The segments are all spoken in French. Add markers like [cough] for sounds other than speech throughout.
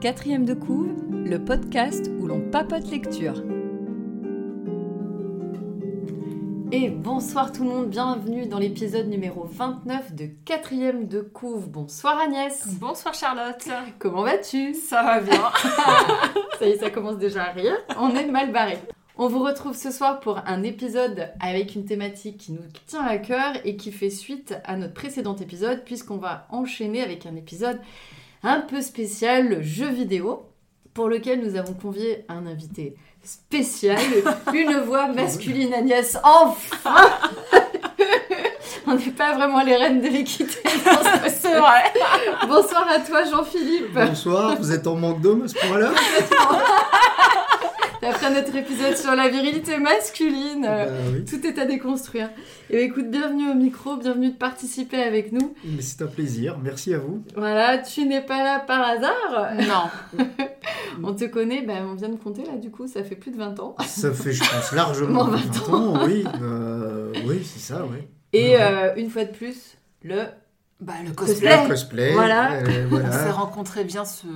Quatrième de couve, le podcast où l'on papote lecture. Et bonsoir tout le monde, bienvenue dans l'épisode numéro 29 de Quatrième de couve. Bonsoir Agnès. Bonsoir Charlotte. Comment vas-tu? Ça va bien. [laughs] Ça y est, ça commence déjà à rire. On est mal barré. On vous retrouve ce soir pour un épisode avec une thématique qui nous tient à cœur et qui fait suite à notre précédent épisode puisqu'on va enchaîner avec un épisode un peu spécial, le jeu vidéo, pour lequel nous avons convié un invité spécial, [laughs] une voix masculine Agnès, enfin [laughs] On n'est pas vraiment les reines de l'équité. [laughs] C'est vrai. Bonsoir à toi Jean-Philippe. Bonsoir, vous êtes en manque d'hommes à ce point-là? Après notre épisode sur la virilité masculine, euh, Bah oui. tout est à déconstruire. Et bien, écoute, bienvenue au micro, bienvenue de participer avec nous. Mais c'est un plaisir, merci à vous. Voilà, tu n'es pas là par hasard? Non. [laughs] On te connaît, ben, on vient de compter là, du coup, ça fait plus de 20 ans. Ça fait, je pense, largement Bon, 20 ans, oui. euh, oui, c'est ça, oui. Et Ouais. euh, une fois de plus, le Bah, le Cosplay. cosplay. Cosplay, Voilà. euh, [laughs] On s'est rencontré bien ce,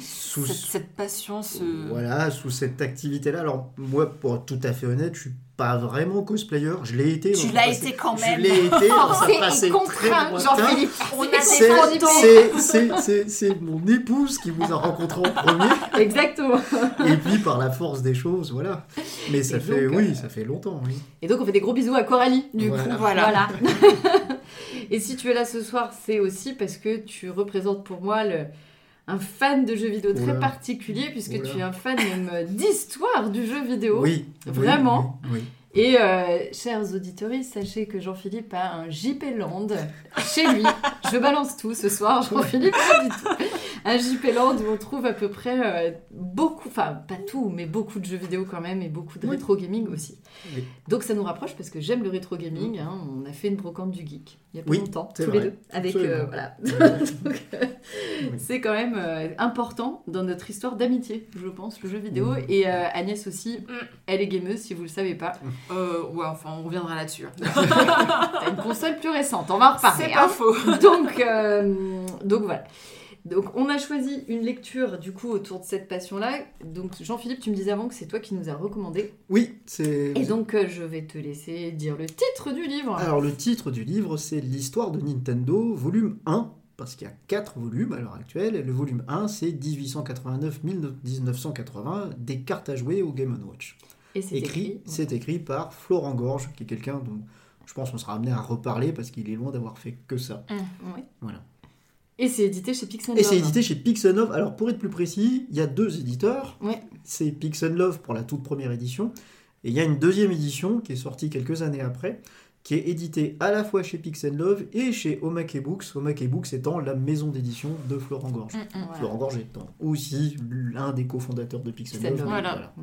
Sous, cette, cette passion, ce... voilà, sous cette activité-là. Alors, moi, pour être tout à fait honnête, je suis pas vraiment cosplayer. Je l'ai été. Tu le l'as été quand Je même. l'ai été [laughs] passé contraint, très. Jean-Philippe. On a C'est- photos. c'est- c'est- c'est- C'est mon épouse qui vous a rencontré en premier. Exactement. Et puis, par la force des choses, voilà. Mais ça Et fait, donc, oui, euh, ça fait longtemps, oui. Et donc, on fait des gros bisous à Coralie, du Voilà. coup. Voilà. [laughs] Et si tu es là ce soir, c'est aussi parce que tu représentes pour moi le- un fan de jeux vidéo très Oula. particulier, puisque Oula. tu es un fan même d'histoire du jeu vidéo. Oui. Vraiment Oui. oui. Et euh, chers auditeurs, sachez que Jean-Philippe a un JP Land chez lui. Je balance tout ce soir, Jean-Philippe, pas du tout. Un JP Land où on trouve à peu près euh, beaucoup, enfin pas tout, mais beaucoup de jeux vidéo quand même et beaucoup de Oui. rétro gaming aussi. Oui. Donc ça nous rapproche parce que j'aime le rétro gaming. hein. On a fait une brocante du geek il y a pas Oui, longtemps, tous les deux, avec euh, voilà. [laughs] Euh, c'est quand même important dans notre histoire d'amitié, je pense, le jeu vidéo. Mm. Et Agnès aussi, Mm. elle est gameuse si vous le savez pas. Euh, ouais, enfin, on reviendra là-dessus. [laughs] T'as une console plus récente, on va en reparler. C'est hein. pas faux. [laughs] Donc, euh, donc voilà. Donc on a choisi une lecture du coup autour de cette passion-là. Donc Jean-Philippe, tu me disais avant que c'est toi qui nous as recommandé. Oui, c'est. Et donc euh, je vais te laisser dire le titre du livre. Alors, le titre du livre, c'est L'histoire de Nintendo, volume 1, parce qu'il y a 4 volumes à l'heure actuelle. Et le volume 1, c'est 1889-1980, des cartes à jouer au Game Watch. Et c'est Écrit, écrit. c'est écrit par Florent Gorge, qui est quelqu'un dont je pense qu'on sera amené à reparler parce qu'il est loin d'avoir fait que ça. Ouais. Voilà. Et c'est édité chez Pixel Et c'est édité chez Pixel Love. Alors, pour être plus précis, il y a deux éditeurs. Ouais. C'est Pixel Love pour la toute première édition. Et il y a une deuxième édition qui est sortie quelques années après, qui est éditée à la fois chez Pixel Love et chez Omake Books. Omake Books étant la maison d'édition de Florent Gorge. Voilà. Florent Gorge étant aussi l'un des cofondateurs de Pixel, Pixel Love. Voilà.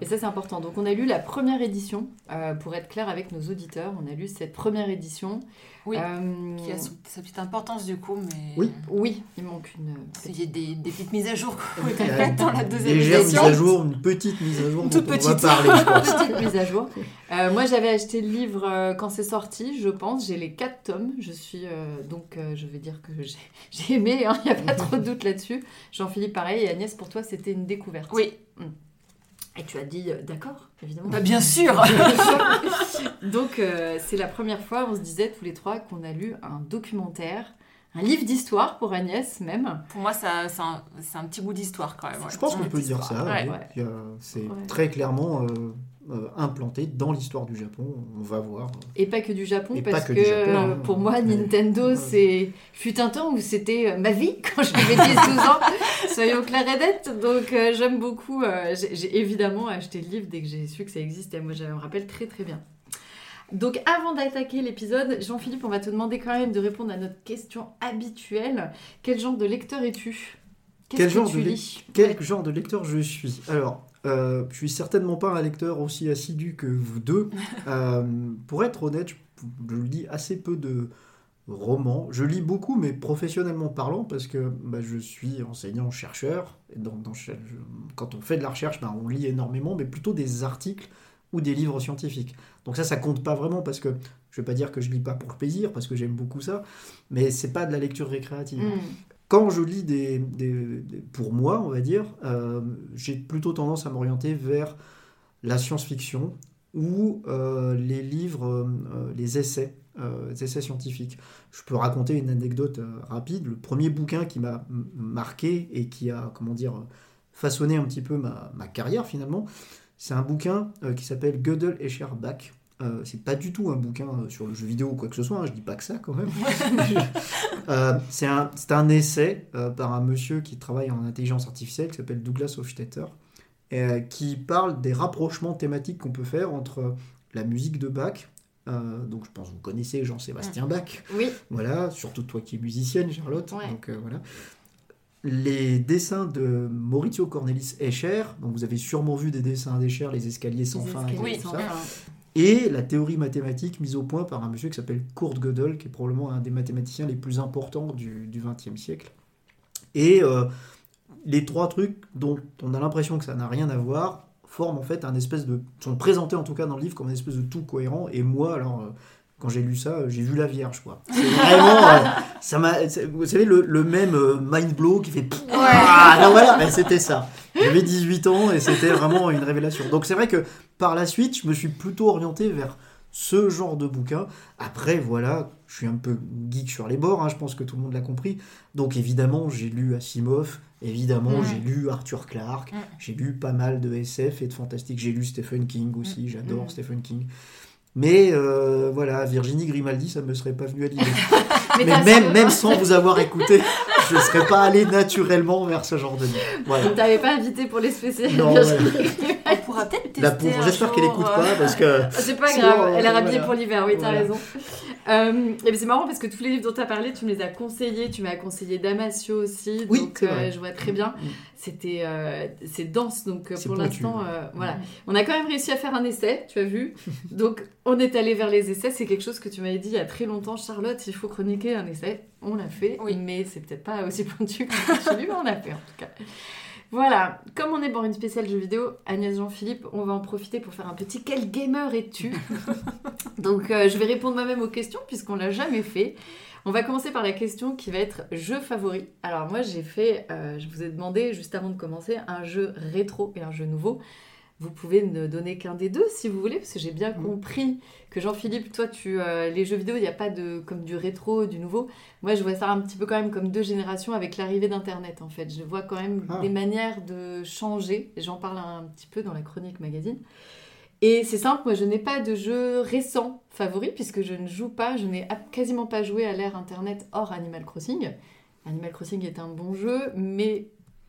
Et ça c'est important. Donc on a lu la première édition. euh, pour être clair avec nos auditeurs, on a lu cette première édition. Oui. Euh, Qui a son- sa petite importance du coup, mais. Oui. Oui, il manque une. Il y a des, des petites mises à jour a [laughs] faites dans la une deuxième légère mise à jour, une petite mise à jour Une dont toute on va petite. parler, je [laughs] pense. petite mise à jour. Euh, moi, j'avais acheté le livre euh, quand c'est sorti, je pense. J'ai les quatre tomes. Je suis euh, donc, euh, je vais dire que [laughs] j'ai- j'ai aimé. Il n'y a pas trop de doute là-dessus. Jean-Philippe, pareil. Et Agnès, pour toi, c'était une découverte. Oui, Et tu as dit euh, d'accord, évidemment. bah, bien sûr. [laughs] [laughs] donc, euh, c'est la première fois, on se disait tous les trois qu'on a lu un documentaire, un livre d'histoire pour Agnès même. Pour moi, ça, c'est un, c'est un petit bout d'histoire quand même. ouais. Je pense qu'on peut dire ça. Ouais. Ouais. C'est Ouais. très clairement euh, implanté dans l'histoire du Japon. On va voir. Et pas que du Japon, Et parce que, que du Japon, euh, pour moi. Nintendo, Ouais. c'est fut un temps où c'était euh, ma vie [laughs] quand j'avais 10-12 ans. Soyons clairs et nets. Donc, euh, j'aime beaucoup. j'ai évidemment acheté le livre dès que j'ai su que ça existait. Moi, je me rappelle très très bien. Donc, avant d'attaquer l'épisode, Jean-Philippe, on va te demander quand même de répondre à notre question habituelle. Quel genre de lecteur es-tu? Quel que genre tu de lis? Quel Ouais. genre de lecteur je suis? Alors, euh, je suis certainement pas un lecteur aussi assidu que vous deux. [laughs] Euh, pour être honnête, je, je lis assez peu de romans. Je lis beaucoup, mais professionnellement parlant, parce que bah, je suis enseignant-chercheur. Quand on fait de la recherche, bah, on lit énormément, mais plutôt des articles ou des livres scientifiques. Donc ça, ça compte pas vraiment parce que je vais pas dire que je lis pas pour le plaisir parce que j'aime beaucoup ça, mais c'est pas de la lecture récréative. Mm. Quand je lis des, pour moi, on va dire, euh, j'ai plutôt tendance à m'orienter vers la science-fiction ou euh, les livres, euh, les essais, essais scientifiques. Je peux raconter une anecdote rapide. Le premier bouquin qui m'a marqué et qui a, comment dire, façonné un petit peu ma, carrière finalement, c'est un bouquin qui s'appelle Gödel et Scherbach. Euh, c'est pas du tout un bouquin euh, sur le jeu vidéo ou quoi que ce soit, hein, je dis pas que ça quand même. [laughs] [laughs] Euh, c'est un, essai euh, par un monsieur qui travaille en intelligence artificielle qui s'appelle Douglas Hofstetter, qui parle des rapprochements thématiques qu'on peut faire entre la musique de Bach, donc je pense que vous connaissez Jean-Sébastien Bach, Oui, voilà, surtout toi qui es musicienne, Charlotte. Ouais. Donc voilà. Les dessins de Maurizio Cornelis Escher, donc vous avez sûrement vu des dessins d'Escher, les escaliers sans les fin, escaliers et Oui, tout sans ça. fin. Et la théorie mathématique mise au point par un monsieur qui s'appelle Kurt Gödel, qui est probablement un des mathématiciens les plus importants du XXe siècle. Et euh, les trois trucs dont on a l'impression que ça n'a rien à voir forment en fait un espèce de... sont présentés en tout cas dans le livre comme un espèce de tout cohérent. Et moi, alors, euh, quand j'ai lu ça, euh, j'ai vu la Vierge, quoi. C'est vraiment... ça m'a... Vous savez, le, le même euh, mind blow qui fait... Ah, non, voilà, ben, c'était ça. J'avais 18 ans et c'était vraiment une révélation. Donc c'est vrai que par la suite, je me suis plutôt orienté vers ce genre de bouquin. Après, voilà, je suis un peu geek sur les bords, hein, je pense que tout le monde l'a compris. Donc évidemment, j'ai lu Asimov, évidemment, Mm. j'ai lu Arthur Clarke, Mm. j'ai lu pas mal de SF et de fantastique. J'ai lu Stephen King aussi, j'adore Mm. Stephen King. Mais euh, voilà, Virginie Grimaldi, ça me serait pas venu à l'idée. [laughs] Mais, même, sans vous avoir écouté, je ne serais pas allé naturellement vers ce genre de livre. Voilà. On t'avait pas invité pour les spéciaux. Non, On pourra peut-être tester. J'espère qu'elle jour, écoute euh, pas parce que. C'est pas Sinon, grave, elle est rhabillée voilà. pour l'hiver, oui, t'as Voilà. raison. Euh, et c'est marrant parce que tous les livres dont tu as parlé, tu me les as conseillés. Tu m'as conseillé Damasio aussi, Oui, donc euh, je vois très bien. Mm. C'était euh, c'est dense, donc euh, pour l'instant, euh, voilà. Mm. On a quand même réussi à faire un essai, tu as vu. [laughs] Donc on est allé vers les essais. C'est quelque chose que tu m'avais dit il y a très longtemps, Charlotte. Il faut chroniquer un essai. On l'a fait, Oui. mais c'est peut-être pas aussi [laughs] pointu que celui mais on l'a fait en tout cas. Voilà, comme on est pour une spéciale jeux vidéo, Agnès Jean-Philippe, on va en profiter pour faire un petit quel gamer es-tu? [laughs] Donc euh, je vais répondre moi-même aux questions puisqu'on l'a jamais fait. On va commencer par la question qui va être jeu favori. Alors moi j'ai fait, euh, je vous ai demandé juste avant de commencer un jeu rétro et un jeu nouveau. Vous pouvez ne donner qu'un des deux si vous voulez, parce que j'ai bien Mm. compris que Jean-Philippe, toi, tu euh, les jeux vidéo, il n'y a pas de comme du rétro, du nouveau. Moi, je vois ça un petit peu quand même comme deux générations avec l'arrivée d'Internet, en fait. Je vois quand même Ah. des manières de changer. J'en parle un petit peu dans la chronique magazine. Et c'est simple, moi, je n'ai pas de jeu récent favori, puisque je ne joue pas, je n'ai quasiment pas joué à l'ère Internet hors Animal Crossing. Animal Crossing est un bon jeu, mais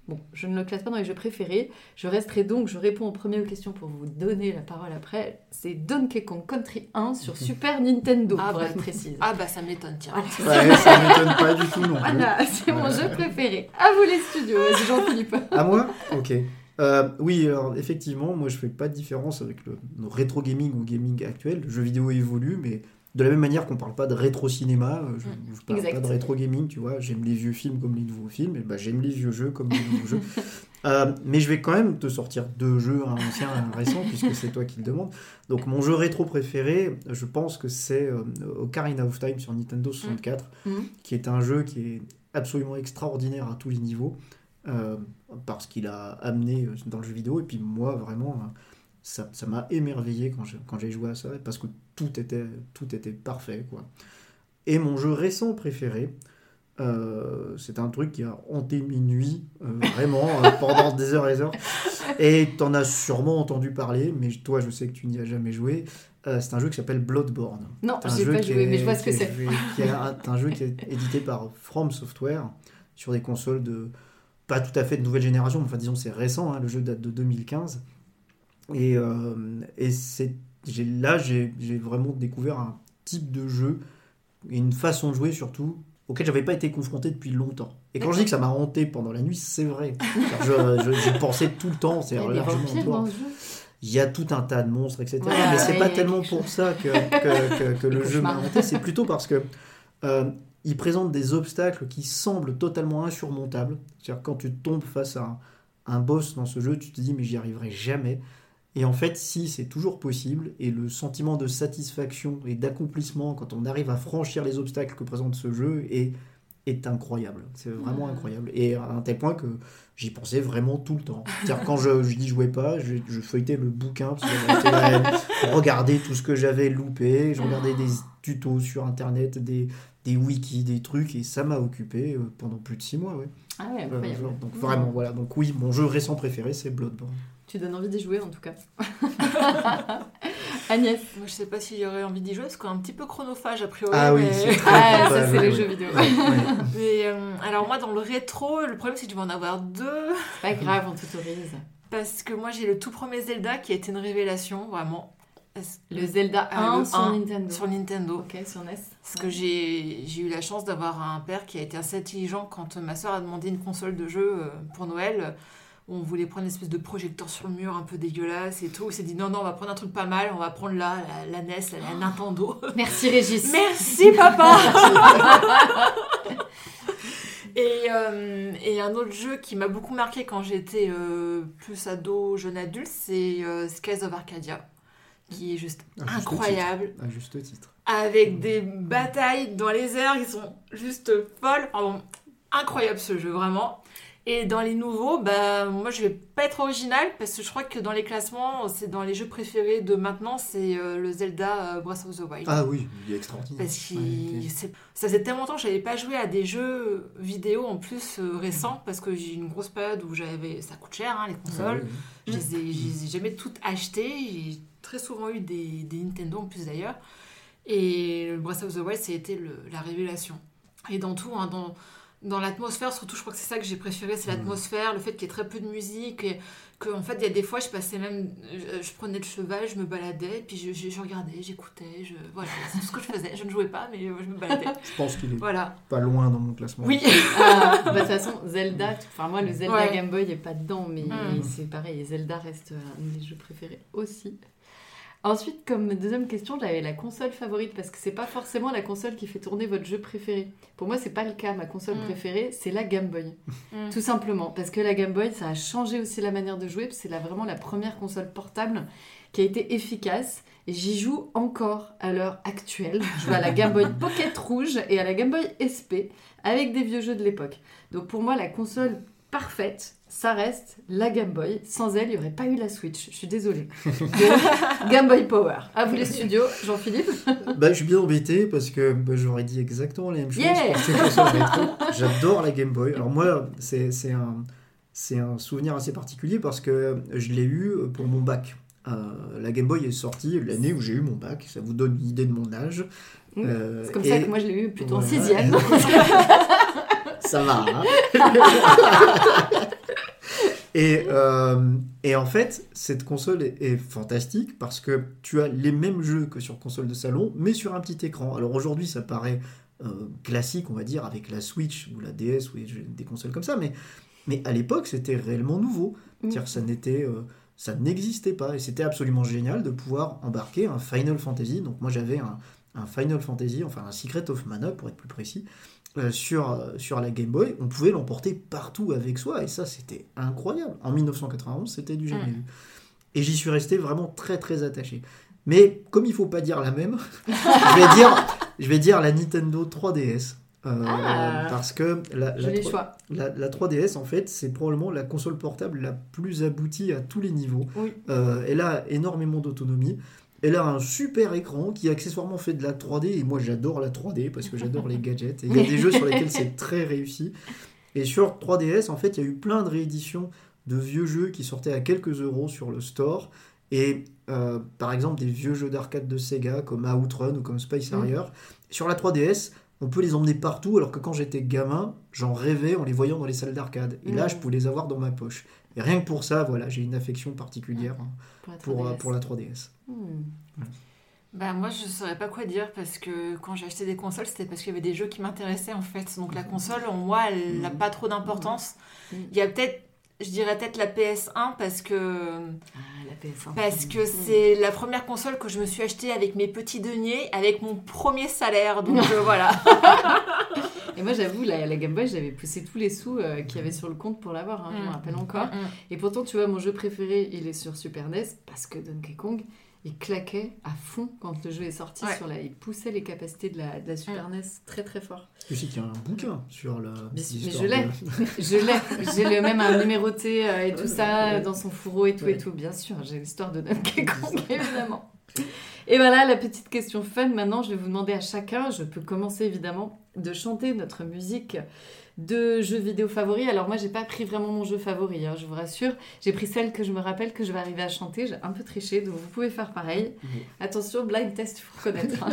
bon, je ne le classe pas dans les jeux préférés. Je resterai donc, je réponds en premier aux questions pour vous donner la parole après. C'est Donkey Kong Country 1 sur Super Nintendo, Ah, pour bah. être précise. Ah bah ça m'étonne, tiens. Voilà. Ouais, ça m'étonne pas du tout non plus. Voilà, c'est mon jeu préféré. À vous les studios, vas-y, Jean-Philippe. À moi? Ok. Euh, oui, alors effectivement, moi je fais pas de différence avec le, le rétro gaming ou gaming actuel. Le jeu vidéo évolue, mais de la même manière qu'on parle pas de rétro cinéma, euh, je, je parle Exact. pas de rétro gaming, tu vois. J'aime les vieux films comme les nouveaux films, et bah, j'aime les vieux jeux comme les nouveaux jeux. [laughs] Euh, mais je vais quand même te sortir deux jeux, un ancien et un récent, puisque c'est toi qui le demandes. Donc mon jeu rétro préféré, je pense que c'est euh, Ocarina of Time sur Nintendo 64, Mhm. qui est un jeu qui est absolument extraordinaire à tous les niveaux, euh, parce qu'il a amené dans le jeu vidéo, et puis moi vraiment, ça m'a émerveillé quand je- quand j'ai joué à ça, parce que tout était, tout était parfait. Quoi. Et mon jeu récent préféré, euh, c'est un truc qui a hanté mes nuits, euh, vraiment, euh, [laughs] pendant des heures et des heures. Et t'en as sûrement entendu parler, mais toi, je sais que tu n'y as jamais joué. C'est un jeu qui s'appelle Bloodborne. Non, C'est j'ai jeu pas joué, est- mais je vois ce que c'est. joué- qui est un, un jeu qui est édité par From Software sur des consoles de pas tout à fait de nouvelle génération, mais enfin disons c'est récent, hein, le jeu date de 2015. Et, euh, et j'ai- là j'ai j'ai vraiment découvert un type de jeu et une façon de jouer surtout auquel j'avais pas été confronté depuis longtemps. Et quand je dis que ça m'a hanté pendant la nuit, c'est vrai. J'y pensais tout le temps, c'est largement. Il y a tout un tas de monstres, etc. Ouais, mais c'est ouais, pas tellement pour ça que, que, que- que le jeu m'a hanté, c'est plutôt parce que euh, il présente des obstacles qui semblent totalement insurmontables. C'est-à-dire quand tu tombes face à un, un boss dans ce jeu, tu te dis mais j'y arriverai jamais. Et en fait, si, c'est toujours possible. Et le sentiment de satisfaction et d'accomplissement quand on arrive à franchir les obstacles que présente ce jeu est, est incroyable. C'est vraiment incroyable. Et à un tel point que j'y pensais vraiment tout le temps. C'est-à-dire quand je, je n'y jouais pas, je, je feuilletais le bouquin pour [laughs] regarder tout ce que j'avais loupé. Je regardais des tutos sur Internet, des, des wikis, des trucs. Et ça m'a occupé euh, pendant plus de six mois. Ouais. Ah ouais, Euh, incroyable. genre, donc vraiment, voilà. Donc oui, mon jeu récent préféré, c'est Bloodborne. Tu donnes envie d'y jouer en tout cas. [laughs] Agnès. Moi, je sais pas s'il y aurait envie d'y jouer parce qu'on est un petit peu chronophage a priori. Ah oui, mais- c'est [laughs] Ah, ça c'est les ouais. jeux vidéo. Ouais, ouais. [laughs] Mais, euh, alors moi, dans le rétro, le problème c'est que je vais en avoir deux. C'est pas grave, on t'autorise. Parce que moi, j'ai le tout premier Zelda qui a été une révélation, vraiment. Le Zelda Ah, 1 le sur 1 Nintendo. Sur Nintendo. Ok, sur NES. Parce que j'ai j'ai eu la chance d'avoir un père qui a été assez intelligent quand ma soeur a demandé une console de jeu euh, pour Noël. Où On voulait prendre une espèce de projecteur sur le mur un peu dégueulasse et tout. Il s'est dit non, non, on va prendre un truc pas mal, on va prendre là, la, la NES, la, la Nintendo. [gasps] Merci Régis. Merci papa [laughs] et, euh, et un autre jeu qui m'a beaucoup marqué quand j'étais euh, plus ado, jeune adulte, c'est euh, Skies of Arcadia, qui est juste À juste incroyable, À juste titre. avec des batailles dans les airs qui sont juste folles. Pardon, incroyable ce jeu, vraiment. Et dans les nouveaux, bah, moi je vais pas être original parce que je crois que dans les classements, c'est dans les jeux préférés de maintenant, c'est euh, le Zelda euh, Breath of the Wild. Ah oui, il est extraordinaire. Parce que Ouais, ça faisait tellement longtemps que j'avais pas joué à des jeux vidéo en plus euh, récents parce que j'ai eu une grosse période où j'avais ça coûte cher hein, les consoles. Ouais, Je les ai, je les ai jamais toutes achetées. J'ai très souvent eu des, des Nintendo en plus d'ailleurs. Et le Breath of the Wild, c'était la révélation. Et dans tout, hein, dans, dans l'atmosphère, surtout, je crois que c'est ça que j'ai préféré, c'est Mhm. l'atmosphère, le fait qu'il y ait très peu de musique. Et que, en fait, il y a des fois, je passais même. Je, je prenais le cheval, je me baladais, puis je, je- je regardais, j'écoutais. Je, voilà, c'est tout ce que je faisais. Je ne jouais pas, mais euh, je me baladais. Je pense qu'il est Voilà. pas loin dans mon classement. Oui. [laughs] Ah, bah, de toute façon, Zelda, enfin moi le Zelda Ouais. Game Boy est pas dedans, mais Mm. c'est pareil, Zelda reste un de mes jeux préférés aussi. Ensuite, comme deuxième question, j'avais la console favorite parce que c'est pas forcément la console qui fait tourner votre jeu préféré. Pour moi, c'est pas le cas. Ma console Mm. préférée, c'est la Game Boy. Mm. Tout simplement parce que la Game Boy, ça a changé aussi la manière de jouer. C'est la- vraiment la première console portable qui a été efficace. Et j'y joue encore à l'heure actuelle. Je joue à la Game Boy [laughs] Pocket Rouge et à la Game Boy SP avec des vieux jeux de l'époque. Donc pour moi, la console parfaite, ça reste la Game Boy. Sans elle, il n'y aurait pas eu la Switch. Je suis désolée. [laughs] Donc, Game Boy Power. À vous les [laughs] studios, Jean-Philippe. Bah, je suis bien embêté parce que bah, j'aurais dit exactement la même chose Yeah. J'adore la Game Boy. Alors moi, c'est un, c'est un souvenir assez particulier parce que je l'ai eu pour mon bac. Euh, la Game Boy est sortie l'année où j'ai eu mon bac. Ça vous donne une idée de mon âge. Euh, C'est comme ça que moi je l'ai eu plutôt en Voilà. sixième. [laughs] Ça va. hein [laughs] et, euh, et en fait, cette console est, est fantastique parce que tu as les mêmes jeux que sur console de salon, mais sur un petit écran. Alors aujourd'hui, ça paraît euh, classique, on va dire, avec la Switch ou la DS ou des- des consoles comme ça, mais, mais à l'époque, c'était réellement nouveau. Mm. C'est-à-dire, ça n'était. euh, ça n'existait pas et c'était absolument génial de pouvoir embarquer un Final Fantasy. Donc moi j'avais un, un Final Fantasy, enfin un Secret of Mana pour être plus précis, euh, sur, euh, sur la Game Boy, on pouvait l'emporter partout avec soi, et ça c'était incroyable. En 1991, c'était du jamais vu. Et j'y suis resté vraiment très très attaché. Mais comme il faut pas dire la même, [laughs] je, vais dire, je vais dire la Nintendo 3DS. euh, Ah. parce que la, la, Joli 3 choix. la- la 3DS, en fait, c'est probablement la console portable la plus aboutie à tous les niveaux. Oui. Euh, elle a énormément d'autonomie. Elle a un super écran qui accessoirement fait de la 3D et moi j'adore la 3D parce que j'adore les gadgets. Et il y a des jeux sur lesquels c'est très réussi. Et sur 3DS, en fait, il y a eu plein de rééditions de vieux jeux qui sortaient à quelques euros sur le store. Et euh, par exemple, des vieux jeux d'arcade de Sega comme Outrun ou comme Space Mm. Harrier. Sur la 3DS, on peut les emmener partout alors que quand j'étais gamin, j'en rêvais en les voyant dans les salles d'arcade. Et là, Mm. je pouvais les avoir dans ma poche. Et rien que pour ça, voilà, j'ai une affection particulière hein, Pour, la pour, euh, 3DS. pour la 3DS. Hmm. Bah moi je saurais pas quoi dire parce que quand j'ai acheté des consoles c'était parce qu'il y avait des jeux qui m'intéressaient en fait. Donc la console en moi elle n'a Mhm. pas trop d'importance. Mhm. Il y a peut-être, je dirais peut-être la PS1 parce que Ah, la PS1. parce que Hmm. c'est la première console que je me suis achetée avec mes petits deniers, avec mon premier salaire. Donc euh, voilà. [laughs] Et moi, j'avoue, la, la Game Boy, j'avais poussé tous les sous euh, qu'il y avait sur le compte pour l'avoir, hein, je me rappelle encore. Et pourtant, tu vois, mon jeu préféré, il est sur Super NES parce que Donkey Kong, il claquait à fond quand le jeu est sorti. Ouais. Sur la, il poussait les capacités de la, de la Super NES très très fort. Je sais qu'il y a un bouquin sur la. mais l'histoire je l'ai. de- [laughs] Je l'ai. J'ai le même un numéroté euh, et tout Ouais, ça ouais. dans son fourreau et tout Ouais. et tout. Bien sûr, j'ai l'histoire de Donkey Kong, évidemment. Et voilà la petite question fun. Maintenant, je vais vous demander à chacun, je peux commencer évidemment, de chanter notre musique de jeux vidéo favoris. Alors moi, j'ai pas pris vraiment mon jeu favori, hein, je vous rassure. J'ai pris celle que je me rappelle que je vais arriver à chanter. J'ai un peu triché, donc vous pouvez faire pareil. Attention, blind test pour connaître.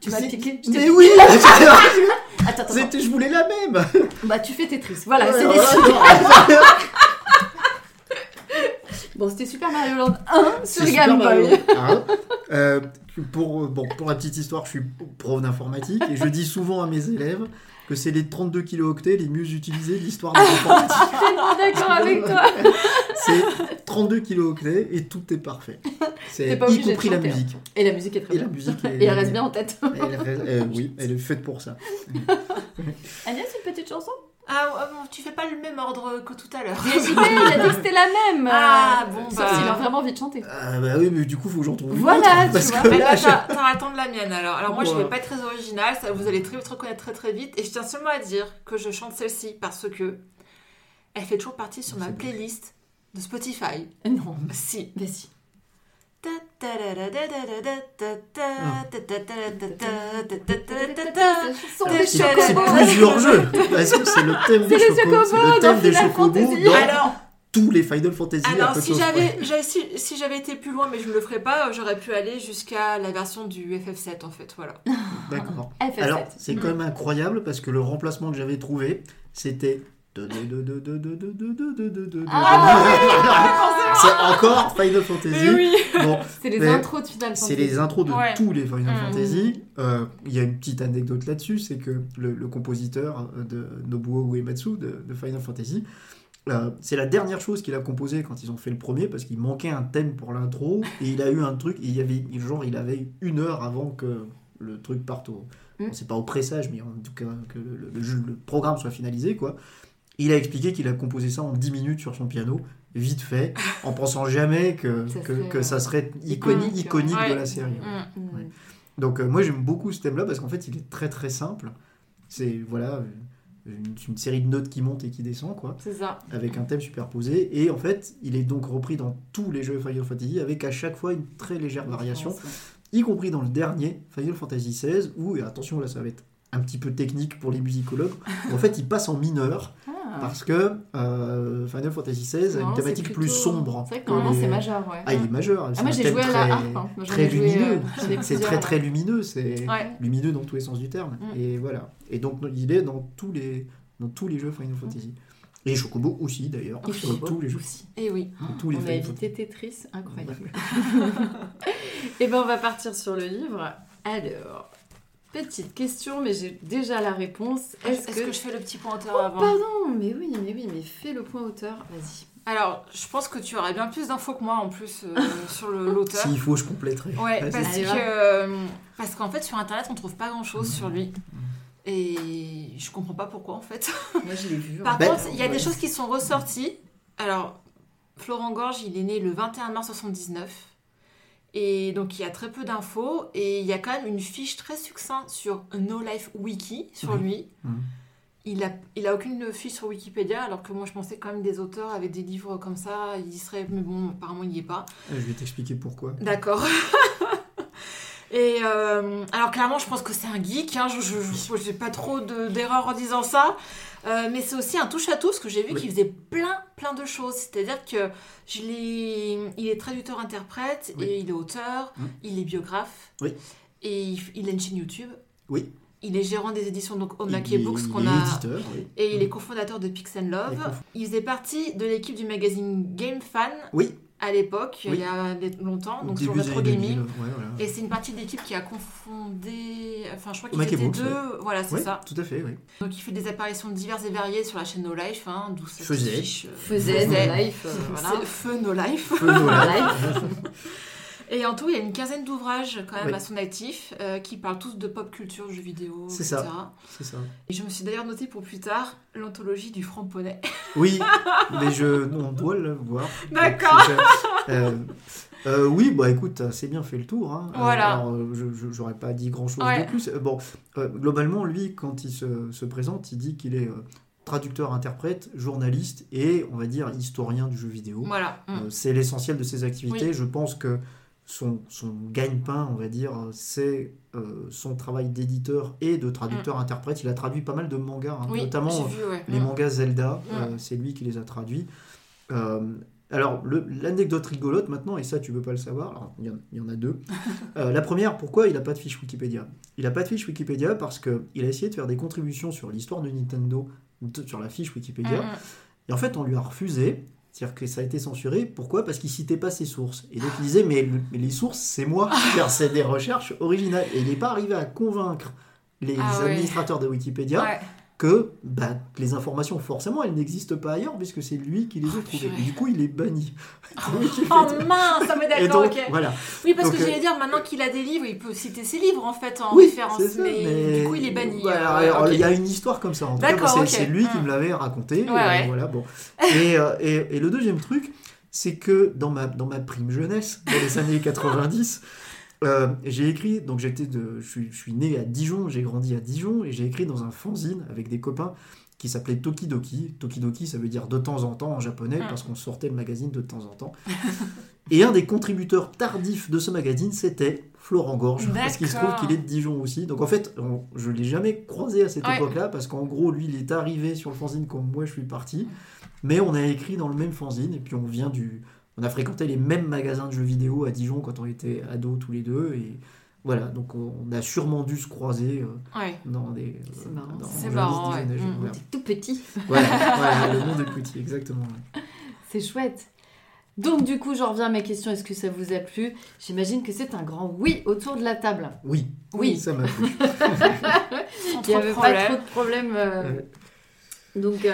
Tu m'as. Mais oui [laughs] Je voulais la même Bah, tu fais Tetris. Voilà, c'est décidé. [laughs] Bon, c'était Super Mario Land 1 sur Game. Boy. Euh, pour, bon, pour la petite histoire, je suis prof d'informatique et je dis souvent à mes élèves que c'est les 32 kilooctets les mieux utilisés de l'histoire de l'informatique. [laughs] Je suis tellement d'accord avec toi. C'est 32 kilooctets et tout est parfait. C'est y compris la hein. musique. Et la musique est très Et bien. la musique est- Et elle reste bien en tête. Elle euh, oui, elle est faite pour ça. [laughs] Agnès, une petite chanson? Ah, ouais, bon, tu fais pas le même ordre que tout à l'heure. Mais JP, il a dit que c'était la même. Ah, bon, Sauf bah. s'il a vraiment envie de chanter. Ah bah oui, mais du coup, faut que j'en trouve une Voilà, autre, tu parce vois. que Mais là, là, je- t'as t'as attendre la mienne alors. Alors moi, je vais pas être très originale, ça, vous allez très vite reconnaître très très vite. Et je tiens seulement à dire que je chante celle-ci parce que elle fait toujours partie sur ma bon. playlist de Spotify. Non, Si. mais si. C'est plusieurs jeux. Parce que c'est le thème des chocobos. C'est le thème dans des chocobos dans tous les Final Fantasy. alors si j'avais si, si j'avais été plus loin, mais je ne le ferais pas, j'aurais pu aller jusqu'à la version du FF7 en fait. Voilà. D'accord. [laughs] FF7. Alors, c'est quand même incroyable parce que le remplacement que j'avais trouvé, c'était. Ah, C'est encore Final Fantasy. Bon, C'est les intros de Final c'est Fantasy. les intros de Ouais. tous les Final Mm. Fantasy. Euh, Il y a une petite anecdote là-dessus, c'est que le, le compositeur de Nobuo Uematsu de, de Final Fantasy, euh, c'est la dernière chose qu'il a composé quand ils ont fait le premier parce qu'il manquait un thème pour l'intro et il a eu un truc. Il y avait genre il avait une heure avant que le truc parte au. Mm. bon, c'est pas au pressage, mais en tout cas que le, le programme soit finalisé quoi. Il a expliqué qu'il a composé ça en 10 minutes sur son piano, vite fait, en pensant jamais que, Ça que, serait, que euh, ça serait iconique, iconique, ouais. de la série. Mm. Mm. Ouais. Donc euh, moi j'aime beaucoup ce thème-là parce qu'en fait il est très très simple. C'est voilà une, une série de notes qui monte et qui descend quoi, C'est ça. avec un thème superposé. Et en fait il est donc repris dans tous les jeux Final Fantasy avec à chaque fois une très légère variation, y compris dans le dernier Final Fantasy XVI où et attention là ça va être un petit peu technique pour les musicologues. en fait il passe en mineur Ah. parce que euh, Final Fantasy XVI a une thématique plutôt- plus sombre. C'est vrai que normalement les- c'est majeur, ouais. Ah il est majeur. Ah, moi j'ai joué à la très- harpe. hein. J'en très lumineux. euh, C'est très très lumineux, c'est Ouais. lumineux dans tous les sens du terme. Mm. Et voilà. Et donc il est dans tous les dans tous les jeux Final Fantasy. Et Chocobo aussi d'ailleurs. Dans Chocobo tous les jeux. aussi. Et oui. Dans tous les On a évité Tetris, incroyable. [laughs] Et ben on va partir sur le livre. Alors, petite question, mais j'ai déjà la réponse. Est-ce Est-ce que... que... je fais le petit pointeur Oh, avant pardon, mais oui, mais oui, mais fais le point hauteur, vas-y. Alors, je pense que tu aurais bien plus d'infos que moi en plus euh, [laughs] sur le- l'auteur. S'il faut, je compléterai. Ouais, parce Allez, que euh, parce qu'en fait sur internet on trouve pas grand chose Mhm. sur lui et je comprends pas pourquoi en fait. [laughs] Moi je l'ai vu. Par Ben, contre, il y a ouais. des choses qui sont ressorties. Alors, Florent Gorge, il est né le 21 mars 79 et donc il y a très peu d'infos et il y a quand même une fiche très succincte sur No Life Wiki sur Mhm. lui. Mhm. Il a, il a aucune fiche sur Wikipédia, alors que moi je pensais quand même des auteurs avec des livres comme ça, il y serait, mais bon, apparemment il n'y est pas. Euh, Je vais t'expliquer pourquoi. D'accord. [laughs] Et euh, alors clairement, je pense que c'est un geek. Hein, je j'ai pas trop de- d'erreurs en disant ça. Euh, mais c'est aussi un touche à tout, ce que j'ai vu Oui. qu'il faisait plein, plein de choses. C'est-à-dire que je il est traducteur-interprète Oui. et il est auteur, Mm. il est biographe. Oui. Et il, il a une chaîne YouTube. Oui. Il est gérant des éditions donc Omake Books qu'on a. éditeur, oui. Et il est Mm. cofondateur de Pix and Love. Il faisait partie de l'équipe du magazine Game Fan. Oui. À l'époque, Oui. il y a longtemps, donc début sur Retro Gaming. 2000, ouais, voilà. Et c'est une partie de l'équipe qui a confondé. Enfin, je crois qu'ils étaient Brooks, deux. ouais. Voilà, c'est Ouais, ça. tout à fait, oui. Donc il fait des apparitions diverses et variées sur la chaîne No Life, hein, d'où cette Faisait. fiche, euh, Faisait, faisait. no life, euh, voilà. C'est Feu No Life. Feu Noël. Life. [laughs] [laughs] Et en tout, il y a une quinzaine d'ouvrages quand même Oui. à son actif euh, qui parlent tous de pop culture, jeux vidéo, C'est etc. C'est ça. Et je me suis d'ailleurs noté pour plus tard l'anthologie du franc-poney. [laughs] Oui, mais je, on doit le voir. D'accord. C'est- euh, euh, oui, bah écoute, assez bien fait le tour. Hein. Voilà. alors, je j'aurais pas dit grand chose Ouais. de plus. Bon, globalement, lui, quand il se, se présente, il dit qu'il est traducteur, interprète, journaliste et, on va dire, historien du jeu vidéo. Voilà. Mm. Euh, c'est l'essentiel de ses activités. Oui. Je pense que son, son gagne-pain, on va dire, c'est euh, son travail d'éditeur et de traducteur-interprète. Il a traduit pas mal de mangas, hein, Mm. Oui, notamment vu, ouais. les Mm. mangas Zelda, Mm. euh, c'est lui qui les a traduits. Euh, alors, l'anecdote rigolote maintenant, et ça tu veux pas le savoir, il y, y en a deux. [laughs] Euh, la première, pourquoi il n'a pas de fiche Wikipédia? Il n'a pas de fiche Wikipédia parce qu'il a essayé de faire des contributions sur l'histoire de Nintendo sur la fiche Wikipédia, Mm, mm. et en fait on lui a refusé. C'est-à-dire que ça a été censuré. Pourquoi? Parce qu'il citait pas ses sources. Et donc il disait mais, le- mais les sources c'est moi. C'est-à-dire, C'est des recherches originales. Et il n'est pas arrivé à convaincre les Ah ouais. administrateurs de Wikipédia Ouais. Que bah, les informations, forcément, elles n'existent pas ailleurs puisque c'est lui qui les a Oh, trouvées. Et du coup, il est banni. [laughs] Donc, il Oh fait- mince, ça me Et d'accord, ok. voilà. Oui, parce Donc, que euh, j'allais dire, maintenant qu'il a des livres, il peut citer ses livres en fait en Oui, référence, ça, mais, mais- du coup il est banni. Voilà, euh, alors. Il y a une histoire comme ça. En tout cas, c'est lui qui me l'avait raconté. Ouais, euh, ouais. Voilà, bon. et, euh, et- et le deuxième truc, c'est que dans ma, dans ma prime jeunesse, dans les années [laughs] 90, euh, j'ai écrit, donc j'étais de, je suis, je suis né à Dijon, j'ai grandi à Dijon, et j'ai écrit dans un fanzine avec des copains qui s'appelait Tokidoki. Tokidoki, ça veut dire de temps en temps en japonais, Mm. parce qu'on sortait le magazine de temps en temps. [laughs] et un des contributeurs tardifs de ce magazine, c'était Florent Gorge, parce qu'il se trouve qu'il est de Dijon aussi. Donc en fait, on- je l'ai jamais croisé à cette Ouais. époque-là, parce qu'en gros, lui, il est arrivé sur le fanzine quand moi je suis parti. Mais on a écrit dans le même fanzine, et puis on vient du. On a fréquenté les mêmes magasins de jeux vidéo à Dijon quand on était ados tous les deux. Et voilà, donc on a sûrement dû se croiser euh, Ouais. dans des. C'est euh, marrant, c'est marrant, ouais. jeux. Mm. Voilà. T'es tout petit. Voilà, voilà, le monde est petit, exactement. ouais. C'est chouette. Donc du coup, j'en reviens à ma question. Est-ce que ça vous a plu? J'imagine que c'est un grand oui autour de la table. Oui, Oui. ça m'a plu. [laughs] [laughs] Il n'y avait pas trop de problèmes. euh, Ouais. Donc, euh,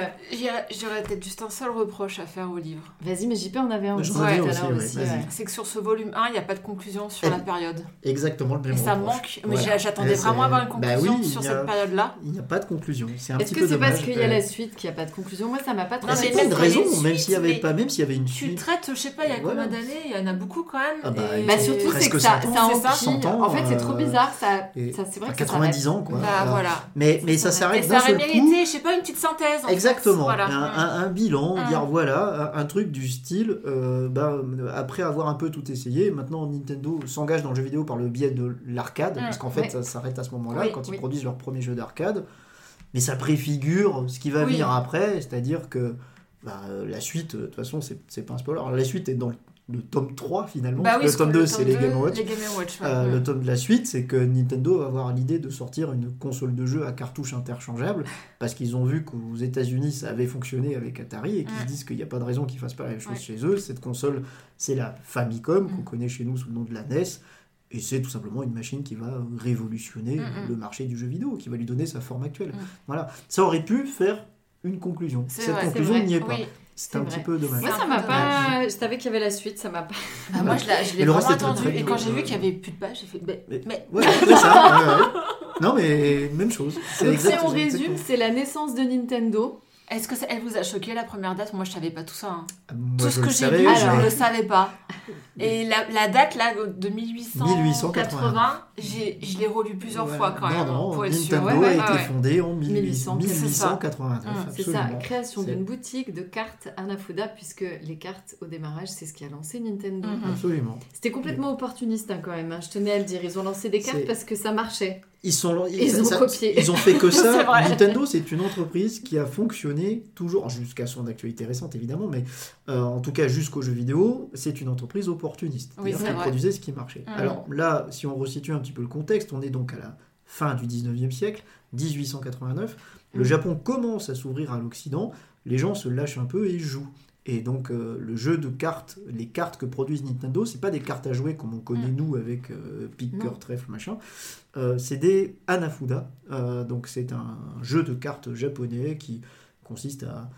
J'aurais peut-être juste un seul reproche à faire au livre. vas-y, mais JP en avait un aussi l'heure ouais, aussi. vas-y. ouais. C'est que sur ce volume 1, il n'y a pas de conclusion sur la période. Exactement le même Et ça reproche. manque. Mais Voilà. j'attendais vraiment à avoir une Bah conclusion oui, sur a- cette période-là. Il n'y a pas de conclusion. C'est un Est-ce petit que c'est parce qu'il y a la suite qu'il n'y a pas de conclusion? Moi, ça m'a pas trop C'est pas une raison, même s'il y avait pas, même s'il y avait une Tu suite. traites, je sais pas, il y a combien d'années? Il y en a beaucoup quand même. Ah bah, Bah surtout, c'est que ça, 100 ça ans, empile. 100 ans, en fait, c'est trop euh, bizarre. Ça, c'est vrai Enfin, que ça 90 s'arrête. ans, quoi. Bah voilà. Mais, mais ça s'arrête ça aurait mérité, je sais pas, une petite synthèse. En fait. Exactement. Voilà. Un, un- un bilan, Mm. dire voilà, un, un truc du style, euh, bah, après avoir un peu tout essayé, maintenant Nintendo s'engage dans le jeu vidéo par le biais de l'arcade, Mm. parce qu'en fait ça s'arrête à ce moment-là, Oui, quand ils oui. produisent leur premier jeu d'arcade. Mais ça préfigure ce qui va venir après, c'est-à-dire que bah, la suite, euh, de toute façon, c'est c'est pas un spoiler. Alors, la suite est dans le, le tome 3 finalement, Bah oui, le tome que 2 c'est les Game Watch. Les Game Watch, ouais. Euh. Le tome de la suite, c'est que Nintendo va avoir l'idée de sortir une console de jeu à cartouches interchangeables parce qu'ils ont vu qu'aux États-Unis ça avait fonctionné avec Atari et qu'ils Ouais. se disent qu'il n'y a pas de raison qu'ils fassent pas la même chose chez eux. Cette console, c'est la Famicom qu'on Mm. connaît chez nous sous le nom de la NES. Et c'est tout simplement une machine qui va révolutionner Mm, mm. le marché du jeu vidéo, qui va lui donner sa forme actuelle. Voilà. Ça aurait pu faire une conclusion. Cette vrai, conclusion n'y est pas. Oui. C'est C'est un vrai. petit peu dommage. Moi, ça m'a pas. Je savais qu'il y avait la suite, ça m'a pas. Ah, moi, je l'ai vraiment reste attendu. très Et quand j'ai vu qu'il y avait plus de pages, j'ai fait. Mais- Mais. Ouais, c'est ça. [laughs] ouais, ouais. Non, mais même chose. Donc, si on résume, c'est la naissance de Nintendo. Est-ce que ça- elle vous a choqué la première date? Moi, je savais pas tout ça. hein. Ah, moi, Tout ce que j'ai lu, je ne le savais pas. Et la, la date là de 1880, 1880. j'ai- je l'ai relu plusieurs Ouais. fois quand non, même non, pour être sûr. Nintendo Ouais, ouais, a été ouais. fondé en 1800, 1889. c'est ça. C'est ça, création d'une boutique de cartes Anafuda, puisque les cartes au démarrage, c'est ce qui a lancé Nintendo. Mhm. Absolument. C'était complètement opportuniste hein, quand même, hein. je tenais à le dire. Ils ont lancé des cartes parce que ça marchait. Ils, sont, Ils ont copié. Ils ont fait que [laughs] ça. Nintendo, c'est une entreprise qui a fonctionné toujours, jusqu'à son actualité récente évidemment, mais euh, en tout cas jusqu'aux jeux vidéo, c'est une entreprise opportuniste. Oui, C'est-à-dire vrai. produisait ce qui marchait. Mhm. Alors là, si on resitue un petit peu le contexte, on est donc à la fin du 19e siècle, 1889. Le Mhm. Japon commence à s'ouvrir à l'Occident, les gens se lâchent un peu et jouent. Et donc euh, le jeu de cartes, les cartes que produisent Nintendo, c'est pas des cartes à jouer comme on connaît Mm. nous avec euh, pique, cœur, trèfle, machin. Euh, c'est des Hanafuda. Euh, donc c'est un jeu de cartes japonais qui consiste à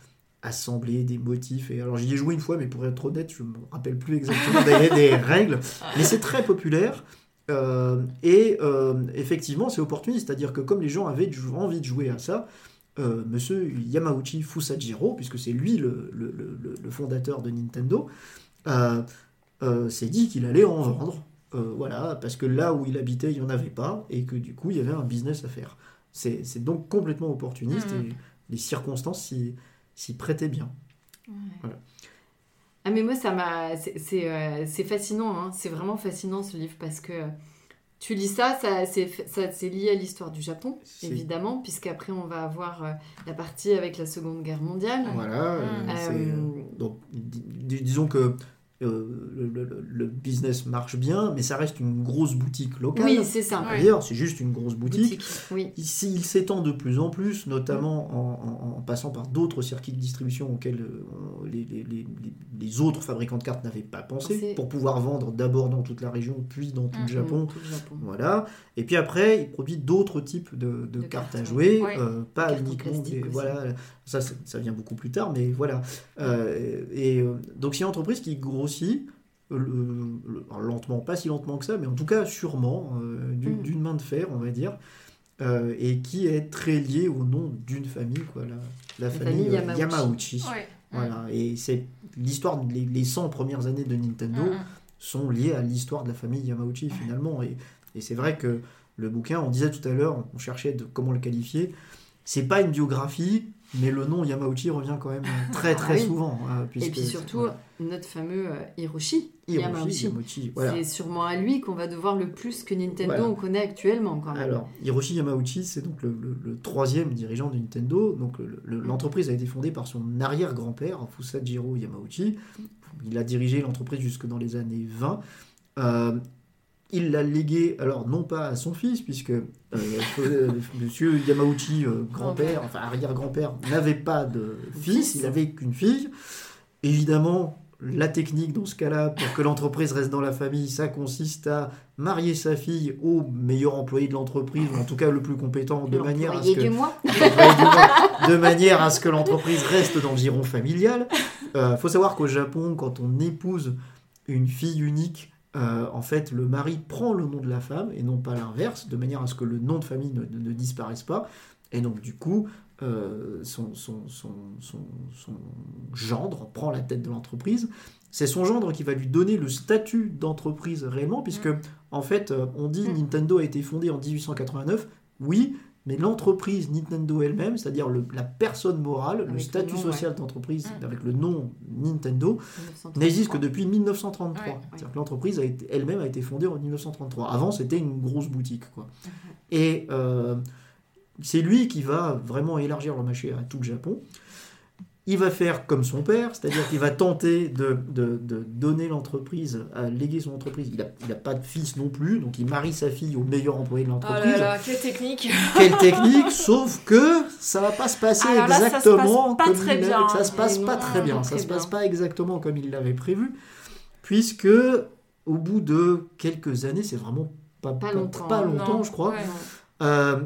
assembler des motifs. Et alors j'y ai joué une fois, mais pour être honnête, je me rappelle plus exactement des, des règles. Mais c'est très populaire. Euh, et euh, effectivement, c'est opportuniste, c'est-à-dire que comme les gens avaient envie de jouer à ça, euh, Monsieur Yamauchi Fusajiro, puisque c'est lui le, le- le- le fondateur de Nintendo, euh, s'est dit qu'il allait en vendre. Voilà, parce que là où il habitait, il n'y en avait pas, et que du coup, il y avait un business à faire. C'est donc complètement opportuniste, Mhm. et les circonstances s'y s'y prêtaient bien. Ah mais moi ça m'a c'est euh, fascinant hein. c'est vraiment fascinant ce livre parce que tu lis ça ça c'est lié à l'histoire du Japon évidemment puisqu'après on va avoir euh, la partie avec la Seconde Guerre mondiale. Voilà, euh, Mhm. c'est- Euh, donc dis- dis- disons que euh, le, le- le business marche bien, mais ça reste une grosse boutique locale. oui c'est ça. D'ailleurs, c'est juste une grosse boutique. Boutique. Oui. Il s'étend de plus en plus, notamment en, en- en passant par d'autres circuits de distribution auxquels euh, on- les, les- les- les- les autres fabricants de cartes n'avaient pas pensé, pour pouvoir vendre d'abord dans toute la région, puis dans tout Mhm. le Japon. Tout le Japon. Voilà. Et puis après, il produit d'autres types de, de De cartes, cartes, à jouer, ouais. euh, pas uniquement des- voilà. Ça, ça vient beaucoup plus tard, mais voilà. Euh, et euh, donc c'est une entreprise qui grossit. euh, le- le- alors, lentement, pas si lentement que ça, mais en tout cas sûrement, euh, d'une Mm. d'une main de fer, on va dire, euh, et qui est très liée au nom d'une famille, quoi, la, la famille, famille Yamauchi. Yamauchi. Ouais. Voilà, et c'est l'histoire, les, les 100 premières années de Nintendo Mm, mm. sont liées à l'histoire de la famille Yamauchi finalement. Et, et c'est vrai que le bouquin, on disait tout à l'heure, on cherchait de comment le qualifier, c'est pas une biographie, mais le nom Yamauchi revient quand même [laughs] très très Ah oui. souvent. hein, Et puisque- puis surtout notre fameux euh, Hiroshi, Hiroshi Yamauchi. Yamauchi, voilà. C'est sûrement à lui qu'on va devoir le plus que Nintendo Voilà. on connaît actuellement quand même. Alors, Hiroshi Yamauchi, c'est donc le, le- le troisième dirigeant de Nintendo. Donc, le- le- l'entreprise a été fondée par son arrière-grand-père, Fusajiro Yamauchi. Il a dirigé l'entreprise jusque dans les années 20. Euh, il l'a légué, alors non pas à son fils, puisque euh, euh, Monsieur Yamauchi, euh, grand-père, enfin arrière-grand-père, n'avait pas de fils, il avait qu'une fille. Évidemment, la technique dans ce cas-là, pour que l'entreprise reste dans la famille, ça consiste à marier sa fille au meilleur employé de l'entreprise, ou en tout cas le plus compétent, de manière à ce que [laughs] du mois. de manière à ce que l'entreprise reste dans le giron familial. Il faut savoir qu'au Japon, quand on épouse une fille unique, euh, en fait, le mari prend le nom de la femme et non pas l'inverse, de manière à ce que le nom de famille ne, ne- ne disparaisse pas. Et donc, du coup, euh, son, son, son, son, son gendre prend la tête de l'entreprise. C'est son gendre qui va lui donner le statut d'entreprise réellement, puisque, en fait, euh, on dit Mm. Nintendo a été fondé en 1889. Oui, mais l'entreprise Nintendo elle-même, c'est-à-dire la personne morale, Avec le le statut nom, social d'entreprise Mm. avec le nom Nintendo, 1933. n'existe que depuis 1933. Ouais, ouais. C'est-à-dire que l'entreprise elle-même a été fondée en 1933. Avant, c'était une grosse boutique. Quoi. Et euh, c'est lui qui va vraiment élargir le marché à tout le Japon. Il va faire comme son père, c'est-à-dire qu'il va tenter de, de- de donner l'entreprise, à léguer son entreprise. Il n'a il a pas de fils non plus, donc il marie sa fille au meilleur employé de Oh l'entreprise. là là, quelle technique Quelle technique, sauf que ça va pas se passer ça se exactement passe pas comme très il bien. l'avait- Ça se passe Et pas très bien. Ça très se passe bien. pas exactement comme il l'avait prévu, puisque au bout de quelques années, c'est vraiment pas, Pas pas- longtemps, pas longtemps, Non, je crois. ouais. Euh,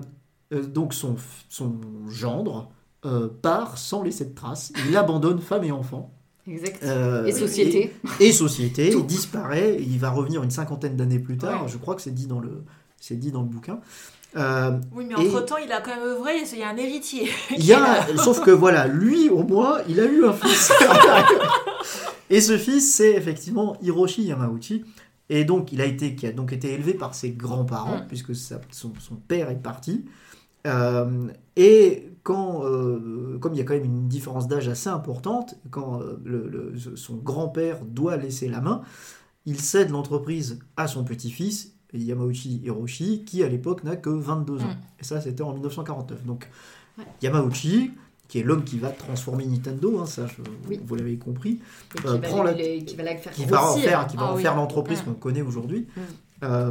euh, donc son, son gendre euh, part sans laisser de traces. Il abandonne femme et enfant. Exact. Euh, et société. Et, et société. Il disparaît. et il va revenir une cinquantaine d'années plus tard. Ouais. Je crois que c'est dit dans le, c'est dit dans le bouquin. Euh, Oui, mais Et- entre-temps, il a quand même œuvré, il y a un héritier. [laughs] Il y a, sauf que voilà, lui au moins, il a eu un fils. [laughs] et ce fils, c'est effectivement Hiroshi Yamauchi. Et donc, il a été, qui a donc été élevé par ses grands-parents, Mm. puisque sa- son, son père est parti. Euh, et quand, euh, comme il y a quand même une différence d'âge assez importante, quand euh, le- le- son grand-père doit laisser la main, il cède l'entreprise à son petit-fils, Yamauchi Hiroshi, qui à l'époque n'a que 22 ans. Mm. Et ça, c'était en 1949. Donc, Ouais. Yamauchi, qui est l'homme qui va transformer Nintendo, hein, ça, je- Oui. vous l'avez compris, Et qui, euh, va prends la- les- qui va la faire qui va en faire, qui va Ah en oui. faire l'entreprise Mm. qu'on connaît aujourd'hui, Mm. Euh,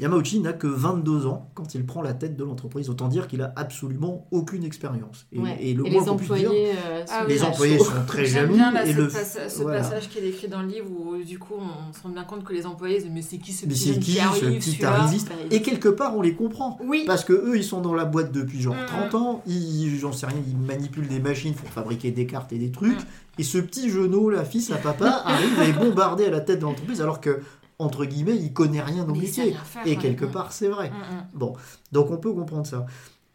Yamauchi n'a que 22 ans quand il prend la tête de l'entreprise. Autant dire qu'il a absolument aucune expérience. Et, Ouais. et le Et moins les qu'on puisse dire, employés. euh, Ah sont oui, les très employés sont très jaloux. bien là, et ce, le, pas- ce voilà. passage qui est décrit dans le livre où du coup on se rend bien compte que les employés disent mais c'est qui ce Mais petit qui ce petit arriviste Bah, Et quelque part, on les comprend. Oui. Parce que eux, ils sont dans la boîte depuis genre Mm. 30 ans, ils, j'en sais rien, ils manipulent des machines pour fabriquer des cartes et des trucs. Mm. Et ce petit genou, la fils à papa, [laughs] arrive et est bombardé à la tête de l'entreprise alors que, entre guillemets, il connaît rien au métier. faire, Et ouais. quelque part, c'est vrai. Mm, mm. Bon, donc on peut comprendre ça.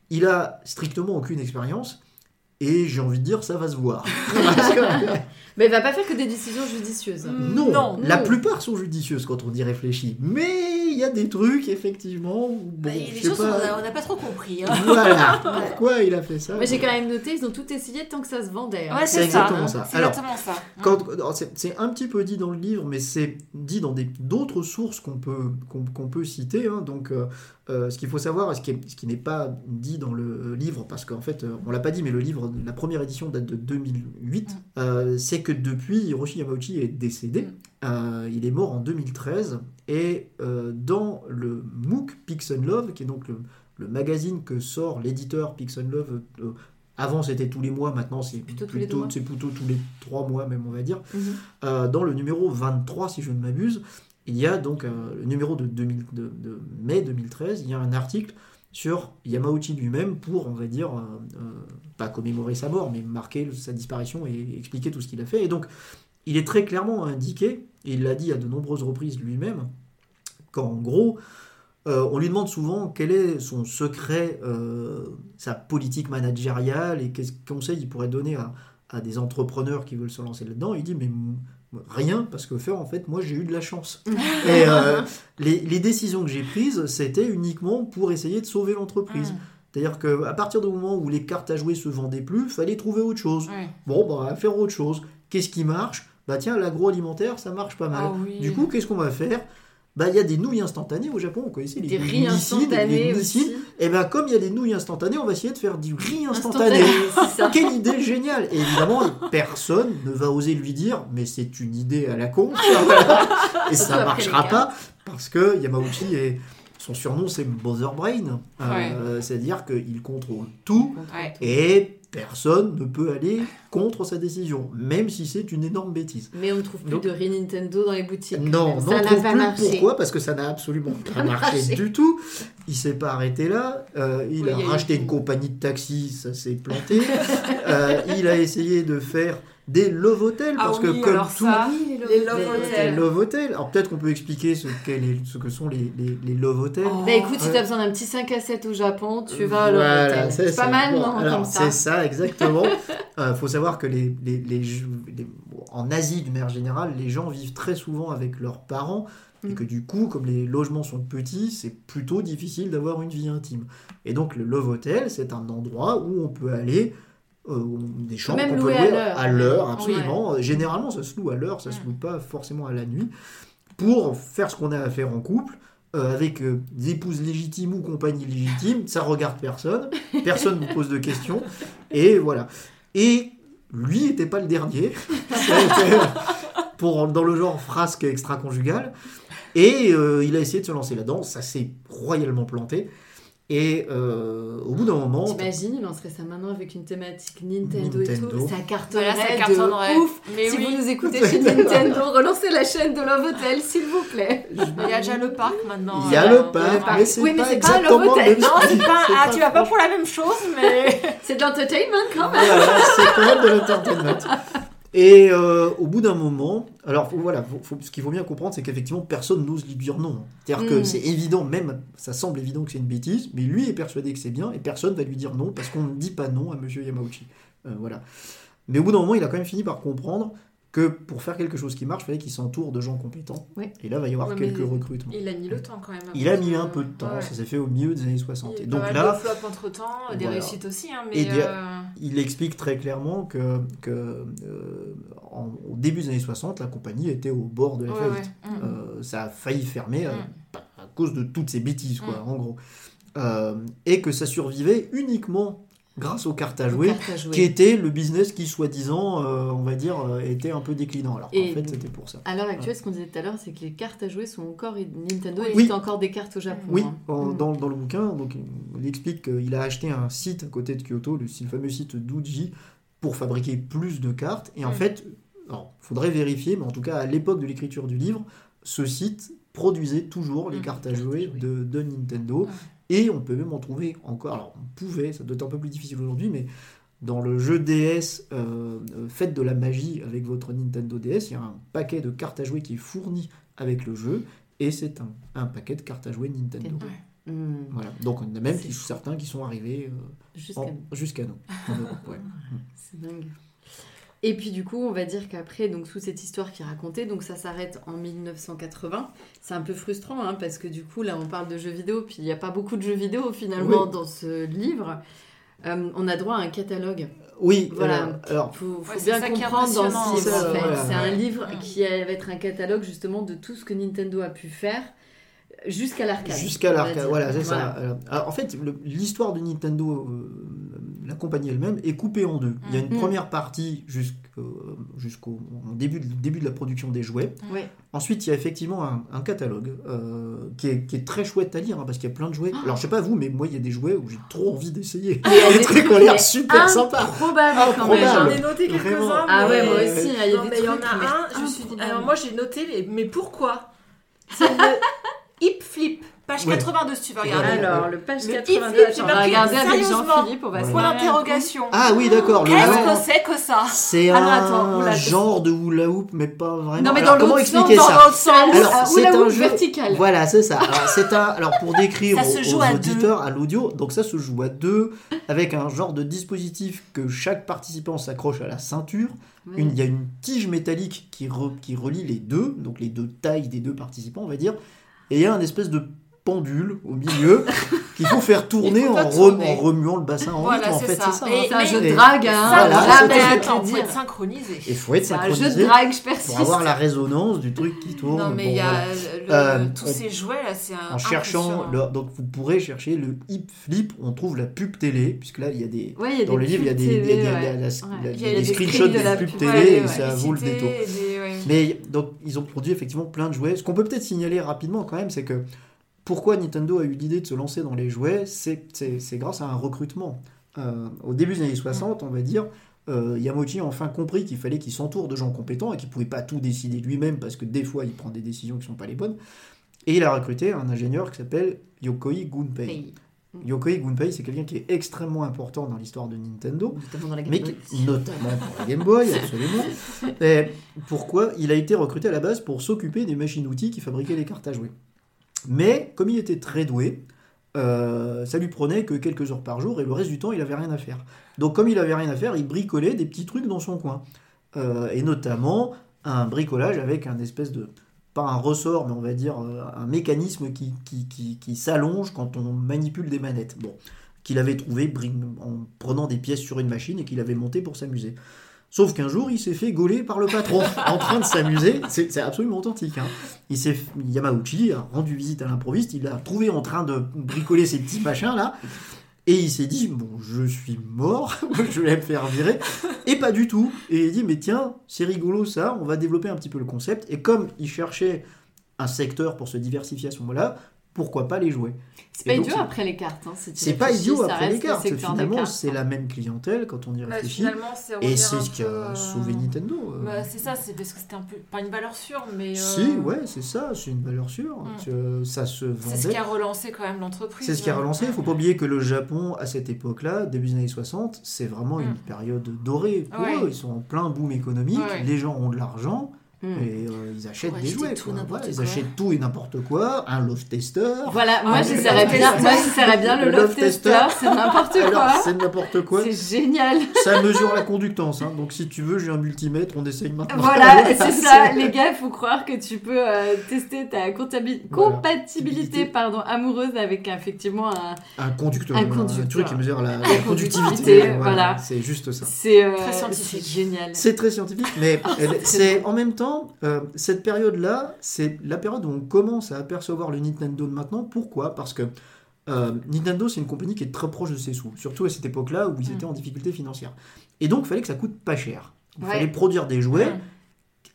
Il a strictement aucune expérience. Et j'ai envie de dire, ça va se voir. [laughs] Mais il va pas faire que des décisions judicieuses. Mm. non, Non, la non. plupart sont judicieuses quand on y réfléchit. Mais il y a des trucs, effectivement. où, Bon, Bah, les sais choses, pas. on n'a pas trop compris. hein. Voilà [laughs] pourquoi il a fait ça. Moi j'ai quand même noté, ils ont tout essayé tant que ça se vendait. hein. Ouais, C'est ça. exactement ça. C'est Alors, exactement ça. Quand- alors, c'est un petit peu dit dans le livre, mais c'est dit dans des- d'autres sources qu'on peut, qu'on peut citer. hein. Donc, euh, euh, ce qu'il faut savoir, ce qui est- ce qui n'est pas dit dans le livre, parce qu'en fait, euh, on l'a pas dit, mais le livre, la première édition date de 2008, Mm. euh, c'est que depuis, Hiroshi Yamauchi est décédé. Mm. Euh, il est mort en 2013. Et euh, dans le MOOC Pix and Love, qui est donc le, le magazine que sort l'éditeur Pix and Love, euh, avant c'était tous les mois, maintenant c'est Plutôt plutôt, tous les deux mois. c'est plutôt tous les trois mois même, on va dire. Mhm. Euh, dans le numéro 23, si je ne m'abuse, il y a donc le numéro de, 2000 de- de mai 2013, il y a un article sur Yamauchi lui-même pour, on va dire, euh, euh, pas commémorer sa mort, mais marquer sa disparition et expliquer tout ce qu'il a fait. Et donc, il est très clairement indiqué, et il l'a dit à de nombreuses reprises lui-même, qu'en gros, euh, on lui demande souvent quel est son secret, sa politique managériale et quels conseils il pourrait donner à, à des entrepreneurs qui veulent se lancer là-dedans. Il dit mais rien parce que faire en fait moi j'ai eu de la chance. [laughs] et euh, les, les décisions que j'ai prises c'était uniquement pour essayer de sauver l'entreprise. C'est-à-dire qu'à partir du moment où les cartes à jouer se vendaient plus, fallait trouver autre chose. Bon, bah, on va faire autre chose. Qu'est-ce qui marche? Bah tiens, l'agroalimentaire, ça marche pas mal. Ah oui. Du coup, qu'est-ce qu'on va faire? Bah, il y a des nouilles instantanées au Japon, on connaissait les Des riz instantanés. Et ben comme il y a des nouilles instantanées, on va essayer de faire du riz instantané. [laughs] Quelle idée géniale Et évidemment, personne ne va oser lui dire mais c'est une idée à la con. [laughs] Et ça après marchera pas parce que Yamauchi est son surnom c'est Mother Brain. Euh, Ouais. C'est-à-dire qu'il contrôle tout Ouais. et personne ne peut aller contre sa décision, même si c'est une énorme bêtise. Mais on ne trouve plus Donc- de riz Nintendo dans les boutiques. Non, ça non, n'a trouve pas plus. marché. Pourquoi? Parce que ça n'a absolument pas marché, marché. du tout. Il s'est pas arrêté là. Euh, il Oui, a racheté une compagnie de taxi, ça s'est planté. Euh, il a essayé de faire des love hotels Ah parce oui, que comme tout ça, les love hotels. love hotels. Alors peut-être qu'on peut expliquer ce, les- ce que sont les, les, les love hotels. Oh. Bah écoute, si Ouais. t'as besoin d'un petit 5 à 7 au Japon, tu vas à Voilà, l'hôtel. c'est pas mal, Bon, non alors. C'est ça, exactement. Il [laughs] faut savoir que les, les, en Asie, d'une manière générale, les gens vivent très souvent avec leurs parents. Et Mm. que du coup, comme les logements sont petits, c'est plutôt difficile d'avoir une vie intime. Et donc, le Love Hotel, c'est un endroit où on peut aller, euh, des chambres qu'on peut louer à l'heure. Oui. absolument. Généralement, ça se loue à l'heure, ça se loue pas forcément à la nuit, pour faire ce qu'on a à faire en couple. euh, avec euh, des épouses légitimes ou compagnie légitime, ça regarde personne, personne ne vous pose de questions, et voilà. Et lui était pas le dernier, [laughs] pour dans le genre frasque extra-conjugale, et euh, il a essayé de se lancer là-dedans, ça s'est royalement planté, et euh, au bout d'un moment, T'imagines, il lancerait ça maintenant avec une thématique Nintendo, et Nintendo. tout. Ça cartonnerait, Voilà, ça de cartonnerait. ouf. Mais si oui. vous nous écoutez [laughs] chez Nintendo, relancez la chaîne de Love Hotel, s'il vous plaît. Il y a déjà le parc maintenant. il y a euh, le parc, le parc. mais c'est Oui, mais pas pas exactement Love le Hotel. même Non, c'est pas. c'est Ah, tu vas pas pour la même chose, mais. C'est de l'entertainment quand même. Voilà, c'est quand même de l'entertainment. Et euh, au bout d'un moment, alors faut- voilà, faut- faut- ce qu'il faut bien comprendre, c'est qu'effectivement personne n'ose lui dire non. C'est-à-dire que Mm. c'est évident, même ça semble évident que c'est une bêtise, mais lui est persuadé que c'est bien et personne va lui dire non parce qu'on ne dit pas non à Monsieur Yamauchi. Euh, voilà. Mais au bout d'un moment, il a quand même fini par comprendre que pour faire quelque chose qui marche, il fallait qu'il s'entoure de gens compétents. Oui. Et là, il va y avoir Ouais, quelques recrutements. Il a mis le temps quand même. Il a mis un peu de temps, Ouais. ça s'est fait au milieu des années 60. Il y a donc là, de flops entre temps, des réussites aussi, hein, mais. des- euh, il explique très clairement que, que euh, en- au début des années 60, la compagnie était au bord de la ouais, faillite. Mm. Euh, ça a failli fermer à, Mm. à cause de toutes ces bêtises, quoi, Mm. en gros. Et que ça survivait uniquement grâce aux cartes à jouer, cartes à jouer. qui était le business qui, soi-disant, euh, on va dire, euh, était un peu déclinant. Alors qu'en fait, c'était pour ça. À l'heure actuelle, ce qu'on disait tout à l'heure, c'est que les cartes à jouer sont encore. Nintendo Oui. existe encore des cartes au Japon. Oui, hein. en- Mm. dans, dans le bouquin, donc, il explique qu'il a acheté un site à côté de Kyoto, le, le fameux site Doji, pour fabriquer plus de cartes. Et en Mm. fait, il faudrait vérifier, mais en tout cas, à l'époque de l'écriture du livre, ce site produisait toujours les Mm. cartes à jouer jouer. de, de Nintendo. Et on peut même en trouver encore. Alors, on pouvait, ça doit être un peu plus difficile aujourd'hui, mais dans le jeu DS, euh, euh, faites de la magie avec votre Nintendo DS, il y a un paquet de cartes à jouer qui est fourni avec le jeu. Et c'est un, un paquet de cartes à jouer Nintendo. Nintendo. Mm. Voilà. Donc on a même qui- certains qui sont arrivés euh, Jusqu'à nous. [laughs] ouais. C'est dingue. Et puis du coup, on va dire qu'après, donc sous cette histoire qui est racontée, donc ça s'arrête en 1980. C'est un peu frustrant, hein, parce que du coup, là, on parle de jeux vidéo, puis il n'y a pas beaucoup de jeux vidéo finalement Oui. dans ce livre. Euh, on a droit à un catalogue. Oui, Voilà. alors, alors, faut, faut Ouais, c'est bien comprendre dans ce livre. ça, en fait. voilà. C'est un livre qui va être un catalogue justement de tout ce que Nintendo a pu faire jusqu'à l'arcade. jusqu'à l'arcade, voilà, c'est ça. Voilà. Alors, alors, en fait, l'histoire de Nintendo, euh, la compagnie elle-même, est coupée en deux. Il y a une Mm. première partie jusqu'au jusqu'au au début, de- début de la production des jouets. Ensuite, il y a effectivement un, un catalogue euh, qui, est, qui est très chouette à lire, hein, parce qu'il y a plein de jouets. Alors, je sais pas vous, mais moi, il y a des jouets où j'ai trop envie d'essayer. Il y a [laughs] des trucs qui ont l'air super sympas. Improbable Ah, quand probable. même. J'en ai noté quelques-uns. Ah ouais, moi aussi, il y a Non, des mais il y en a mais un, je suis. Alors moi j'ai noté, les- mais pourquoi? C'est le [laughs] hip flip, page Ouais. 82 si tu veux regarder. Alors, le page Le 82, if-flip, attends, on va regarder avec sérieusement. Jean-Philippe, on va se Point d'interrogation. Ah oui, d'accord. le Qu'est-ce que c'est que ça C'est un genre de hula hoop, mais pas vraiment. Non, mais dans comment l'autre sens, expliquer dans ça l'autre sens. Alors, un c'est un jeu- vertical. Voilà, c'est ça. Alors, c'est un. Alors, pour décrire aux, auditeurs, à l'audio, donc ça se joue à deux, avec un genre de dispositif que chaque participant s'accroche à la ceinture. Une- Il y a une tige métallique qui, re- qui relie les deux, donc les deux tailles des deux participants, on va dire. Et il y a un espèce de pendule au milieu [laughs] qu'il faut faire tourner faut en, remuant le bassin en Voilà, rythme. En c'est fait, ça. c'est ça. Et- hein. C'est un mais- jeu de Et- drague, hein. Voilà, Drague, mais ça. je attends, peux faut dire. être synchronisé. Il faut être C'est un jeu synchronisé de drague, je persiste. pour avoir la résonance du truc qui tourne. Non mais Bon, il y a voilà. le- Euh, tous on- ces jouets là, c'est un En cherchant, le- donc vous pourrez chercher le hip flip, on trouve la pub télé, puisque là il y a des. Ouais, il y a Dans le livre, il y a des, screenshots de la pub télé et ça vaut le détour. Mais donc ils ont produit effectivement plein de jouets. Ce qu'on peut peut-être signaler rapidement quand même, c'est que pourquoi Nintendo a eu l'idée de se lancer dans les jouets, c'est grâce à un recrutement. Euh, au début des années 60, on va dire, euh, a enfin compris qu'il fallait qu'il s'entoure de gens compétents et qu'il ne pouvait pas tout décider lui-même parce que des fois il prend des décisions qui ne sont pas les bonnes. Et il a recruté un ingénieur qui s'appelle Yokoi Gunpei. Hey. Yokoi Gunpei, c'est quelqu'un qui est extrêmement important dans l'histoire de Nintendo. Notamment dans la Game Mais Boy. qui- notamment pour la Game Boy, absolument. [laughs] Et pourquoi Il a été recruté à la base pour s'occuper des machines-outils qui fabriquaient les cartes à jouer. Mais comme il était très doué, euh, ça lui prenait que quelques heures par jour et le reste du temps, il avait rien à faire. Donc comme il avait rien à faire, il bricolait des petits trucs dans son coin. Euh, et notamment un bricolage avec un espèce de pas un ressort, mais on va dire euh, un mécanisme qui, qui, qui, s'allonge quand on manipule des manettes. Bon, qu'il avait trouvé en prenant des pièces sur une machine et qu'il avait monté pour s'amuser. Sauf qu'un jour, il s'est fait gauler par le patron [laughs] en train de s'amuser. C'est absolument authentique. hein. Il s'est, Yamauchi a rendu visite à l'improviste. Il l'a trouvé en train de bricoler ces petits machins là. Et il s'est dit, bon, je suis mort, [laughs] je vais me faire virer. Et pas du tout. Et il dit, mais tiens, c'est rigolo ça, on va développer un petit peu le concept. Et comme il cherchait un secteur pour se diversifier à ce moment-là, pourquoi pas les jouer C'est pas donc, idiot après les cartes. Hein, si C'est pas idiot après les cartes. Finalement, c'est hein. la même clientèle quand on y Bah, réfléchit. finalement, c'est Et c'est ce qui peu, a euh, sauvé Nintendo. euh. Bah, c'est ça, c'est parce que c'était un peu pas une valeur sûre, mais. euh, Si, ouais, c'est ça, c'est une valeur sûre. Mm. que Ça se C'est ce qui vendait. a relancé quand même l'entreprise. C'est ce qui a relancé. Il faut pas oublier que le Japon, à cette époque-là, début des années 60, c'est vraiment une Mm. période dorée pour Ouais. eux. Ils sont en plein boom économique, Ouais. les gens ont de l'argent Hmm. et euh, ils achètent Pour des jouets. tout, quoi. ils achètent tout et n'importe quoi. Un love tester. Voilà, moi Ah, j'essaierais bien, moi bien le Le love tester, c'est n'importe quoi. c'est n'importe quoi. C'est génial. Ça mesure la conductance. hein. Donc, si tu veux, j'ai un multimètre. On essaye maintenant. Voilà, [laughs] c'est ça, les gars, il faut croire que tu peux euh, tester ta Voilà. compatibilité pardon, amoureuse avec effectivement un. Un conducteur. Un Un, conducteur. truc qui mesure la, la conductivité, voilà. C'est juste ça. C'est euh, Très scientifique. c'est génial. C'est très scientifique, mais [laughs] c'est en même temps, euh, cette période-là, c'est la période où on commence à apercevoir le Nintendo de maintenant. Pourquoi? Parce que euh, Nintendo, c'est une compagnie qui est très proche de ses sous, surtout à cette époque-là où ils Mm. étaient en difficulté financière. Et donc, il fallait que ça coûte pas cher. Il Ouais. fallait produire des jouets Mm.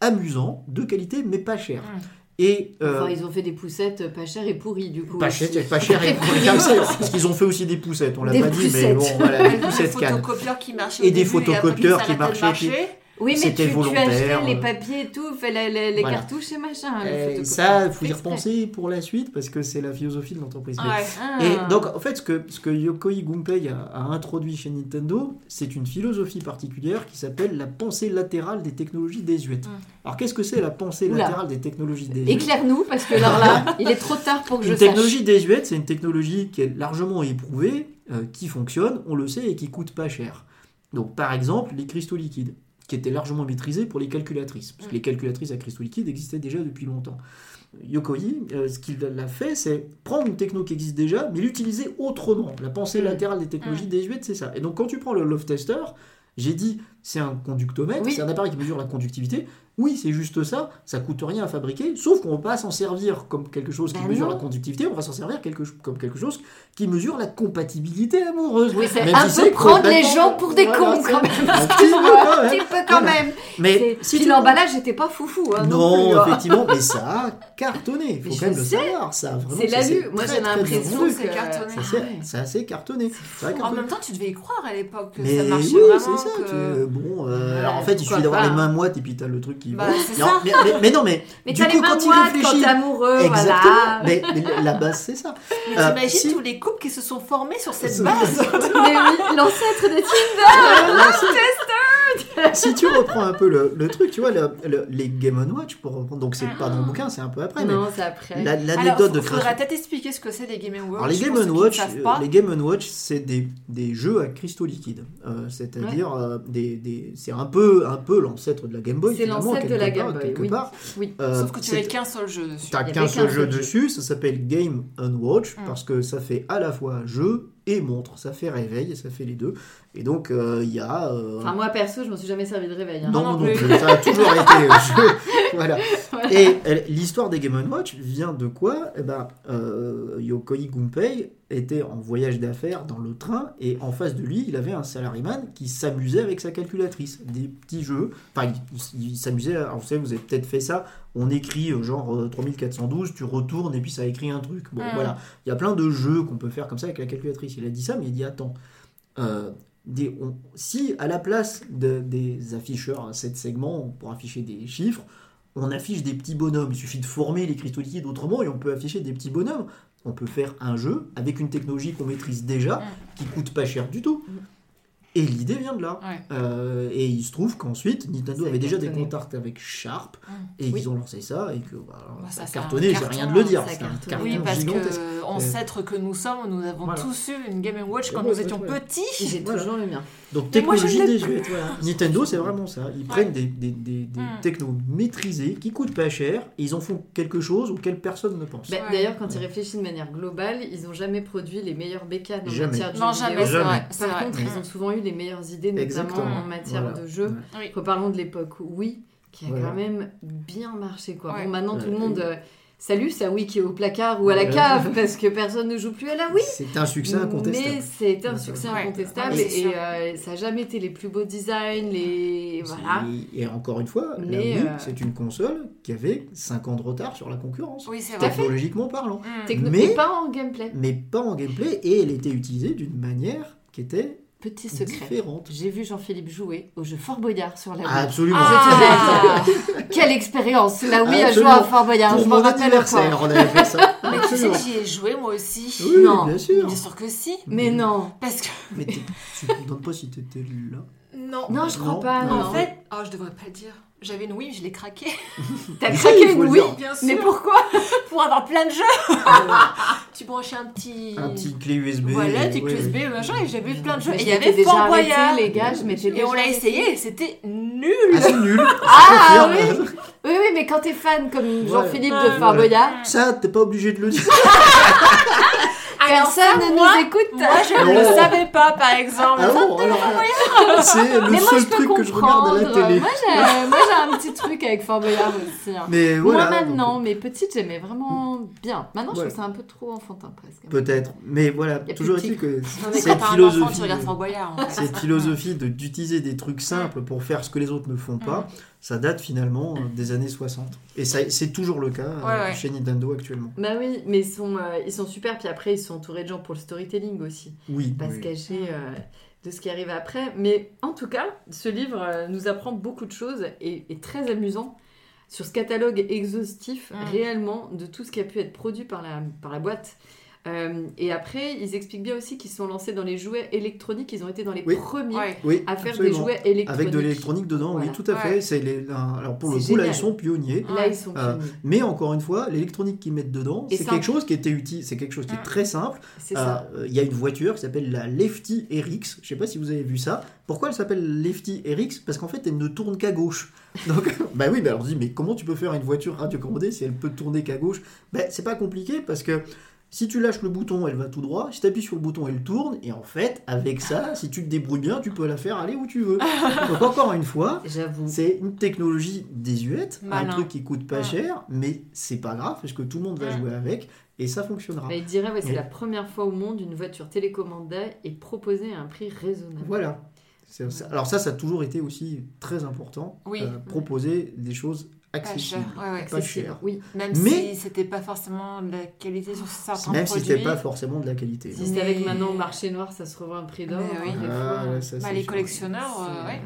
amusants, de qualité, mais pas chers. Mm. Et euh, Enfin, ils ont fait des poussettes pas chères et pourries, du coup. pas cher, pas cher et ça, parce qu'ils ont fait aussi des poussettes, on l'a Des pas dit, mais bon, voilà, des Des poussettes cannes. photocopieurs qui marchaient Et des photocopieurs qui marchaient, marcher. Oui, mais tu, tu achetais les papiers et tout, les, les- les Voilà. cartouches et machin. Et photocopieur. ça, il faut y repenser pour la suite, parce que c'est la philosophie de l'entreprise. Ouais. Ah. Et donc, en fait, ce que, ce que Yokoi Gunpei a, a introduit chez Nintendo, c'est une philosophie particulière qui s'appelle la pensée latérale des technologies désuètes. Mm. Alors, qu'est-ce que c'est la pensée Oula. latérale des technologies désuètes? Éclaire-nous, parce que alors là, [laughs] il est trop tard pour que je Une sache. technologie désuète, c'est une technologie qui est largement éprouvée, euh, qui fonctionne, on le sait, et qui coûte pas cher. Donc, par exemple, les cristaux liquides, qui étaient largement maîtrisés pour les calculatrices, parce que les calculatrices à cristaux liquides existaient déjà depuis longtemps. Yokoi, euh, ce qu'il a fait, c'est prendre une techno qui existe déjà, mais l'utiliser autrement. La pensée Mm. latérale des technologies désuètes, c'est ça. Et donc, quand tu prends le Love Tester, j'ai dit, c'est un conductomètre, Oui. c'est un appareil qui mesure la conductivité. Oui, c'est juste ça, ça coûte rien à fabriquer, sauf qu'on ne va pas s'en servir comme quelque chose qui Bah mesure non. la conductivité, on va s'en servir quelque, comme quelque chose qui mesure la compatibilité amoureuse. Oui, c'est un si peu c'est prendre les gens pour des Voilà, cons c'est- quand même. Un petit peu quand même. Voilà. Mais C'est- si tu- l'emballage était pas foufou. Hein, non, non, plus, hein. effectivement, mais ça a cartonné. Il faut Mais quand même le savoir. Ça a vraiment, C'est la vue. Moi, j'ai l'impression que c'est cartonné. Ça Ah. Ça a assez cartonné. En cartonné. même temps, tu devais y croire à l'époque que Mais ça marchait oui, vraiment. c'est Bon, euh, alors en fait, il suffit d'avoir les mains moites et puis t'as le truc qui. Bah, Non, ça. mais, mais- mais non, mais. Mais du t'as coup, quand il quand réfléchit- t'es amoureux, Exactement. voilà. Mais, mais la base, c'est ça. Mais Euh, t'imagines si- tous les couples qui se sont formés sur cette base Mais oui, l'ancêtre des Tinder. [laughs] si tu reprends un peu le, le truc, tu vois, le- le- les Game Watch, pour reprendre, donc c'est pas dans le bouquin, c'est un peu après, Non, c'est après. mais la- l'anecdote de faudra peut-être expliquer ce que c'est les Game Watch. Alors les Game ne Watch, les Game Watch, c'est des, des jeux à cristaux liquides, Euh, c'est-à-dire euh, des, des- c'est un peu un peu l'ancêtre de la Game Boy. C'est l'ancêtre de la Game Boy, quelque oui. part. Oui. Euh, Sauf que tu n'avais qu'un seul jeu dessus. T'as Il y qu'un seul jeu dessus, ça s'appelle Game Watch Mm. parce que ça fait à la fois jeu et montre, ça fait réveil, ça fait les deux. Et donc il y a Enfin, moi perso, je m'en suis jamais servi de réveil. hein. non, non non, plus. plus. ça a toujours été euh, jeu. [laughs] Voilà. Voilà. Et l'histoire des Game Watch vient de quoi? Eh ben, euh, Yokoi Gunpei était en voyage d'affaires dans le train et en face de lui, il avait un salaryman qui s'amusait avec sa calculatrice. Des petits jeux. Enfin, il, il s'amusait. Alors, vous savez, vous avez peut-être fait ça. On écrit euh, genre euh, 3412, tu retournes et puis ça écrit un truc. Bon, Mm. voilà. Il y a plein de jeux qu'on peut faire comme ça avec la calculatrice. Il a dit ça, mais il dit attends. euh, des- on- si à la place de- des afficheurs à 7 segments pour afficher des chiffres, on affiche des petits bonhommes. Il suffit de former les cristaux liquides autrement et on peut afficher des petits bonhommes. On peut faire un jeu avec une technologie qu'on maîtrise déjà, Mm. qui coûte pas cher du tout. Et l'idée vient de là. Ouais. Euh, et il se trouve qu'ensuite, Nintendo avait déjà des contacts avec Sharp et Oui. ils ont lancé ça et que bah, Bah, ça ça, a cartonné, carton, rien de le dire. ça un carton Oui, parce gigantesque. que ancêtres que nous sommes, nous avons Voilà. tous eu une Game Watch quand Ouais, nous ouais, étions petits. J'ai Voilà. toujours le mien. Donc moi, technologie désuète, voilà. Nintendo, c'est vraiment ça. Ils prennent des, des, des, des Mm. technos maîtrisés qui coûtent pas cher et ils en font quelque chose auquel personne ne pense. Bah, Ouais. D'ailleurs, quand ils réfléchissent de manière globale, ils n'ont jamais produit les meilleures bécanes en matière de Non, jeux jamais, Par vrai. contre, ils ont souvent eu les meilleures idées, notamment Exactement. en matière Voilà. de. Ouais. Oui. Reparlons de l'époque Wii, qui a Voilà. quand même bien marché. Quoi. Ouais. Bon, maintenant, tout le monde euh, salue sa Wii qui est au placard ou à la cave [laughs] parce que personne ne joue plus à la Wii. C'est un succès incontestable. Mais c'est un succès Ouais. incontestable Ouais, et sûr. euh, ça n'a jamais été les plus beaux designs, les voilà. Et, encore une fois, la Mais, Wii, euh, c'est une console qui avait 5 ans de retard sur la concurrence, Oui, technologiquement parlant. Mm. Techno- Mais- mais pas en gameplay. Mais pas en gameplay et elle était utilisée d'une manière qui était Petit secret. différente. J'ai vu Jean-Philippe jouer au jeu Fort Boyard sur la Wii. Absolument. Ah. Quelle expérience Wii a joué Absolument. à Fort Boyard, Pour je m'en rappelle encore. on avait fait ça. [laughs] Mais tu sais que j'y ai joué moi aussi. Oui, Non. bien sûr. Bien sûr que si. Mais non Parce que. Mais tu ne donnes pas si t'étais là. Non. Non, je crois Non, pas, non. En fait, oh, je devrais pas le dire. J'avais une Wii, je l'ai craquée. [laughs] T'as craqué une Wii. Bien sûr. Mais pourquoi [laughs] Pour avoir plein de jeux. tu branchais un petit. Un petit clé USB. Voilà, et- petit ouais, USB, ouais. machin, et j'avais plein de jeux. Et il y avait déjà Fort les gars, je m'étais Et on l'a essayé et c'était nul. Ah, c'est nul. [laughs] Ah, confirme. Oui, oui, mais quand t'es fan comme. Jean-Philippe Ah, de Fort voilà. Boyard, Ça, t'es pas obligé de le dire. Alors ça, Personne ne moi, nous écoute. Moi, je ne le savais pas, par exemple. Ah bon, alors, C'est le mais moi, seul je peux truc que je regarde à la télé. Moi, j'ai moi, j'ai un petit truc avec Fort Boyard aussi. hein. Mais Moi maintenant, donc, mais petite, j'aimais vraiment bien. Maintenant, je trouve ça un peu trop enfantin presque. Peut-être. Mais voilà, toujours est-il que cette philosophie. tu regardes Fort Boyard. en fait. Cette philosophie de- d'utiliser des trucs simples pour faire ce que les autres ne font pas, ça date finalement euh, des années 60. Et c'est toujours le cas euh, Ouais, chez Nintendo actuellement. Bah oui, mais ils sont, euh, ils sont super. Puis après, ils sont entourés de gens pour le storytelling aussi. Oui. Pas se cacher euh, de ce qui arrive après. Mais en tout cas, ce livre euh, nous apprend beaucoup de choses et est très amusant sur ce catalogue exhaustif Mm. réellement de tout ce qui a pu être produit par la, par la boîte. Euh, et après, ils expliquent bien aussi qu'ils sont lancés dans les jouets électroniques. Ils ont été dans les Oui. premiers Ouais. Oui, à faire absolument. des jouets électroniques. Avec de l'électronique dedans, Voilà. oui, tout à fait. Ouais. C'est les, alors pour le coup, là, ils sont pionniers. Là, ils sont Euh, pionniers. Mais encore une fois, l'électronique qu'ils mettent dedans, Et c'est simple. quelque chose qui était utile, c'est quelque chose qui est Mm. très simple. Euh. Il y a une voiture qui s'appelle la Lefty RX. Je sais pas si vous avez vu ça. Pourquoi elle s'appelle Lefty RX Parce qu'en fait, elle ne tourne qu'à gauche. [laughs] Donc, bah oui, bah alors on se dit, mais comment tu peux faire une voiture radiocommandée si elle peut tourner qu'à gauche? Ben, c'est pas compliqué parce que si tu lâches le bouton, elle va tout droit. Si tu appuies sur le bouton, elle tourne. Et en fait, avec ça, si tu te débrouilles bien, tu peux la faire aller où tu veux. [laughs] Donc, encore une fois, c'est une technologie désuète, un truc qui coûte pas Ouais. cher, mais c'est pas grave parce que tout le monde va Ouais. jouer avec et ça fonctionnera. Bah, il dirait, ouais, c'est la première fois au monde une voiture télécommandée est proposée à un prix raisonnable. Voilà. Alors ça, ça a toujours été aussi très important. Oui. euh, proposer des choses Pas cher. Ouais, ouais. Pas cher. Oui. Même Mais- si c'était pas forcément de la qualité sur certains Même si produits. c'était pas forcément de la qualité. Si c'était avec maintenant au marché noir, ça se revend un prix d'or. Mais oui. Ah, Bah, les sûr. collectionneurs, euh, ouais.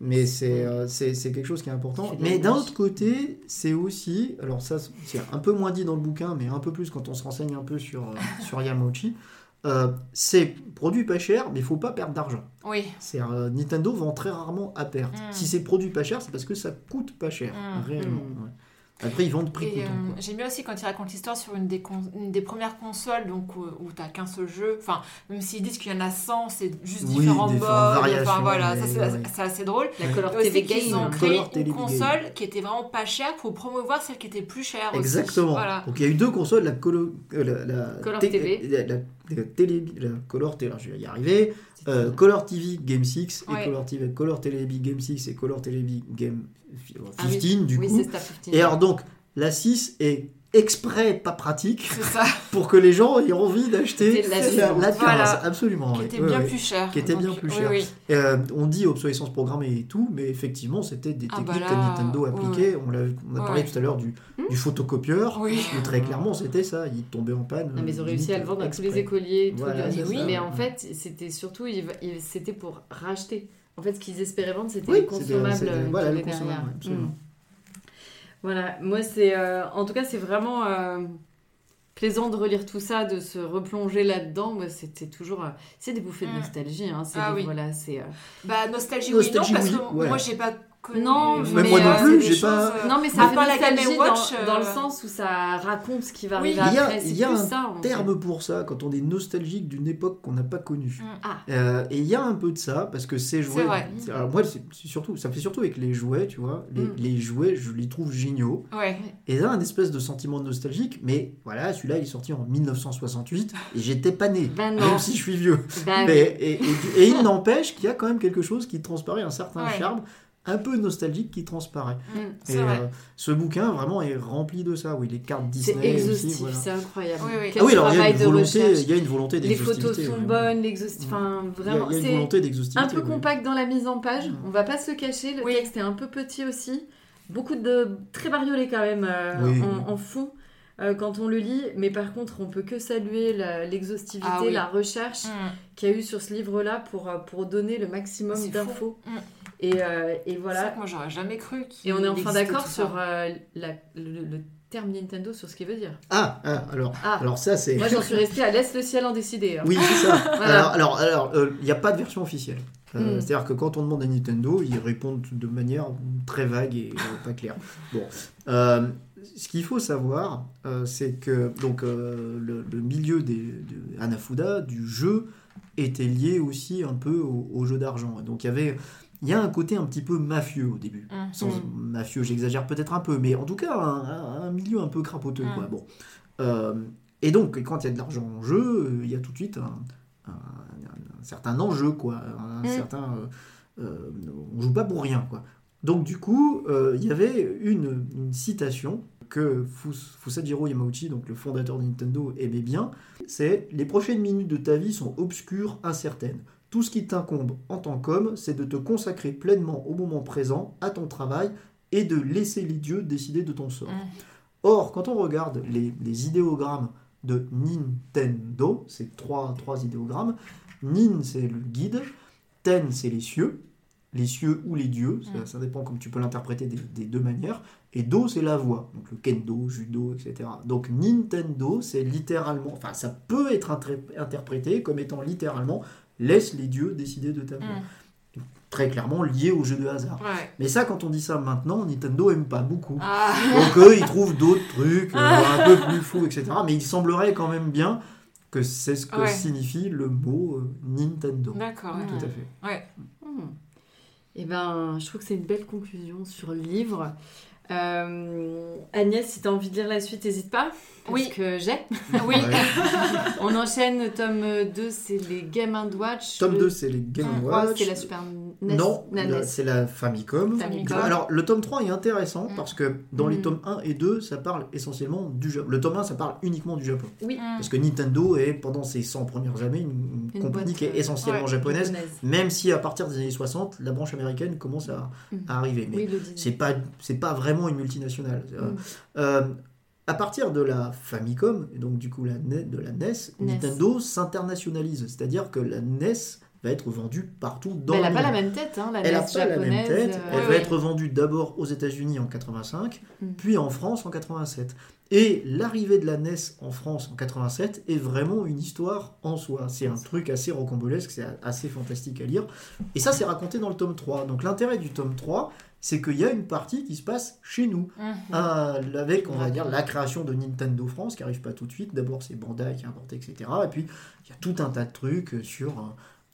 Mais c'est euh, c'est c'est quelque chose qui est important. Mais d'un autre côté, c'est aussi, alors ça c'est un peu moins dit dans le bouquin, mais un peu plus quand on se renseigne un peu sur, euh, sur Yamauchi, euh, c'est produit pas cher, mais il faut pas perdre d'argent. Oui. C'est euh, Nintendo vend très rarement à perte. Mm. Si c'est produit pas cher, c'est parce que ça coûte pas cher, Mm. réellement. Mm. ouais. Après, ils vendent prix coûtant. euh, quoi. j'aime bien aussi quand il raconte l'histoire sur une des, con- une des premières consoles donc, où, où t'as qu'un seul jeu. Enfin, même s'ils disent qu'il y en a 100, c'est juste Oui, différents modes. Enfin voilà, ça mais c'est ouais. assez drôle. La. Color TV qu'ils ont Game. créé Color une Game. console qui était vraiment pas chère pour promouvoir celle qui était plus chère aussi. Exactement. Voilà. Donc il y a eu deux consoles, la, colo, euh, la, la Color TV. la, la- la télé, la Color TV, alors je vais y arriver, euh, Color TV Game 6 et. Color TV, Color Game 6 et Color Television Game 15 Ah oui. du coup. Star 15. Et alors donc la 6 est exprès pas pratique [laughs] pour que les gens aient envie d'acheter la la, suivante. la 15, Voilà. absolument. qui était bien plus cher. Qui était bien Donc, plus oui, cher. oui. Euh, on dit obsolescence programmée et tout, mais effectivement, c'était des Ah techniques bah que Nintendo appliquait. On, a parlé tout à l'heure du, Hmm. du photocopieur, Oui. où très clairement, c'était ça. Il tombait en panne. Non, mais ils ont réussi à le vendre à tous les écoliers. tout Voilà, le-. Mais en Ouais. fait, c'était surtout, c'était pour racheter. En fait, ce qu'ils espéraient vendre, c'était voilà, le consommable, ouais, absolument. Voilà, moi, c'est. euh, en tout cas, c'est vraiment euh, plaisant de relire tout ça, de se replonger là-dedans. Moi, c'était toujours. euh, c'est des bouffées de Mm. nostalgie. Hein, c'est Ah des- oui. Voilà, c'est. euh, Bah, nostalgie, Nostalgie, oui, non, parce oui, que voilà. moi j'ai pas connu. Non, Mais moi non euh, plus, c'est des j'ai pas- euh, Non, mais ça à fait la Game Watch, dans, dans le euh, sens où ça raconte ce qui va Oui. arriver Il y a- après. il y a plus un ça. en fait. terme pour ça quand on est nostalgique d'une époque qu'on n'a pas connue. Mm. Ah. Euh, et il y a un peu de ça parce que ces jouets. vrai. Alors moi, c'est surtout, ça fait surtout avec les jouets, tu vois. Les, Mm. les jouets, je les trouve géniaux. Ouais. Et là, un espèce de sentiment nostalgique. Mais voilà, celui-là, il est sorti en 1968 et j'étais pas né, Ben non. même si je suis vieux. Bah Mais, et, et- et il n'empêche qu'il y a quand même quelque chose qui transparaît, un certain Ouais. charme, un peu nostalgique qui transparaît. Mm. C'est Et vrai. euh, ce bouquin vraiment est rempli de ça. Oui, les cartes C'est Disney exhaustif, aussi. voilà. c'est incroyable. Oui, oui. Quel Ah oui, alors il y a travail une de volonté, il y a une volonté Les photos sont oui. bonnes, l'exhaustif. Enfin, Il y a- vraiment, il y a, une c'est volonté d'exhaustivité. un peu oui. compact dans la mise en page. Mm. On va pas se cacher, le Oui. texte est un peu petit aussi. Beaucoup de. très bariolé quand même euh, Oui, en, oui. en fond. Euh, quand on le lit, mais par contre, on peut que saluer la- l'exhaustivité, Ah oui. la recherche Mm. qu'il y a eu sur ce livre-là pour, euh, pour donner le maximum C'est d'infos. fou. Mm. Et, euh, et C'est voilà. vrai que moi j'aurais jamais cru qu'il Et on est enfin d'accord sur euh, la- le, le terme Nintendo, sur ce qu'il veut dire. Ah, ah, alors, Ah, alors ça c'est. moi j'en suis [laughs] restée à laisse le ciel en décider. hein. Oui, c'est ça. [laughs] Voilà. Alors, alors, alors, euh, il n'y a pas de version officielle. Euh, Mm. C'est-à-dire que quand on demande à Nintendo, ils répondent de manière très vague et euh, pas claire. Bon, Euh, ce qu'il faut savoir, euh, c'est que donc euh, le, le milieu des, de Hanafuda du jeu était lié aussi un peu au, au jeu d'argent. Donc il y avait, il y a un côté un petit peu mafieux au début. Mm. Sans mafieux, j'exagère peut-être un peu, mais en tout cas un, milieu un peu crapoteux. Mm. Quoi. Bon. Euh, Et donc, quand il y a de l'argent en jeu, il y a tout de suite un, un- un- un certain enjeu, quoi. Un Mm. certain, on joue pas pour rien, quoi. Donc, du coup, euh, il y avait une, une citation que Fus- Fusajiro Yamauchi, donc le fondateur de Nintendo, aimait bien. C'est Les prochaines minutes de ta vie sont obscures, incertaines. Tout ce qui t'incombe en tant qu'homme, c'est de te consacrer pleinement au moment présent, à ton travail, et de laisser les dieux décider de ton sort. Mm. Or, quand on regarde les, les idéogrammes de Nintendo, c'est trois, trois idéogrammes, Nin c'est le guide, Ten c'est les cieux, les cieux ou les dieux, ça, Mm. ça dépend comme tu peux l'interpréter des, des deux manières, et Do c'est la voix, donc le kendo, judo, etc. Donc Nintendo c'est littéralement, enfin ça peut être interprété comme étant littéralement laisse les dieux décider de ta vie. Mm. Très clairement lié au jeu de hasard. Ouais. Mais ça, quand on dit ça maintenant, Nintendo aime pas beaucoup. Ah, Donc eux, ils trouvent d'autres trucs [laughs] euh, un peu plus fous, etc. Mais il semblerait quand même bien que c'est ce que Ouais. signifie le mot euh, Nintendo. d'accord. ouais. Tout à fait. Eh ben, je trouve que c'est une belle conclusion sur le livre. Euh, Agnès, si tu as envie de lire la suite, n'hésite pas. Parce Oui. que j'ai. [laughs] Oui. On enchaîne, tome 2, c'est les Game Watch. Tome Le 2, c'est les Game tome 3, Watch. c'est la Super NES. Non, NES. c'est la Famicom. Famicom. Alors, le tome 3 est intéressant Mm. parce que dans les Mm. tomes 1 et 2, ça parle essentiellement du Japon. Le tome 1, ça parle uniquement du Japon. Oui. Mm. Parce que Nintendo est, pendant ses 100 premières années, une, compagnie boîte, qui est euh, essentiellement ouais, japonaise, Japonaise. même si à partir des années 60, la branche américaine commence à, Mm. à arriver. Mais Oui, c'est pas c'est pas vraiment une multinationale. Euh, Mm. euh, à partir de la Famicom et donc du coup la NES, de la NES, NES. Nintendo s'internationalise, c'est-à-dire que la NES va être vendue partout dans Mais elle le n'a pas monde. la même tête, hein, la Elle n'a NES pas la même tête. euh, Elle Ouais, va ouais. être vendue d'abord aux États-Unis en 85, Mm. puis en France en 87. Et l'arrivée de la NES en France en 87 est vraiment une histoire en soi. C'est un truc assez rocambolesque, c'est assez fantastique à lire. Et ça, c'est raconté dans le tome 3. Donc l'intérêt du tome 3, c'est qu'il y a une partie qui se passe chez nous. Mm. Ah, avec, on va dire, la création de Nintendo France qui arrive pas tout de suite. D'abord, c'est Bandai qui a importé, etc. Et puis, il y a tout un tas de trucs sur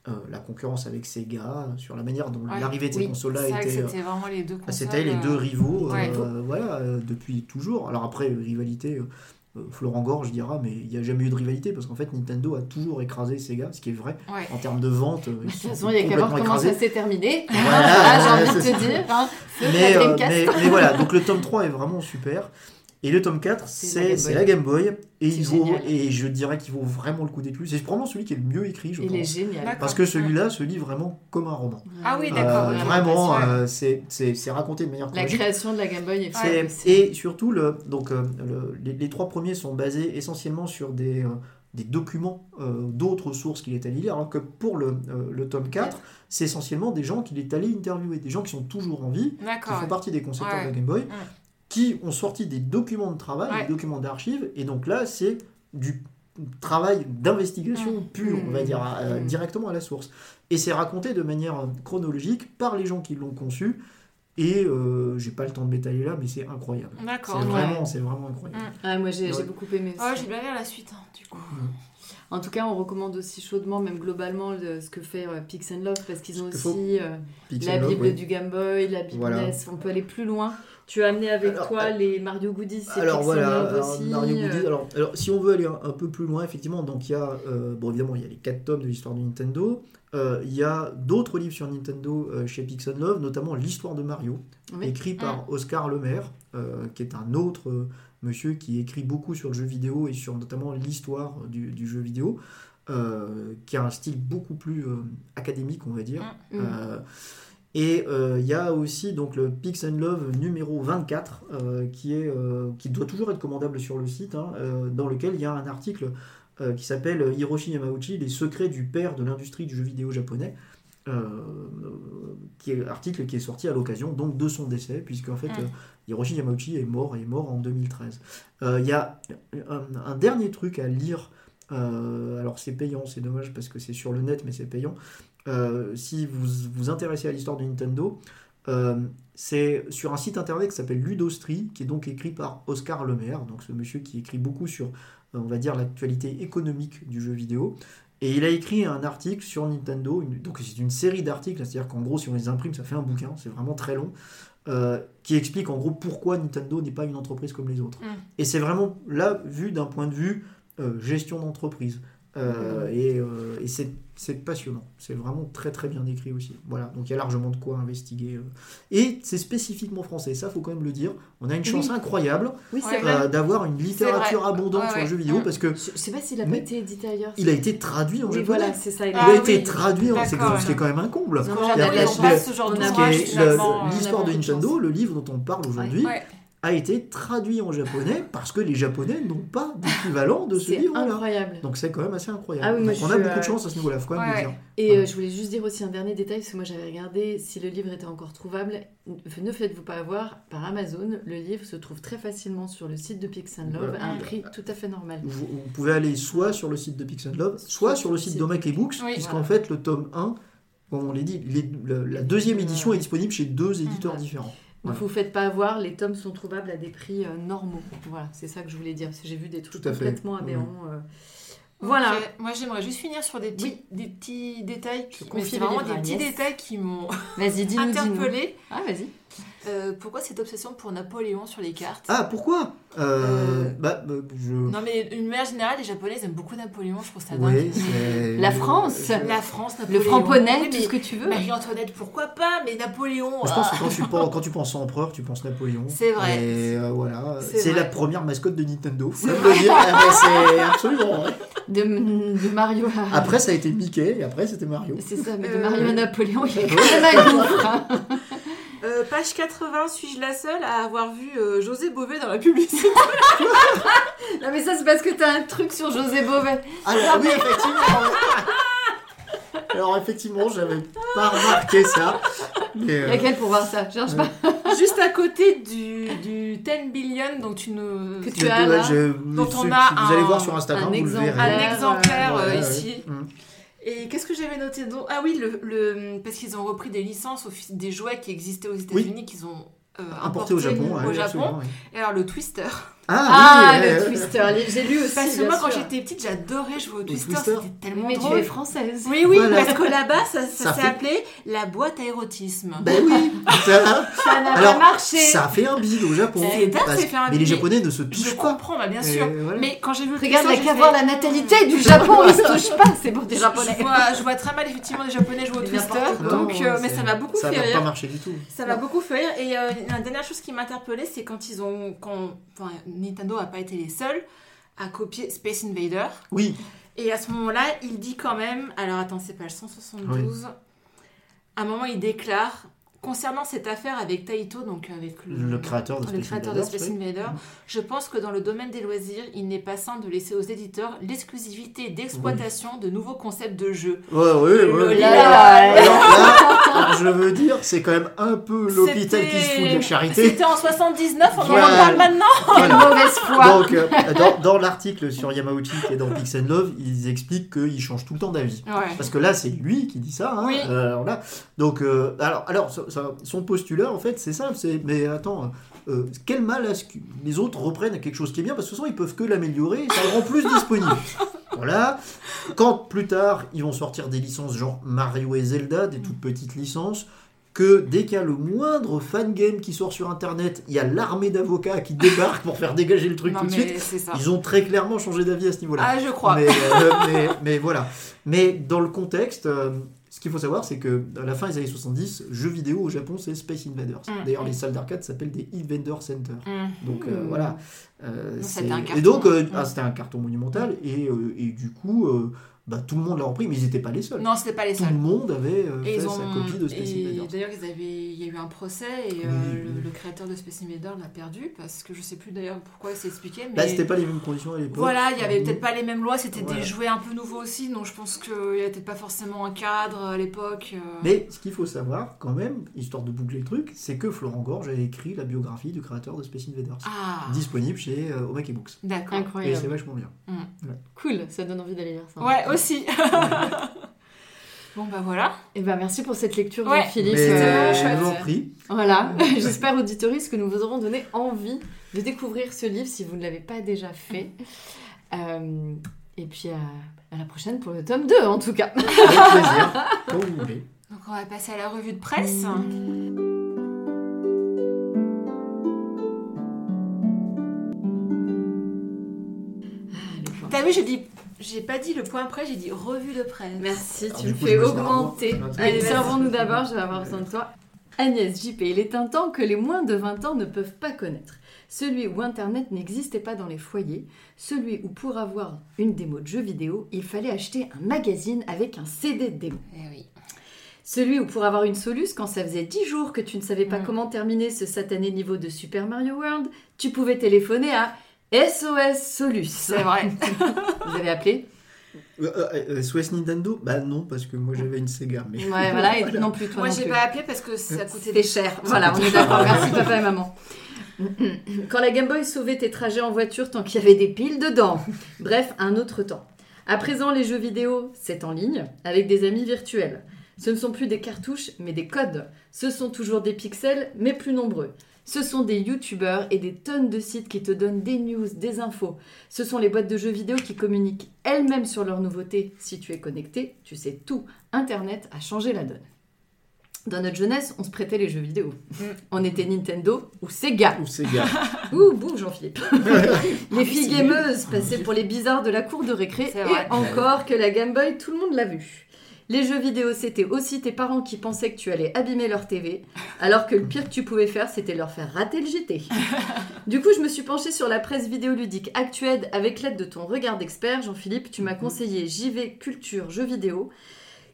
euh, euh, la concurrence avec Sega, sur la manière dont Ouais, l'arrivée de ces oui, consoles-là était. euh, c'était vraiment les deux consoles. c'était les euh, deux rivaux, euh, voilà, euh, depuis toujours. Alors après, euh, rivalité, euh, euh, Florent Gorge dira, mais il n'y a jamais eu de rivalité parce qu'en fait, Nintendo a toujours écrasé Sega, ce qui est vrai Ouais. en termes de vente. euh, De toute façon, il n'y a qu'à voir comment ça s'est terminé. Voilà, [laughs] Ah, j'ai envie de te dire. Hein, euh, mais, mais voilà, donc le tome 3 est vraiment super. Et le tome 4, C'est la Game la Game Boy. Et, il vaut, génial. et je dirais qu'il vaut vraiment le coup d'éclus. C'est probablement celui qui est le mieux écrit, je Il est pense. génial. D'accord. Parce que celui-là se lit vraiment comme un roman. Ah oui, Euh, d'accord. vraiment, euh, c'est c'est- c'est raconté de manière La création de la Game Boy est et surtout, le, donc, euh, le- les, les trois premiers sont basés essentiellement sur des, euh, des documents euh, d'autres sources qu'il est allé lire, alors que pour le, euh, le tome 4, c'est essentiellement des gens qu'il est allé interviewer, des gens qui sont toujours en vie, qui font partie des concepteurs Ouais. de la Game Boy. Qui ont sorti des documents de travail, Ouais. des documents d'archives, et donc là, c'est du travail d'investigation Mm. pur, on va Mm. dire, euh, Mm. directement à la source. Et c'est raconté de manière euh, chronologique par les gens qui l'ont conçu, et euh, j'ai pas le temps de m'étaler là, mais c'est incroyable. C'est D'accord. vraiment, c'est vraiment incroyable. Mm. Ah, moi, j'ai beaucoup aimé. Ouais, j'ai bien lire la suite, hein, du coup. En tout cas, on recommande aussi chaudement, même globalement, le- ce que fait euh, Pix and Love, parce qu'ils ont aussi euh, la Love, Bible ouais. du Game Boy, la Bible Voilà. NES. On peut aller plus loin. Tu as amené avec Alors, toi euh, les Mario Goodies, Alors voilà, alors, aussi. Mario euh, Goodies. Alors, alors, si on veut aller un, un peu plus loin, effectivement, donc il y a, euh, bon évidemment, il y a les 4 tomes de l'histoire de Nintendo. Euh, Il y a d'autres livres sur Nintendo euh, chez Pixel Love, notamment l'histoire de Mario, Oui. écrit par Oscar Lemaire, qui est un autre monsieur qui écrit beaucoup sur le jeu vidéo et sur notamment l'histoire du, du jeu vidéo, qui a un style beaucoup plus académique, on va dire. Mm. Et euh, il y a aussi donc le Pix and Love numéro 24 euh, qui, est, euh, qui doit toujours être commandable sur le site, hein, euh, dans lequel il y a un article euh, qui s'appelle Hiroshi Yamauchi, Les secrets du père de l'industrie du jeu vidéo japonais. euh, qui est article qui est sorti à l'occasion donc de son décès puisque en fait euh, Hiroshi Yamauchi est mort et est mort en 2013 Euh, il y a un, un dernier truc à lire euh, alors c'est payant c'est dommage parce que c'est sur le net mais c'est payant euh, si vous vous intéressez à l'histoire de Nintendo, euh, c'est sur un site internet qui s'appelle Ludostri, qui est donc écrit par Oscar Lemaire, donc ce monsieur qui écrit beaucoup sur, euh, on va dire, l'actualité économique du jeu vidéo. Et il a écrit un article sur Nintendo, une- donc c'est une série d'articles, c'est-à-dire qu'en gros, si on les imprime, ça fait un bouquin, c'est vraiment très long, euh, qui explique en gros pourquoi Nintendo n'est pas une entreprise comme les autres. Mm. Et c'est vraiment là, vu d'un point de vue euh, gestion d'entreprise. Euh, Et, euh, et c'est c'est passionnant. C'est vraiment très très bien écrit aussi. Voilà, donc il y a largement de quoi investiguer. euh. Et c'est spécifiquement français, ça faut quand même le dire. On a une chance Oui. incroyable Oui, Ouais. euh, d'avoir une littérature abondante Ouais, sur le ouais. jeu vidéo Mm. parce que Je, sais pas s'il a pas été édité ailleurs. il a été traduit en Oui, japonais. voilà, c'est ça. Il Il a Ah été oui. traduit, en- c'est D'accord, ce qui est quand même un comble. L'histoire de Nintendo, le livre dont on parle aujourd'hui, Ouais. A été traduit en japonais parce que les japonais n'ont pas d'équivalent de ce C'est livre-là. incroyable. Donc c'est quand même assez incroyable. Ah oui, moi, Donc on a beaucoup de euh, chance à ce niveau-là, Ouais. Et Voilà. euh, je voulais juste dire aussi un dernier détail, parce que moi j'avais regardé si le livre était encore trouvable. Ne faites-vous pas avoir par Amazon. Le livre se trouve très facilement sur le site de Pix and Love à un prix tout à fait normal. Vous, vous pouvez aller soit sur le site de Pix and Love, soit sur le site d'Omak et Books, Oui. puisqu'en Voilà. fait le tome 1, comme on l'a dit, les- la deuxième édition est disponible chez deux éditeurs différents. Donc Voilà. vous faites pas avoir, les tomes sont trouvables à des prix euh, normaux. Voilà, c'est ça que je voulais dire, parce que j'ai vu des trucs fait. complètement aberrants. euh. Voilà. Moi, j'aimerais juste finir sur des petits, Oui. des petits détails. Qui, c'est vraiment des petits détails qui m'ont Vas-y, dis-nous, dis-nous. interpellée. Ah, vas-y. Euh, pourquoi cette obsession pour Napoléon sur les cartes Ah, pourquoi? Euh, Euh, Bah, bah, je... Non, mais d'une manière générale, les Japonais aiment beaucoup Napoléon. Je trouve ça dingue. c'est... La France. La France, Le Napoléon. framponnet, Oui, tout ce que tu veux. Marie-Antoinette, pourquoi pas Mais Napoléon. Je pense ah. que quand tu, penses, quand tu penses empereur, tu penses Napoléon. C'est vrai. Et euh, voilà, C'est la première mascotte de Nintendo. Faut C'est le dire, Ah, c'est absolument vrai. De, de Mario à... Après, ça a été Mickey, et après, c'était Mario. C'est ça, mais de Mario à Napoléon, il y a quand même un gouffre. hein. Euh, page 80, suis-je la seule à avoir vu euh, José Bové dans la publicité? [laughs] Non, mais ça, c'est parce que t'as un truc sur José Beauvais. Alors, oui, effectivement. Alors, effectivement, j'avais pas remarqué ça. Mais, Il y euh, a quel pour voir ça? Cherche pas. Juste à côté du, du 10 billion, donc tu nous... Que tu as là, je- dont on a vous allez un- voir sur Instagram, un vous le exemplaire. verrez. Un exemplaire Ouais, euh, ouais, ici. ouais. Et qu'est-ce que j'avais noté donc? Ah oui, le, le- parce qu'ils ont repris des licences des jouets qui existaient aux États-Unis qu'ils ont euh, Importé au Japon. au. Et alors le Twister. Ah, oui, le euh, Twister, j'ai lu aussi. Parce que moi, quand j'étais petite, j'adorais jouer au Twister. Twister. C'était tellement Mais tu drôle. es française. Oui, oui, Voilà. parce que là-bas, ça, ça Ça s'est fait- appelé la boîte à érotisme. Ben oui, ça, Ça n'a pas marché. ça a fait un bide au Japon. C'est dingue, Parce- ça fait un mais les bide. Japonais ne se Je touchent pas. comprends, bah, bien sûr. voilà. Mais quand j'ai vu le Regarde, il n'y a qu'à voir la natalité du Japon, ils se touchent pas, c'est pour des Japonais. Je vois, je vois très mal effectivement des Japonais jouer au Mais Twister, donc, euh, mais ça m'a beaucoup Ça fait n'a rire. pas marché du tout. Ça m'a beaucoup fait rire. Et euh, la dernière chose qui m'a interpellée, c'est quand ils ont. Nintendo n'a pas été les seuls à copier Space Invader. Oui, Et à ce moment-là, il dit quand même. Alors attends, c'est page 172. À un moment, il déclare. Concernant cette affaire avec Taito, donc avec le, le créateur de Space créateur de Invaders, Space oui. Invader, je pense que dans le domaine des loisirs, il n'est pas sain de laisser aux éditeurs l'exclusivité d'exploitation de nouveaux concepts de jeux. Ouais, ouais, ouais. Lila. Alors là, je veux dire, c'est quand même un peu l'hôpital qui se fout de la charité. C'était en 79, on en Voilà. parle maintenant. [laughs] Quelle mauvaise foi. Donc, euh, dans, dans l'article sur Yamauchi est dans Pix and Love, ils expliquent qu'il change tout le temps d'avis. Ouais. Parce que là, c'est lui qui dit ça. hein. Oui. Euh, alors là, donc, euh, alors, alors ça- son postulat, en fait, c'est simple. C'est, mais attends, euh, quel mal à ce que les autres reprennent quelque chose qui est bien? Parce que de toute façon, ils peuvent que l'améliorer. Ça le rend plus [laughs] disponible. Voilà. Quand plus tard, ils vont sortir des licences genre Mario et Zelda, des toutes petites licences, que dès qu'il y a le moindre fan game qui sort sur Internet, il y a l'armée d'avocats qui débarque pour faire dégager le truc Non, tout de suite. Ils ont très clairement changé d'avis à ce niveau-là. Ah, je crois. Mais, euh, mais, mais voilà. Mais dans le contexte, euh, ce qu'il faut savoir, c'est que à la fin des années 70, jeux vidéo au Japon, c'est Space Invaders. Mm. D'ailleurs, les salles d'arcade s'appellent des Invader Center. Mm. Donc euh, voilà. Euh, Non, un et carton. donc, euh, Mm. ah, c'était un carton monumental. Et, et du coup, bah, tout le monde l'a repris, mais ils n'étaient pas les seuls. Non, c'était pas les Tout le seuls. monde avait euh, fait ont... sa copie de Space et Invaders. D'ailleurs, ils avaient... il y a eu un procès et euh, Oui, le, oui. le créateur de Space Invader l'a perdu parce que je sais plus d'ailleurs pourquoi il s'est expliqué. Mais Bah, c'était pas les mêmes conditions à l'époque. voilà, il y avait peut-être pas les mêmes lois, c'était Voilà. des jouets un peu nouveaux aussi, donc je pense qu'il n'y avait peut-être pas forcément un cadre à l'époque. euh. Mais ce qu'il faut savoir, quand même, histoire de boucler le truc, c'est que Florent Gorge a écrit la biographie du créateur de Space Invaders. Ah, Disponible chez euh, Omake Books. d'accord. Et c'est Incroyable. vachement bien. Cool, ça donne envie d'aller lire ça. Ouais, aussi. [laughs] bon, bah voilà. Et ben merci pour cette lecture, Ouais. Jean-Philippe. Mais Euh, chouette. je vous en prie. Voilà, [laughs] j'espère auditoris que nous vous aurons donné envie de découvrir ce livre si vous ne l'avez pas déjà fait. Euh, et puis à, à la prochaine pour le tome 2 en tout cas. Avec plaisir. Quand vous voulez. Donc on va passer à la revue de presse. Ah. T'as t'as vu, j'ai dit, j'ai pas dit le point près, j'ai dit revue de presse. Merci, Alors, tu me coup, fais augmenter. Allez, servons-nous d'abord, je vais avoir besoin de toi. Agnès JP, il est un temps que les moins de 20 ans ne peuvent pas connaître. Celui où Internet n'existait pas dans les foyers, celui où pour avoir une démo de jeu vidéo, il fallait acheter un magazine avec un CD de démo. Eh oui. Celui où pour avoir une Solus, quand ça faisait 10 jours que tu ne savais pas Mm. comment terminer ce satané niveau de Super Mario World, tu pouvais téléphoner à SOS Solus. C'est vrai. [laughs] Vous avez appelé Euh, euh, euh, SOS Nintendo? Bah non, parce que moi j'avais une Sega. Mais... Ouais, voilà, et [laughs] non plus, toi Moi, j'ai pas appelé parce que ça coûtait des cher. Voilà, on est d'accord. Merci [laughs] papa et maman. Quand la Game Boy sauvait tes trajets en voiture tant qu'il y avait des piles dedans. Bref, un autre temps. À présent, les jeux vidéo, c'est en ligne, avec des amis virtuels. Ce ne sont plus des cartouches, mais des codes. Ce sont toujours des pixels, mais plus nombreux. Ce sont des youtubeurs et des tonnes de sites qui te donnent des news, des infos. Ce sont les boîtes de jeux vidéo qui communiquent elles-mêmes sur leurs nouveautés. Si tu es connecté, tu sais tout. Internet a changé la donne. Dans notre jeunesse, on se prêtait les jeux vidéo. Mm. On était Nintendo ou Sega. Ou Sega. [laughs] Ouh, bouh, Jean-Philippe. [laughs] les filles gameuses passaient pour les bizarres de la cour de récré. Et encore que la Game Boy, tout le monde l'a vu. Les jeux vidéo, c'était aussi tes parents qui pensaient que tu allais abîmer leur TV, alors que le pire que tu pouvais faire, c'était leur faire rater le JT. [laughs] Du coup, je me suis penchée sur la presse vidéoludique actuelle avec l'aide de ton regard d'expert, Jean-Philippe. Tu m'as conseillé JV Culture Jeux vidéo,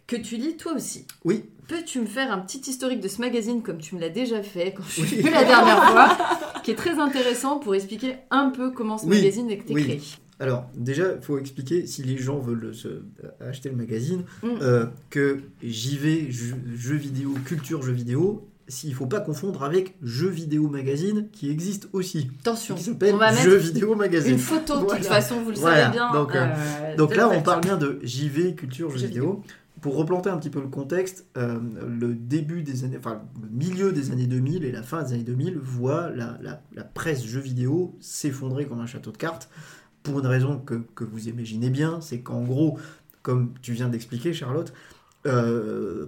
que tu lis toi aussi. Oui. Peux-tu me faire un petit historique de ce magazine comme tu me l'as déjà fait quand je suis Oui. la dernière [laughs] fois, qui est très intéressant pour expliquer un peu comment ce Oui, magazine été oui. Alors, déjà, il faut expliquer, si les gens veulent se, acheter le magazine, Mm. euh, que JV, jeux, jeux vidéo, culture jeux vidéo, s'il faut pas confondre avec Jeux vidéo magazine, qui existe aussi, Attention, qui s'appelle Jeux vidéo magazine. une photo de toute façon, vous le Voilà. savez bien. Donc, euh, euh, Donc là, on parle bien de JV, culture, jeux Jeux vidéo. Pour replanter un petit peu le contexte, euh, le début des années, enfin le milieu des années 2000 et la fin des années 2000 voit la, la- la presse jeux vidéo s'effondrer comme un château de cartes pour une raison que, vous imaginez bien, c'est qu'en gros, comme tu viens d'expliquer Charlotte, euh,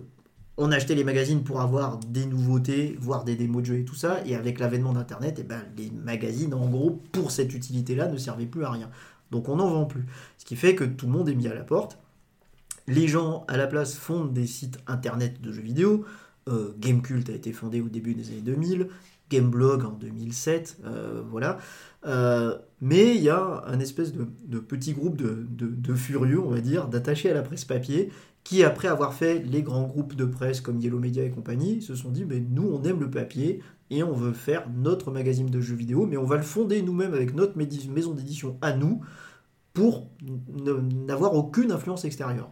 on achetait les magazines pour avoir des nouveautés, voir des démos de jeux et tout ça, et avec l'avènement d'Internet, eh ben, les magazines, en gros, pour cette utilité-là, ne servaient plus à rien. Donc on n'en vend plus. Ce qui fait que tout le monde est mis à la porte. Les gens, à la place, fondent des sites internet de jeux vidéo. Euh, Gamecult a été fondé au début des années 2000, Gameblog en 2007, euh, voilà. Euh, mais il y a un espèce de, petit groupe de, furieux, on va dire, d'attachés à la presse papier, qui, après avoir fait les grands groupes de presse comme Yellow Media et compagnie, se sont dit, mais nous, on aime le papier, et on veut faire notre magazine de jeux vidéo, mais on va le fonder nous-mêmes avec notre maison d'édition à nous, pour n'avoir aucune influence extérieure.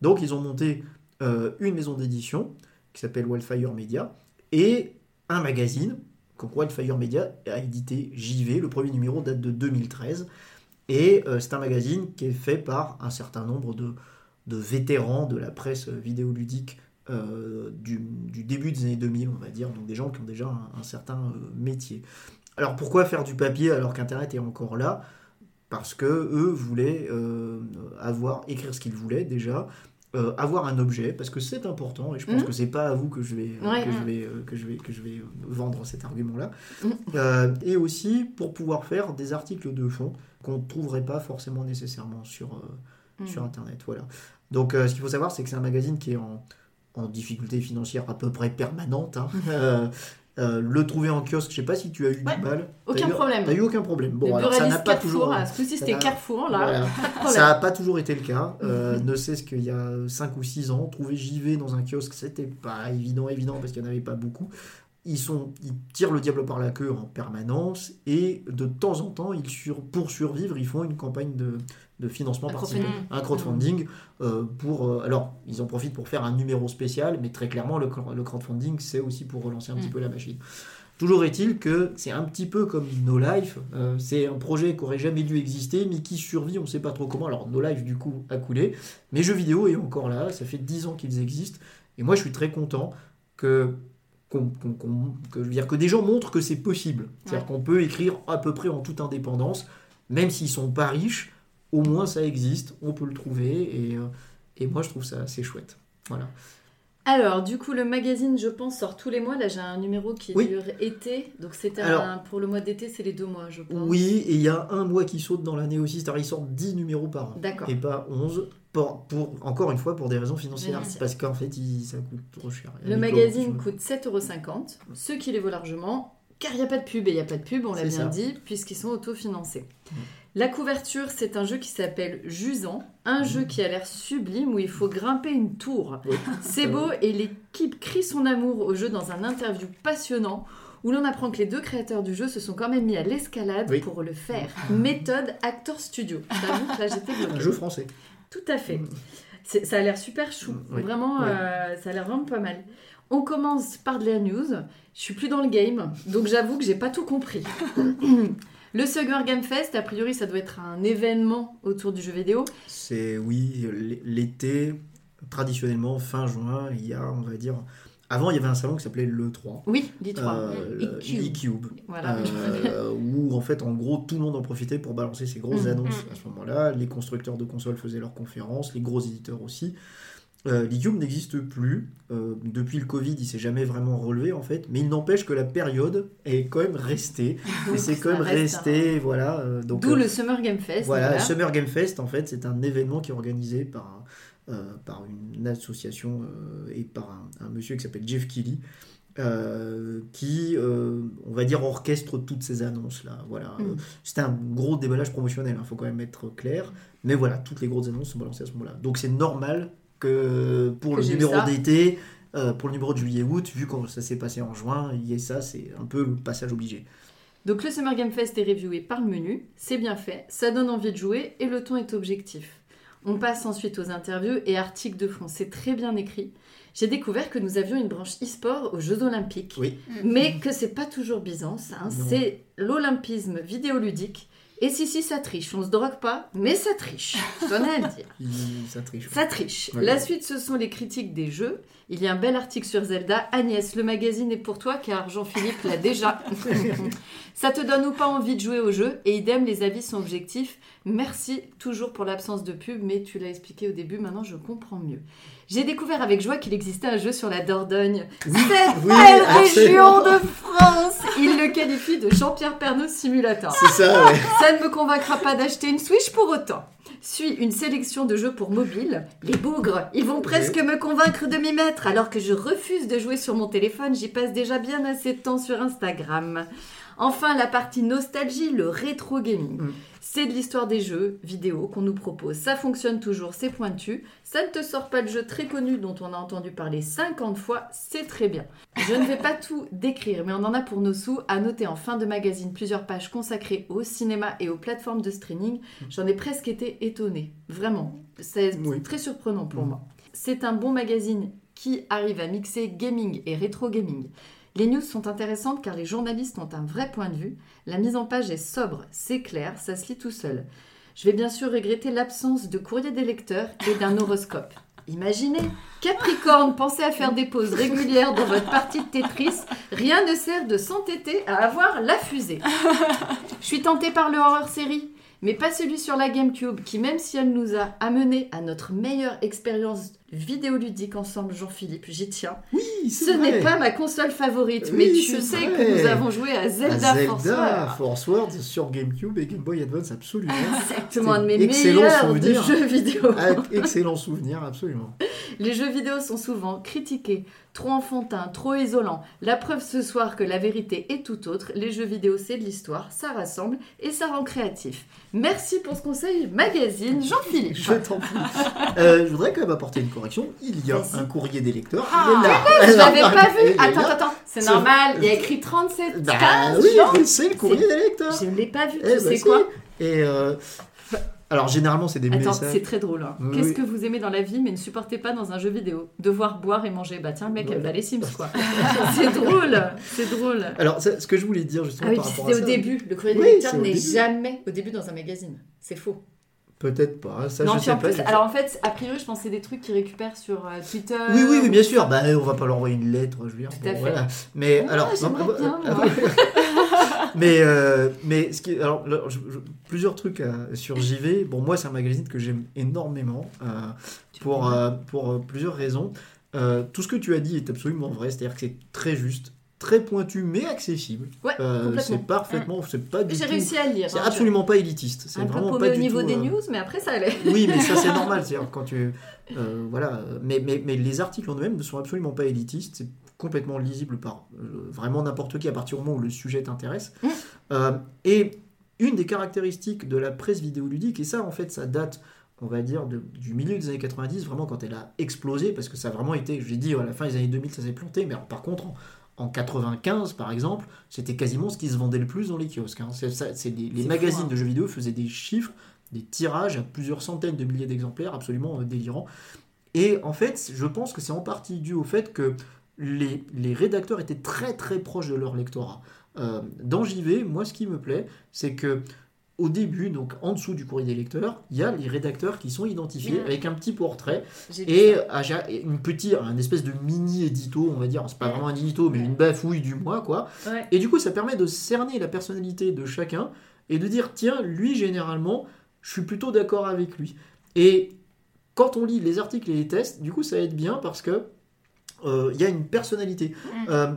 Donc ils ont monté euh, une maison d'édition qui s'appelle Wildfire Media et un magazine. Donc Wildfire Media a édité JV, le premier numéro date de 2013 et euh, c'est un magazine qui est fait par un certain nombre de, de vétérans de la presse vidéoludique euh, du, début des années 2000, on va dire, donc des gens qui ont déjà un, certain euh, métier. Alors pourquoi faire du papier alors qu'Internet est encore là? Parce que eux voulaient avoir écrire ce qu'ils voulaient déjà euh, avoir un objet parce que c'est important et je pense Mhm. que c'est pas à vous que je vais euh, Ouais, que, je vais euh, que je vais que je vais vendre cet argument là Mhm. et aussi pour pouvoir faire des articles de fond qu'on ne trouverait pas forcément nécessairement sur Mm. sur internet voilà donc ce qu'il faut savoir c'est que c'est un magazine qui est en en difficulté financière à peu près permanente hein. [laughs] Euh, le trouver en kiosque, je sais pas si tu as eu Ouais, du mal. aucun eu- problème. T'as eu aucun problème. Bon, alors ça n'a pas toujours. ah, ce coup-ci c'était Carrefour, là, Voilà. [laughs] pas de problème. Ça n'a pas toujours été le cas. Euh, ne ce qu'il y a 5 ou 6 ans, trouver JV dans un kiosque, c'était pas évident, évident, parce qu'il n'y en avait pas beaucoup. Ils, sont, ils tirent le diable par la queue en permanence et de temps en temps, ils sur, pour survivre, ils font une campagne de, de financement Un crowdfunding. un crowdfunding. euh, pour, euh, alors, ils en profitent pour faire un numéro spécial, mais très clairement, le, le crowdfunding, c'est aussi pour relancer un petit Mm. peu la machine. Toujours est-il que c'est un petit peu comme No Life. euh, c'est un projet qui aurait jamais dû exister, mais qui survit, on ne sait pas trop comment. Alors No Life, du coup, a coulé. Mais jeux vidéo est encore là. Ça fait 10 ans qu'ils existent. Et moi, je suis très content que, qu'on- que, je veux dire, que des gens montrent que c'est possible. C'est-à-dire qu'on peut écrire à peu près en toute indépendance, même s'ils sont pas riches. Au moins, ça existe. On peut le trouver. Et, euh, et moi, je trouve ça assez chouette. Voilà. Alors, du coup, le magazine, je pense, sort tous les mois. Là, j'ai un numéro qui Oui. dure été. Donc, un- pour le mois d'été, c'est les deux mois, je pense. Oui, et il y a un mois qui saute dans l'année aussi, c'est-à-dire ils sortent 10 numéros par an. D'accord. Et pas 11, pour, pour- encore une fois, pour des raisons financières. Financières. Parce qu'en fait, il- ça coûte trop cher. Le magazine coûte 7,50€, ce qui les vaut largement, car il n'y a pas de pub, et il n'y a pas de pub, on l'a C'est bien ça. dit, puisqu'ils sont autofinancés. Mm. La couverture, c'est un jeu qui s'appelle Jusant, un Mm. jeu qui a l'air sublime où il faut grimper une tour. [laughs] C'est beau et l'équipe crie son amour au jeu dans un interview passionnant où l'on apprend que les deux créateurs du jeu se sont quand même mis à l'escalade Oui. pour le faire. Méthode Actor Studio. Là j'étais. Un jeu français. Tout à fait. C'est- Ça a l'air super chou. Oui. Vraiment, euh, ça a l'air vraiment pas mal. On commence par de la news. Je suis plus dans le game, donc j'avoue que j'ai pas tout compris. [clears throat] le Summer Game Fest, a priori, ça doit être un événement autour du jeu vidéo. C'est, oui, l'été, traditionnellement, fin juin, il y a, on va dire. Avant, il y avait un salon qui s'appelait l'E3. Oui, l'I3. euh, le E-Cube. E-Cube. Voilà. Euh, où en fait en gros tout le monde en profitait pour balancer ses grosses Mm. annonces à ce moment-là. Les constructeurs de consoles faisaient leurs conférences, les gros éditeurs aussi. Euh, n'existe plus. Euh, depuis le Covid, il s'est jamais vraiment relevé en fait, mais il n'empêche que la période est quand même restée. [laughs] Et c'est quand même reste resté, voilà. euh, donc D'où euh, le Summer Game Fest. voilà, voilà. Summer Game Fest, en fait, c'est un événement qui est organisé par, par une association et par un, un monsieur qui s'appelle Jeff Keighley, euh, qui, euh, on va dire, orchestre toutes ces annonces-là. Voilà. Mm. Euh, C'est un gros déballage promotionnel, il faut quand même être clair. Mais voilà, toutes les grosses annonces sont balancées à ce moment-là. Donc c'est normal que pour Que le numéro d'été, euh, pour le numéro de juillet-août, vu que ça s'est passé en juin, il y a ça, c'est un peu le passage obligé. Donc le Summer Game Fest est reviewé par le menu, c'est bien fait, ça donne envie de jouer et le ton est objectif. On passe ensuite aux interviews et articles de fond, c'est très bien écrit. J'ai découvert que nous avions une branche e-sport aux Jeux Olympiques, Oui. mais que c'est pas toujours Byzance, hein, c'est l'olympisme vidéoludique. Et si, si, ça triche, on se drogue pas, mais ça triche, ai à le dire. [laughs] Ça triche. Ça triche. Ouais. La suite, ce sont les critiques des jeux. Il y a un bel article sur Zelda. Agnès, le magazine est pour toi car Jean-Philippe l'a déjà. [laughs] Ça te donne ou pas envie de jouer au jeu Et idem, les avis sont objectifs. Merci toujours pour l'absence de pub, mais tu l'as expliqué au début, maintenant je comprends mieux. J'ai découvert avec joie qu'il existait un jeu sur la Dordogne. Cette oui, belle absolument. région de France Il le qualifie de Jean-Pierre Pernaut Simulator. C'est ça, ouais. Ça ne me convaincra pas d'acheter une Switch pour autant. Suit une sélection de jeux pour mobile. Les bougres, ils vont presque me convaincre de m'y mettre alors que je refuse de jouer sur mon téléphone. J'y passe déjà bien assez de temps sur Instagram. Enfin, la partie nostalgie, le rétro gaming. Mm. C'est de l'histoire des jeux vidéo qu'on nous propose. Ça fonctionne toujours, c'est pointu. Ça ne te sort pas de jeu très connu dont on a entendu parler 50 fois, c'est très bien. Je ne vais pas [laughs] tout décrire, mais on en a pour nos sous. À noter en fin de magazine plusieurs pages consacrées au cinéma et aux plateformes de streaming. J'en ai presque été étonnée. Vraiment. C'est Oui. très surprenant pour Mm. moi. C'est un bon magazine qui arrive à mixer gaming et rétro gaming. Les news sont intéressantes car les journalistes ont un vrai point de vue. La mise en page est sobre, c'est clair, ça se lit tout seul. Je vais bien sûr regretter l'absence de courrier des lecteurs et d'un horoscope. Imaginez, Capricorne, pensez à faire des pauses régulières dans votre partie de Tetris. Rien ne sert de s'entêter à avoir la fusée. Je suis tentée par le horror série, mais pas celui sur la GameCube, qui même si elle nous a amené à notre meilleure expérience vidéoludique ensemble, Jean-Philippe, j'y tiens. Oui, Ce n'est pas ma console favorite, Oui, mais tu sais vrai. que nous avons joué à À Zelda, Zelda, Force Force Words sur GameCube et Game Boy Advance, absolument. Exactement, un de mes Excellent meilleurs jeux vidéo. Ah, excellent souvenir, absolument. Les jeux vidéo sont souvent critiqués, trop enfantins, trop isolants. La preuve ce soir que la vérité est tout autre. Les jeux vidéo, c'est de l'histoire, ça rassemble et ça rend créatif. Merci pour ce conseil magazine, Jean-Philippe. Je t'en prie. Euh, je voudrais quand même apporter une correction. Il y a un courrier des lecteurs. Ah, il est là. Je l'avais pas vu. Attends, attends, c'est normal. Il y a écrit 37, Bah 15, oui, c'est le courrier des lecteurs. Je ne l'ai pas vu. Eh tu ben sais quoi Et euh, alors généralement c'est des Attends, messages. c'est très drôle. hein. Qu'est-ce oui. que vous aimez dans la vie mais ne supportez pas dans un jeu vidéo? Devoir boire et manger. Bah tiens, le mec Voilà. aime pas les Sims quoi. [laughs] c'est drôle, c'est drôle. Alors ce que je voulais dire justement Ah oui, par c'était au début. Le courrier des Oui, lecteurs n'est jamais au début dans un magazine. C'est faux. Peut-être pas. Ça non, je sais en pas. plus, alors en fait, a priori, je pense que c'est des trucs qu'ils récupèrent sur euh, Twitter. Oui, oui, oui, bien sûr. Bah, on va pas leur envoyer une lettre, je veux dire. Tout à fait. voilà. Mais Ah, alors, non, bien, euh, [laughs] mais euh, mais ce qui, alors, alors, je- je- plusieurs trucs euh, sur JV. Bon, moi, c'est un magazine que j'aime énormément pour pour plusieurs raisons. Tout ce que tu as dit est absolument vrai, c'est-à-dire que c'est très juste, très pointu, mais accessible. Ouais, Euh, c'est parfaitement, c'est pas J'ai réussi à le lire. C'est hein. absolument pas élitiste. C'est peu vraiment paumé pas au du niveau tout, des euh, news, mais après ça allait. Oui, mais ça c'est [laughs] normal. C'est-à-dire quand tu, euh, voilà. Mais, mais, mais les articles en eux-mêmes ne sont absolument pas élitistes. C'est complètement lisible par vraiment n'importe qui à partir du moment où le sujet t'intéresse. Mm. Et une des caractéristiques de la presse vidéoludique, et ça en fait ça date, on va dire, de- du milieu des années 90, vraiment quand elle a explosé, parce que ça a vraiment été, j'ai dit à la fin des années 2000 ça s'est planté, mais alors, par contre en, en 95 par exemple, c'était quasiment ce qui se vendait le plus dans les kiosques. hein. C'est ça- c'est les, les C'est magazines fou, hein. de jeux vidéo faisaient des chiffres des tirages à plusieurs centaines de milliers d'exemplaires absolument euh, délirants. Et en fait, je pense que c'est en partie dû au fait que les, les rédacteurs étaient très très proches de leur lectorat. Euh, dans JV, moi ce qui me plaît, c'est que au début, donc en dessous du courrier des lecteurs, il y a les rédacteurs qui sont identifiés avec un petit portrait et une petite, un espèce de mini édito, on va dire, c'est pas vraiment un édito, mais une bafouille du mois, quoi. Ouais. Et du coup, ça permet de cerner la personnalité de chacun et de dire tiens, lui, généralement, je suis plutôt d'accord avec lui. Et quand on lit les articles et les tests, du coup, ça aide bien parce que euh, il y a une personnalité. Mm. Euh,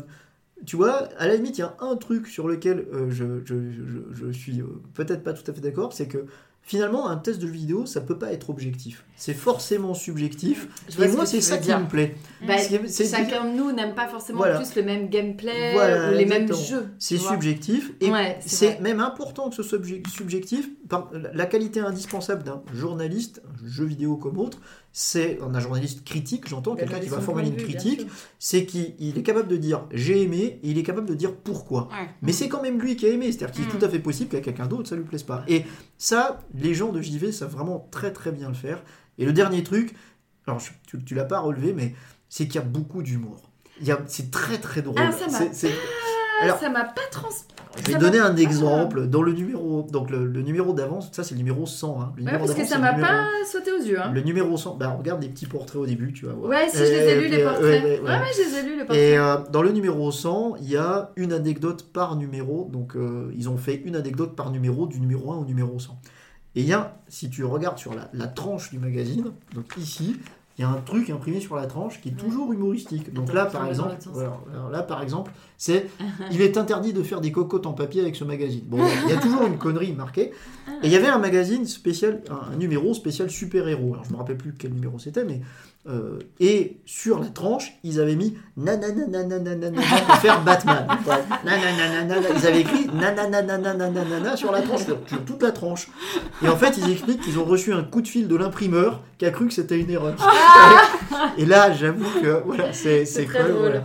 tu vois, à la limite, il y a un truc sur lequel euh, je, je, je- je suis euh, peut-être pas tout à fait d'accord, c'est que finalement, un test de vidéo, ça peut pas être objectif. C'est forcément subjectif. Et moi, que c'est ça qui me plaît. Bah, est- chacun de nous n'aime pas forcément Voilà. tous le même gameplay Voilà, ou les mêmes jeux. C'est subjectif et Ouais, c'est même important que ce soit subjectif. Par- la qualité indispensable d'un journaliste, jeu vidéo comme autre, c'est un journaliste critique, j'entends, quelqu'un qui va formuler une critique, c'est qu'il il est capable de dire j'ai aimé et il est capable de dire pourquoi. Ouais. Mais c'est quand même lui qui a aimé, c'est-à-dire qu'il est Mm. tout à fait possible qu'à quelqu'un d'autre ça lui plaise pas. Et ça, les gens de JV savent vraiment très très bien le faire. Et le dernier truc, alors tu, tu l'as pas relevé, mais c'est qu'il y a beaucoup d'humour. Il y a- C'est très très drôle. Ah, ça m'a pas trans. Je vais donner un exemple. Dans le numéro, donc le, le numéro d'avance, ça c'est le numéro 100. hein. Le Ouais, numéro parce que ça m'a numéro- pas sauté aux yeux. Hein. Le numéro 100, bah regarde les petits portraits au début, tu vas voir. Ouais, si je les ai lus, les portraits. ouais, Ouais, ouais, ouais. ouais, je les ai lus, les portraits. Et euh, dans le numéro 100, il y a une anecdote par numéro. Donc, euh, ils ont fait une anecdote par numéro, du numéro 1 au numéro 100. Et il y a, si tu regardes sur la, la tranche du magazine, donc ici, il y a un truc imprimé sur la tranche qui est toujours humoristique. Donc là, par exemple, alors là, par exemple, c'est il est interdit de faire des cocottes en papier avec ce magazine. Bon, il y a toujours une connerie marquée. Et il y avait un magazine spécial, un, un numéro spécial super-héros. Alors je me rappelle plus quel numéro c'était, mais euh, et sur la tranche, ils avaient mis nananananananana pour faire Batman. [laughs] Nananananana. Ils avaient écrit nanananananana sur la tranche, sur, sur toute la tranche. Et en fait, ils expliquent qu'ils ont reçu un coup de fil de l'imprimeur qui a cru que c'était une erreur. Et là, j'avoue que voilà, c'est cool, voilà.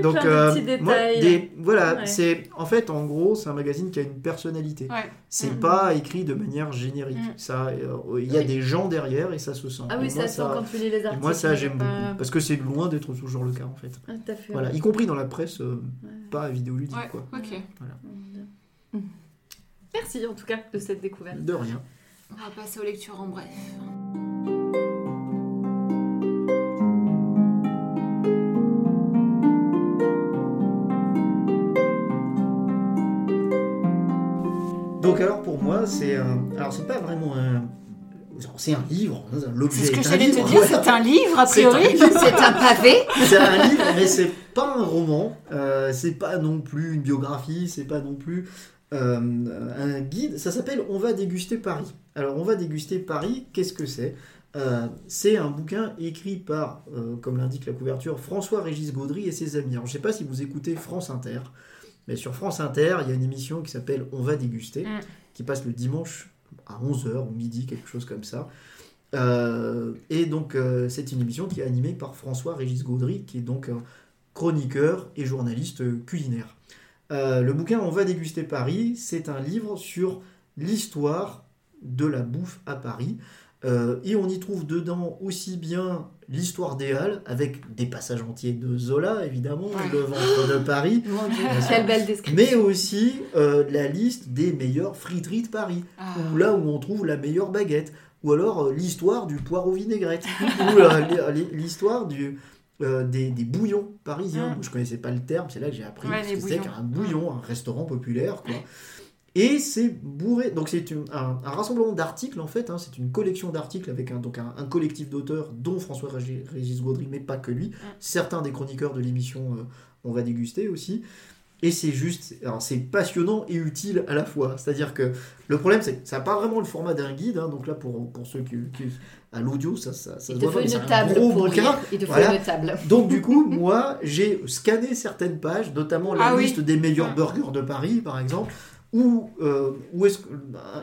Donc, plein de euh, moi, des- voilà, Ouais. c'est en fait, en gros, c'est un magazine qui a une personnalité. Ouais. C'est Mhm. pas écrit de manière générique. Mhm. Ça, euh, il y a Oui. des gens derrière et ça se sent. Ah oui, moi, ça sent quand tu lis les articles. moi, ça, j'aime pas- beaucoup parce que c'est loin d'être toujours le cas en fait. Ah, fait. Voilà, y compris dans la presse, euh, Ouais. pas vidéoludique Ouais. quoi. Ok. Mm. Merci en tout cas de cette découverte. De rien. On va passer aux lectures en bref. C'est un- alors c'est pas vraiment un c'est un livre, l'objet C'est ce que j'allais te dire, c'est un livre a priori. C'est un pavé. C'est un livre, mais c'est pas un roman. Euh, c'est pas non plus une biographie. C'est pas non plus euh, un guide. Ça s'appelle On va déguster Paris. Alors, On va déguster Paris. Qu'est-ce que c'est? Euh, C'est un bouquin écrit par, euh, comme l'indique la couverture, François-Régis Gaudry et ses amis. Alors, je sais pas si vous écoutez France Inter, mais sur France Inter, il y a une émission qui s'appelle On va déguster, Mm. Qui passe le dimanche à 11h ou midi, quelque chose comme ça. Euh, et donc, euh, c'est une émission qui est animée par François-Régis Gaudry, qui est donc un chroniqueur et journaliste euh, culinaire. Euh, le bouquin On va déguster Paris, c'est un livre sur l'histoire de la bouffe à Paris. Euh, et on y trouve dedans aussi bien l'histoire des Halles, avec des passages entiers de Zola, évidemment, le ventre de Paris, Mon Dieu, Bien sûr. quelle belle description. mais aussi euh, la liste des meilleures friteries de Paris Ah. ou là où on trouve la meilleure baguette, ou alors euh, l'histoire du poireau vinaigrette, [laughs] ou euh, l'histoire du, euh, des, des bouillons parisiens. Mm. Moi, je connaissais pas le terme, c'est là que j'ai appris Ouais, ce que c'est qu'un bouillon, un restaurant populaire. Quoi. Et c'est bourré. Donc c'est un, un rassemblement d'articles en fait. hein, c'est une collection d'articles avec un, donc un, un collectif d'auteurs, dont François Régis Gaudry, mais pas que lui. Certains des chroniqueurs de l'émission, euh, on va déguster aussi. Et c'est juste, alors c'est passionnant et utile à la fois. C'est-à-dire que le problème, c'est que ça n'a pas vraiment le format d'un guide. hein. donc là, pour, pour ceux qui, qui- à l'audio, ça, ça, ça Il se te voit faut une un table gros pour lire. Il te faut une table. Donc du coup, moi, j'ai scanné certaines pages, notamment la Ah oui. liste des meilleurs Mm. burgers de Paris, par exemple, où, euh, où est-ce que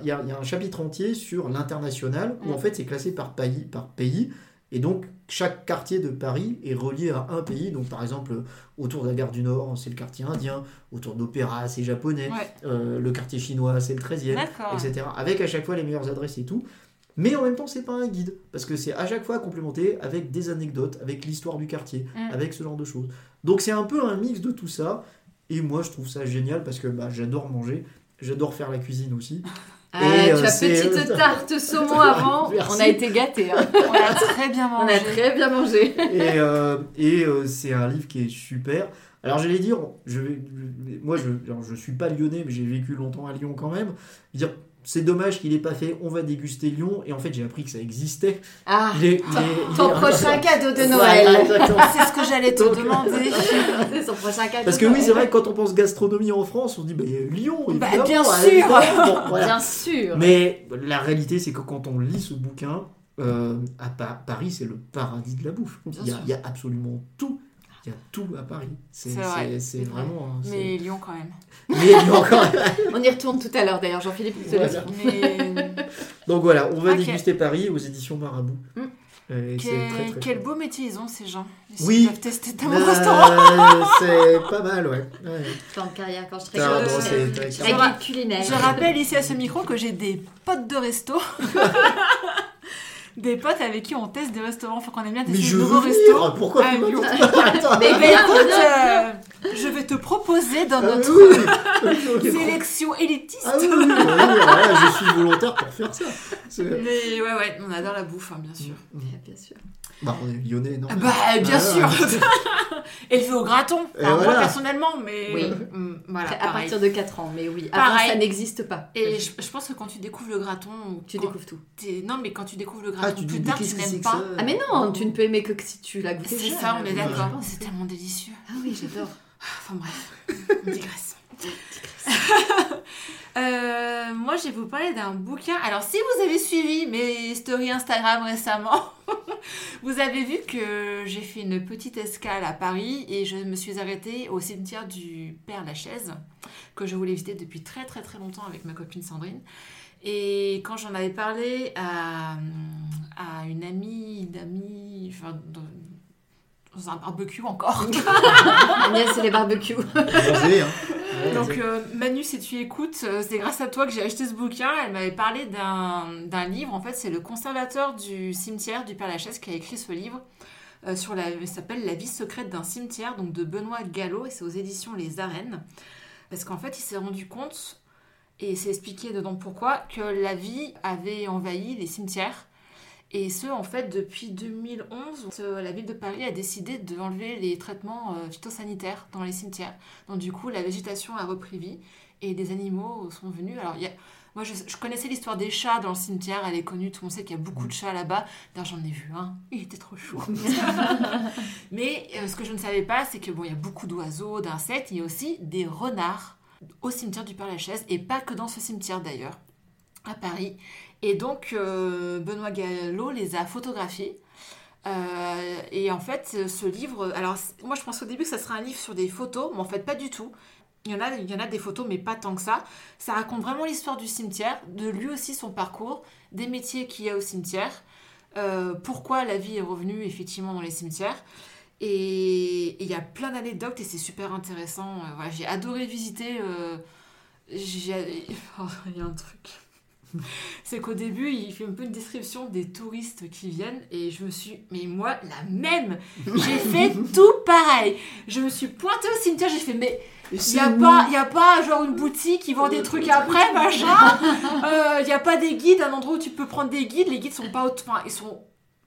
il y, a il y a un chapitre entier sur l'international où Mm. en fait c'est classé par pays, par pays, et donc chaque quartier de Paris est relié à un pays. Donc par exemple, autour de la gare du Nord, c'est le quartier indien, autour d'Opéra, c'est japonais, Ouais. euh, le quartier chinois, c'est le 13e D'accord. etc. Avec à chaque fois les meilleures adresses et tout. Mais en même temps, c'est pas un guide, parce que c'est à chaque fois complémenté avec des anecdotes, avec l'histoire du quartier, Mm. avec ce genre de choses. Donc c'est un peu un mix de tout ça, et moi je trouve ça génial parce que bah, j'adore manger, j'adore faire la cuisine aussi. [laughs] Ah, Et, tu euh, as petite tarte saumon avant. [laughs] Merci. On a été gâtés. hein. [laughs] On a très bien On mangé. a très bien mangé. et euh, et euh, c'est un livre qui est super. Alors j'allais dire, je vais, moi je, alors, je suis pas lyonnais, mais j'ai vécu longtemps à Lyon quand même. Dire, c'est dommage qu'il ait pas fait. On va déguster Lyon, et en fait j'ai appris que ça existait. Ah, Il est- il est- il ton est- prochain cadeau de Noël. C'est ce que j'allais te Donc- demander. [laughs] C'est son prochain cadeau. Parce que oui, c'est vrai que quand on pense gastronomie en France, on se dit bah, Lyon, Bah, bien sûr. évidemment. Bon, voilà. Bien sûr. Mais la réalité, c'est que quand on lit ce bouquin, euh, à Pa- Paris, c'est le paradis de la bouffe. Bien Il y, a, sûr. il y a absolument tout. Il y a tout à Paris. C'est C'est vrai. c'est- c'est vraiment. hein, [laughs] Mais Lyon quand même. Mais y a encore. On y retourne tout à l'heure d'ailleurs, Jean-Philippe. Voilà. [laughs] Mais Donc voilà, on va déguster Paris aux éditions Marabout. Mm. Euh, quel, très, très quel chouette. beau métier ils ont ces gens. Ils Oui. peuvent tester ta mon restaurant. [laughs] c'est pas mal, ouais. ouais. Plan de carrière quand je serai culinaire. Je rappelle ici à ce micro que j'ai des potes de resto. Des potes avec qui on teste des restaurants. Faut qu'on aime bien tester je de veux nouveaux venir Pourquoi à tu Lyon. m'as- Mais ben écoute, euh, je vais te proposer dans Ah notre oui, oui, oui. sélection élitiste. Ah oui, je suis volontaire pour faire ça. Mais ouais, ouais, on adore la bouffe, hein, bien sûr. Bien sûr. Bah, on est lyonnais, non Bah, bien Ah, sûr. [laughs] ouais. Élevé au graton. Moi, personnellement, mais. Oui. Mm, voilà, à pareil. partir de 4 ans, mais oui. Avant, Pareil. ça n'existe pas. Et je, je pense que quand tu découvres le graton. Tu quand découvres tout. t'es- Non, mais quand tu découvres le Ah, graton tu dis, plus tard, tu n'aimes pas. ça Ah mais non, tu ne peux aimer que si tu l'as goûté. C'est ça, on est d'accord. Ouais. C'est tellement délicieux. Ah oui, j'adore. Enfin bref, [laughs] on digresse. [laughs] Euh, moi, je vais vous parler d'un bouquin. Alors, si vous avez suivi mes stories Instagram récemment, [laughs] vous avez vu que j'ai fait une petite escale à Paris et je me suis arrêtée au cimetière du Père Lachaise, que je voulais visiter depuis très très très longtemps avec ma copine Sandrine. Et quand j'en avais parlé à, à une amie d'amis, enfin, dans, un barbecue encore, [laughs] Agnès, c'est les barbecues. [laughs] Hein. Ouais, Donc euh, Manu, si tu écoutes, euh, c'est grâce à toi que j'ai acheté ce bouquin. Elle m'avait parlé d'un d'un livre. En fait, c'est le conservateur du cimetière du Père Lachaise qui a écrit ce livre. euh, sur la, il s'appelle La vie secrète d'un cimetière, donc de Benoît Gallo, et c'est aux éditions Les Arènes. Parce qu'en fait, il s'est rendu compte, et c'est expliqué dedans pourquoi, que la vie avait envahi les cimetières. Et ce, en fait, depuis 2011, euh, la ville de Paris a décidé d'enlever les traitements euh, phytosanitaires dans les cimetières. Donc du coup, la végétation a repris vie et des animaux sont venus. Alors, il y a... moi, je, je connaissais l'histoire des chats dans le cimetière, elle est connue, tout le monde sait qu'il y a beaucoup de chats là-bas. D'ailleurs, j'en ai vu un, il était trop chaud. [laughs] Mais euh, ce que je ne savais pas, c'est que bon, il y a beaucoup d'oiseaux, d'insectes, il y a aussi des renards au cimetière du Père-Lachaise, et pas que dans ce cimetière d'ailleurs, à Paris. Et donc, euh, Benoît Gallo les a photographiés. Euh, et en fait, ce livre, alors moi je pensais au début que ça serait un livre sur des photos, mais en fait pas du tout. Il y, en a, il y en a des photos, mais pas tant que ça. Ça raconte vraiment l'histoire du cimetière, de lui aussi son parcours, des métiers qu'il y a au cimetière, euh, pourquoi la vie est revenue effectivement dans les cimetières. Et il y a plein d'anecdotes et c'est super intéressant. J'ai adoré visiter. [laughs] oh, Il y a un truc. [laughs] C'est qu'au début, il fait un peu une description des touristes qui viennent et je me suis, mais moi, la même, j'ai [laughs] fait tout pareil. Je me suis pointée au cimetière, j'ai fait, mais il c'est y a pas, y a pas genre une boutique qui vend des trucs après, machin. Il y a pas des guides, un endroit où tu peux prendre des guides. Les guides sont pas, enfin, ils sont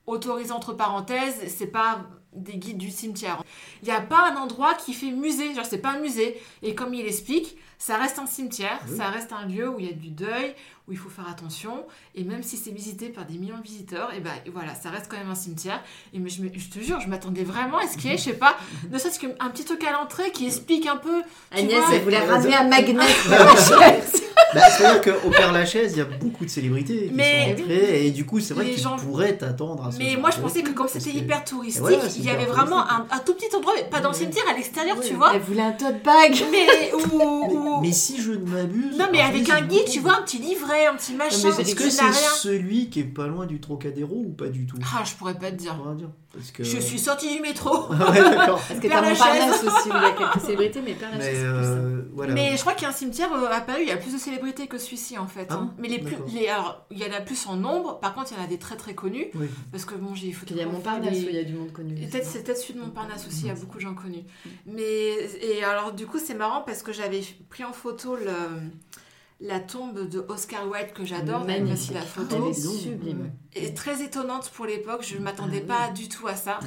autorisés entre parenthèses. C'est pas des guides du cimetière. Il n'y a pas un endroit qui fait musée, genre c'est pas un musée. Et comme il explique, ça reste un cimetière, Oui. ça reste un lieu où il y a du deuil, où il faut faire attention. Et même si c'est visité par des millions de visiteurs, et ben voilà, ça reste quand même un cimetière. Et mais je, me- je te jure, je m'attendais vraiment à ce qu'il y ait, je sais pas, ne serait-ce qu'un petit truc à l'entrée qui explique un peu. Tu Agnès, vois, elle voulait ramener un magnet sur [laughs] la chaise. Bah, C'est-à-dire qu'au Père Lachaise, il y a beaucoup de célébrités qui Mais- sont entrées, et du coup, c'est vrai tu gens- pourrais t'attendre à ce Mais moi, je pensais que comme c'était hyper touristique, voilà, il y avait vraiment un, tout petit endroit, mais pas dans le cimetière, à l'extérieur, tu vois. Elle voulait un tote bag. Mais ou, ou- Mais si je ne m'abuse. non, mais avec un guide, tu vois, un petit livret, un petit machin, mais Est-ce que c'est celui qui est pas loin du Trocadéro ou pas du tout? Ah, je pourrais pas te dire. On va dire. Parce que... Je suis sortie du métro. [laughs] Ouais, d'accord. [laughs] Parce que t'as. Montparnasse aussi, où il y a quelques [laughs] célébrités, mais Père Lachaise, Mais euh, voilà. Mais je crois qu'il y a un cimetière euh, à Paris, il y a plus de célébrités que celui-ci en fait. Ah hein. Mais les plus, les, alors, il y en a plus en nombre, par contre, il y en a des très très connus. Oui. Parce que bon, j'ai Il y a Montparnasse où il y a du monde connu. Peut-être c'est peut-être celui de Montparnasse aussi, il y a beaucoup de gens connus. Mm. Mais et alors du coup c'est marrant parce que j'avais pris en photo le, la tombe de Oscar Wilde que j'adore, Magnifique. aussi la photo. est sublime. Et très étonnante pour l'époque, je ne m'attendais Ah oui. pas du tout à ça.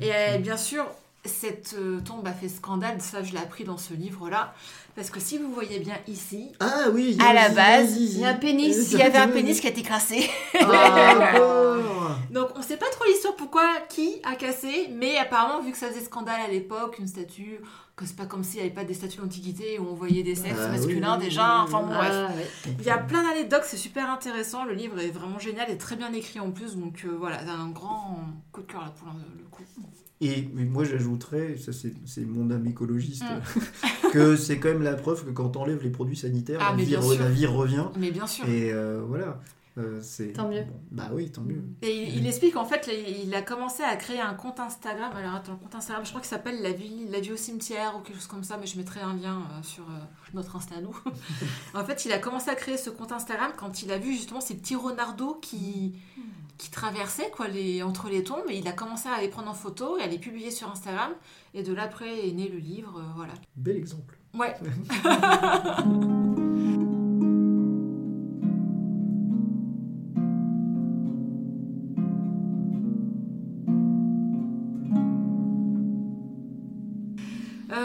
Et euh, bien sûr, cette euh, tombe a fait scandale, ça je l'ai appris dans ce livre-là. Parce que si vous voyez bien ici, Ah oui, À la base, il y a un pénis. il y avait un pénis qui a été cassé. Ah. [laughs] Donc on sait pas trop l'histoire pourquoi, qui a cassé, mais apparemment vu que ça faisait scandale à l'époque, une statue, c'est pas comme s'il n'y avait pas des statues d'antiquité où on voyait des sexes Ah, masculins oui, déjà, oui, enfin bon, bref. Ah, ouais. Il y a plein d'anecdotes, c'est super intéressant, le livre est vraiment génial et très bien écrit en plus, donc euh, voilà, c'est un grand coup de cœur là pour le, coup. Et mais moi j'ajouterais, ça c'est mon âme écologiste, Mm. [laughs] que c'est quand même la preuve que quand t'enlèves les produits sanitaires, Ah, vie, la vie revient. Mais bien sûr. Et euh, voilà. Euh, Tant mieux. bah oui, tant mieux. Et il, il explique en fait, il a commencé à créer un compte Instagram. Alors attends, le compte Instagram, je crois qu'il s'appelle la vie, la vie au cimetière ou quelque chose comme ça, mais je mettrai un lien euh, sur euh, notre Insta nous. [laughs] en fait, il a commencé à créer ce compte Instagram quand il a vu justement ces petits renardeaux qui, qui traversaient quoi, les, entre les tombes et il a commencé à les prendre en photo et à les publier sur Instagram. Et de là après est né le livre, voilà. Bel exemple. Ouais. [laughs]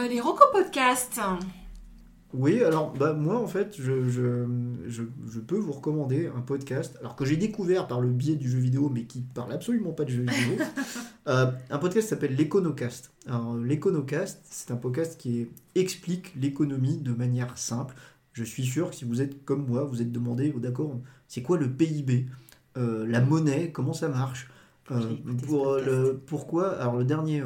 Euh, les Rocco Podcasts. Oui, alors bah, moi en fait, je, je, je, je peux vous recommander un podcast, alors que j'ai découvert par le biais du jeu vidéo, mais qui parle absolument pas de jeu vidéo. [laughs] Euh, un podcast s'appelle l'Econocast. Alors l'Econocast, c'est un podcast qui explique l'économie de manière simple. Je suis sûr que si vous êtes comme moi, vous êtes demandé, oh, d'accord, c'est quoi le PIB, Euh, la monnaie, comment ça marche, Euh, pour, le, pourquoi, alors le dernier,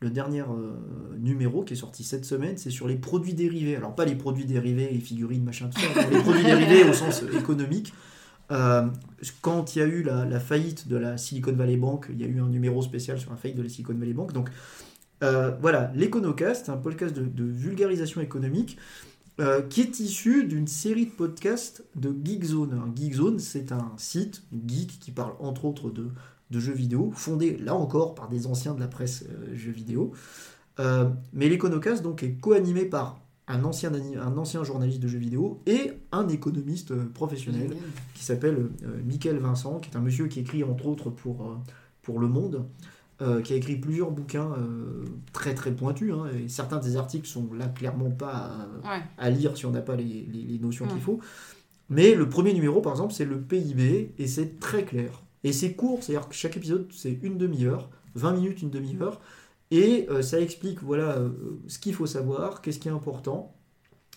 le dernier euh, numéro qui est sorti cette semaine, c'est sur les produits dérivés. Alors pas les produits dérivés, les figurines, machin, tout ça, les produits dérivés au sens économique. Euh, quand il y a eu la, faillite de la Silicon Valley Bank, il y a eu un numéro spécial sur la faillite de la Silicon Valley Bank. Donc euh, voilà, l'Econocast, un podcast de, vulgarisation économique euh, qui est issu d'une série de podcasts de Geekzone. Geekzone, c'est un site geek qui parle entre autres de, de jeux vidéo, fondé là encore par des anciens de la presse euh, jeux vidéo. Euh, mais l'Econocast donc est co-animé par un ancien, un ancien journaliste de jeux vidéo et un économiste euh, professionnel Génial. qui s'appelle Michael Vincent, qui est un monsieur qui écrit entre autres pour, pour Le Monde, euh, qui a écrit plusieurs bouquins euh, très très pointus, hein, et certains des articles sont là clairement pas à, Ouais. à lire si on n'a pas les, les- les notions qu'il faut. Mais le premier numéro, par exemple, c'est le PIB, et c'est très clair. Et c'est court, c'est-à-dire que chaque épisode, c'est une demi-heure, 20 minutes, une demi-heure, et euh, ça explique voilà, euh, ce qu'il faut savoir, qu'est-ce qui est important,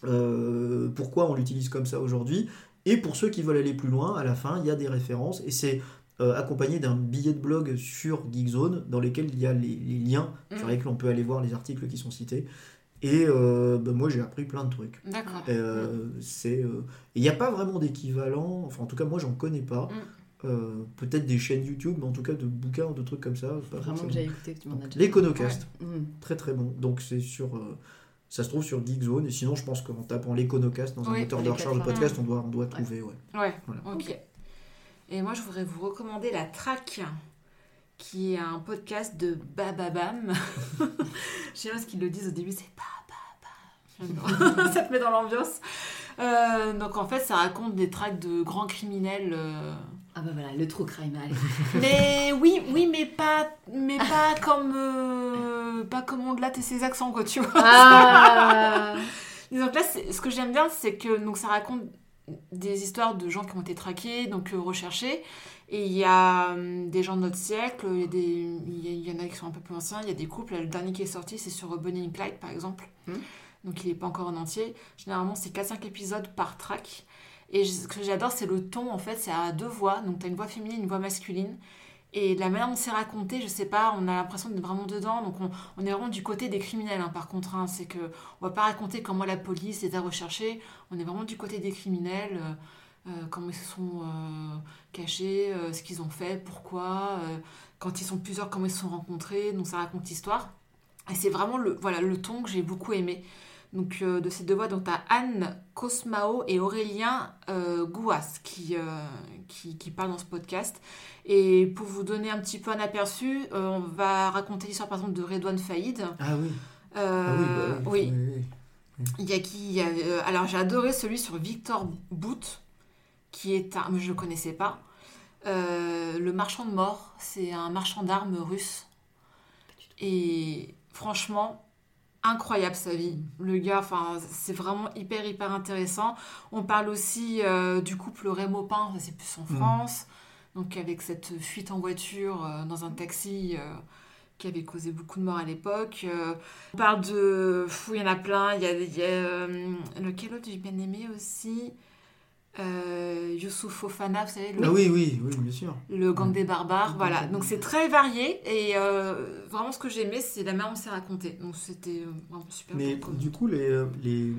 euh, pourquoi on l'utilise comme ça aujourd'hui, et pour ceux qui veulent aller plus loin, à la fin, il y a des références, et c'est accompagné d'un billet de blog sur Geekzone, dans lequel il y a les, les liens sur Mm. lesquels on peut aller voir les articles qui sont cités. Et euh, bah, moi, j'ai appris plein de trucs. D'accord. Euh, c'est, euh, Il n'y a pas vraiment d'équivalent, enfin en tout cas moi j'en connais pas. Euh, Peut-être des chaînes YouTube, mais en tout cas de bouquins ou de trucs comme ça. pas Vraiment que j'ai écouté, que tu m'en as déjà L'Econocast, Mm. très très bon. Donc c'est sur, euh, ça se trouve sur Geekzone, et sinon je pense qu'en tapant l'Econocast dans un moteur de recherche de podcast, on doit, on doit trouver. Ouais. Ouais, Voilà. ok. Et moi, je voudrais vous recommander La Traque, qui est un podcast de Bababam. [laughs] Je sais pas ce qu'ils le disent au début, c'est Bababam. ça te met dans l'ambiance. Euh, donc en fait, ça raconte des tracks de grands criminels euh, Ah bah voilà, le true crime, allez. [laughs] Mais oui, oui, mais pas, mais pas comme, euh, pas comme on et ses accents, quoi, tu vois. Ah [laughs] Donc là, ce que j'aime bien, c'est que donc ça raconte des histoires de gens qui ont été traqués, donc euh, recherchés. Et il y a hum, des gens de notre siècle, il y, a des, il y en a qui sont un peu plus anciens, il y a des couples. Là, Le dernier qui est sorti, c'est sur Bonnie and Clyde, par exemple. Mhm. Donc il n'est pas encore en entier. Généralement, c'est 4-5 épisodes par track. Et ce que j'adore, c'est le ton, en fait, c'est à deux voix. Donc tu as une voix féminine, une voix masculine. Et la manière dont c'est raconté, je sais pas, on a l'impression d'être vraiment dedans. Donc on, est vraiment du côté des criminels, hein, par contre. hein. c'est que on va pas raconter comment la police les a recherchés. On est vraiment du côté des criminels, euh, euh, comment ils se sont euh, cachés, ce qu'ils ont fait, pourquoi, quand ils sont plusieurs, comment ils se sont rencontrés. Donc ça raconte l'histoire. Et c'est vraiment le, voilà, le ton que j'ai beaucoup aimé. Donc euh, de ces deux voix, donc tu as Anne Cosmao et Aurélien euh, Gouas qui, euh, qui, qui parlent dans ce podcast. Et pour vous donner un petit peu un aperçu, on va raconter l'histoire par exemple de Redouane Faïd. Ah oui. Ah oui, bah oui, oui, oui. il y a qui il y a, Alors j'ai adoré celui sur Victor Bout, qui est un. Je ne le connaissais pas. Le marchand de mort, c'est un marchand d'armes russe. Et franchement, incroyable sa vie. Le gars, enfin, c'est vraiment hyper, hyper intéressant. On parle aussi euh, du couple Raymond-Pin, c'est plus en Mm. France. Donc avec cette fuite en voiture euh, dans un taxi euh, qui avait causé beaucoup de morts à l'époque. On parle de... Fou, il y en a plein. Il y a, il y a, lequel autre j'ai bien aimé aussi? Euh, Youssouf Fofana, vous savez, le, Ah oui, oui, oui, bien sûr. le gang des barbares. Voilà, donc c'est très varié. Et euh, vraiment, ce que j'aimais, c'est la manière dont c'est raconté. Donc c'était euh, vraiment super. Mais cool. du coup, les, euh, les,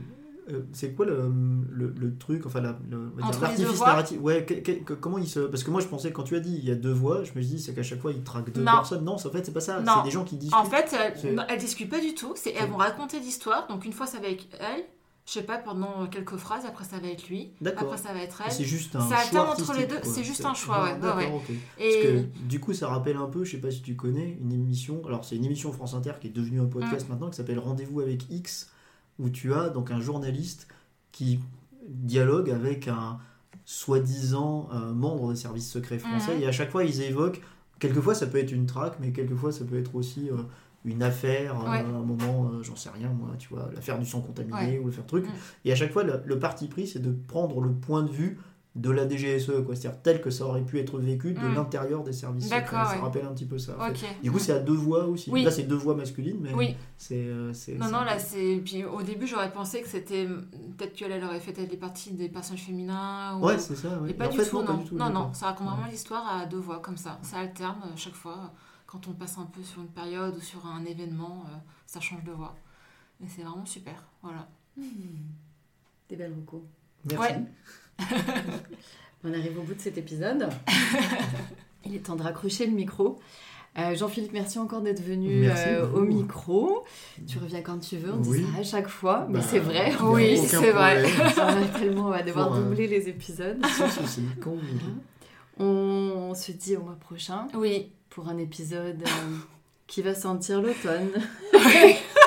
euh, c'est quoi le, le, le truc, enfin l'artifice narratif Ouais, que- que- que- comment il se, parce que moi je pensais quand tu as dit il y a deux voix, je me suis dit c'est qu'à chaque fois il traque deux Non. personnes. Non, c'est- en fait c'est pas ça. C'est des gens qui discutent. En fait, elles, C'est- elles discutent pas du tout. C'est, elles C'est- vont raconter l'histoire. Donc une fois, ça va être elle. Je sais pas, pendant quelques phrases. Après, ça va être lui. D'accord. Après, ça va être elle. C'est juste un Ça choix entre les deux, c'est juste un choix, ouais, ouais. Et Parce que du coup, ça rappelle un peu, je sais pas si tu connais, une émission. Alors, c'est une émission France Inter qui est devenue un podcast Mm. maintenant qui s'appelle Rendez-vous avec X, où tu as donc un journaliste qui dialogue avec un soi-disant euh, membre des services secrets français. Mhm. Et à chaque fois, ils évoquent. Quelquefois, ça peut être une traque, mais quelquefois, ça peut être aussi euh, une affaire, Ouais. un moment, euh, j'en sais rien, moi, tu vois, l'affaire du sang contaminé Ouais. ou l'affaire truc. Mm. Et à chaque fois, le, le parti pris, c'est de prendre le point de vue de la DGSE, quoi. C'est-à-dire tel que ça aurait pu être vécu de Mm. l'intérieur des services. D'accord, Ça ouais. rappelle un petit peu ça. Du coup, c'est à deux voix aussi. Oui. Là, c'est deux voix masculines, mais Oui. c'est. euh, c'est- Non, c'est- non, là, c'est. Puis au début, j'aurais pensé que c'était. Peut-être qu'elle elle aurait fait peut-être les parties des personnages féminins. Ou... Ouais, c'est ça. ouais. Et pas en du fait, tout, non, non. pas du tout. non, non, ça raconte vraiment l'histoire à deux voix, comme ça. Ça alterne euh, chaque fois. Quand on passe un peu sur une période ou sur un événement, euh, ça change de voix. Et c'est vraiment super. Voilà. Hmm. Des belles recours. Merci. Ouais. [laughs] On arrive au bout de cet épisode. [laughs] Il est temps de raccrocher le micro. Euh, Jean-Philippe, merci encore d'être venu euh, au micro. Tu reviens quand tu veux, on dit Oui. ça à chaque fois, mais Bah, c'est vrai. Oui, c'est vrai. [laughs] tellement, on va devoir Pour, euh, doubler les épisodes. Sans souci, quand vous voulez. On se dit au mois prochain Oui. Pour un épisode euh, qui va sentir l'automne [laughs]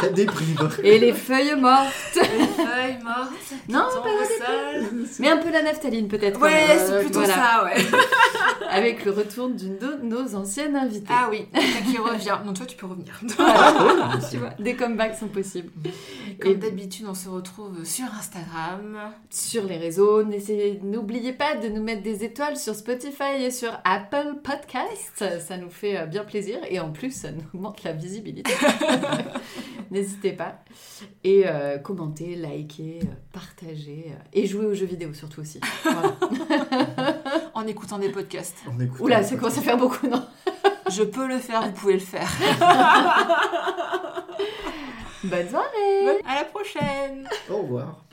C'est la déprime. et les feuilles mortes. Les feuilles mortes. Non, pas au sol. Mais un peu la naphtaline peut-être. Ouais, c'est euh, plutôt voilà. ça, ouais. [laughs] Avec le retour d'une de nos anciennes invitées. Ah oui, qui revient. Donc toi, tu peux revenir. [laughs] Tu vois, des comebacks sont possibles. Comme Et- d'habitude, on se retrouve sur Instagram. sur les réseaux. N'oubliez pas de nous mettre des étoiles sur Spotify et sur Apple Podcasts. Ça nous fait euh, bien plaisir et en plus, ça nous augmente la visibilité. [laughs] [laughs] N'hésitez pas. Et euh, commentez, likez, euh, partagez euh, et jouez aux jeux vidéo surtout aussi. [laughs] Voilà. [laughs] En écoutant des podcasts. Écoute. Oula, ça commence à faire beaucoup, non? Je peux le faire, vous pouvez le faire. Bonne soirée À la prochaine Au revoir.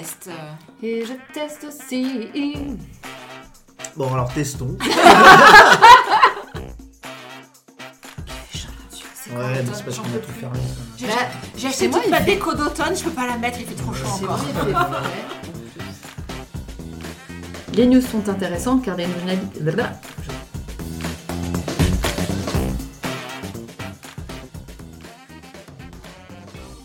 Teste. Et je teste aussi. Bon, alors testons. [laughs] Ouais, mais c'est parce j'en qu'on a peux tout fermé. J'ai Bah, j'ai acheté moi, toute ma fait- déco d'automne, je peux pas la mettre, il fait trop chaud encore. vrai, Les news sont intéressantes car les.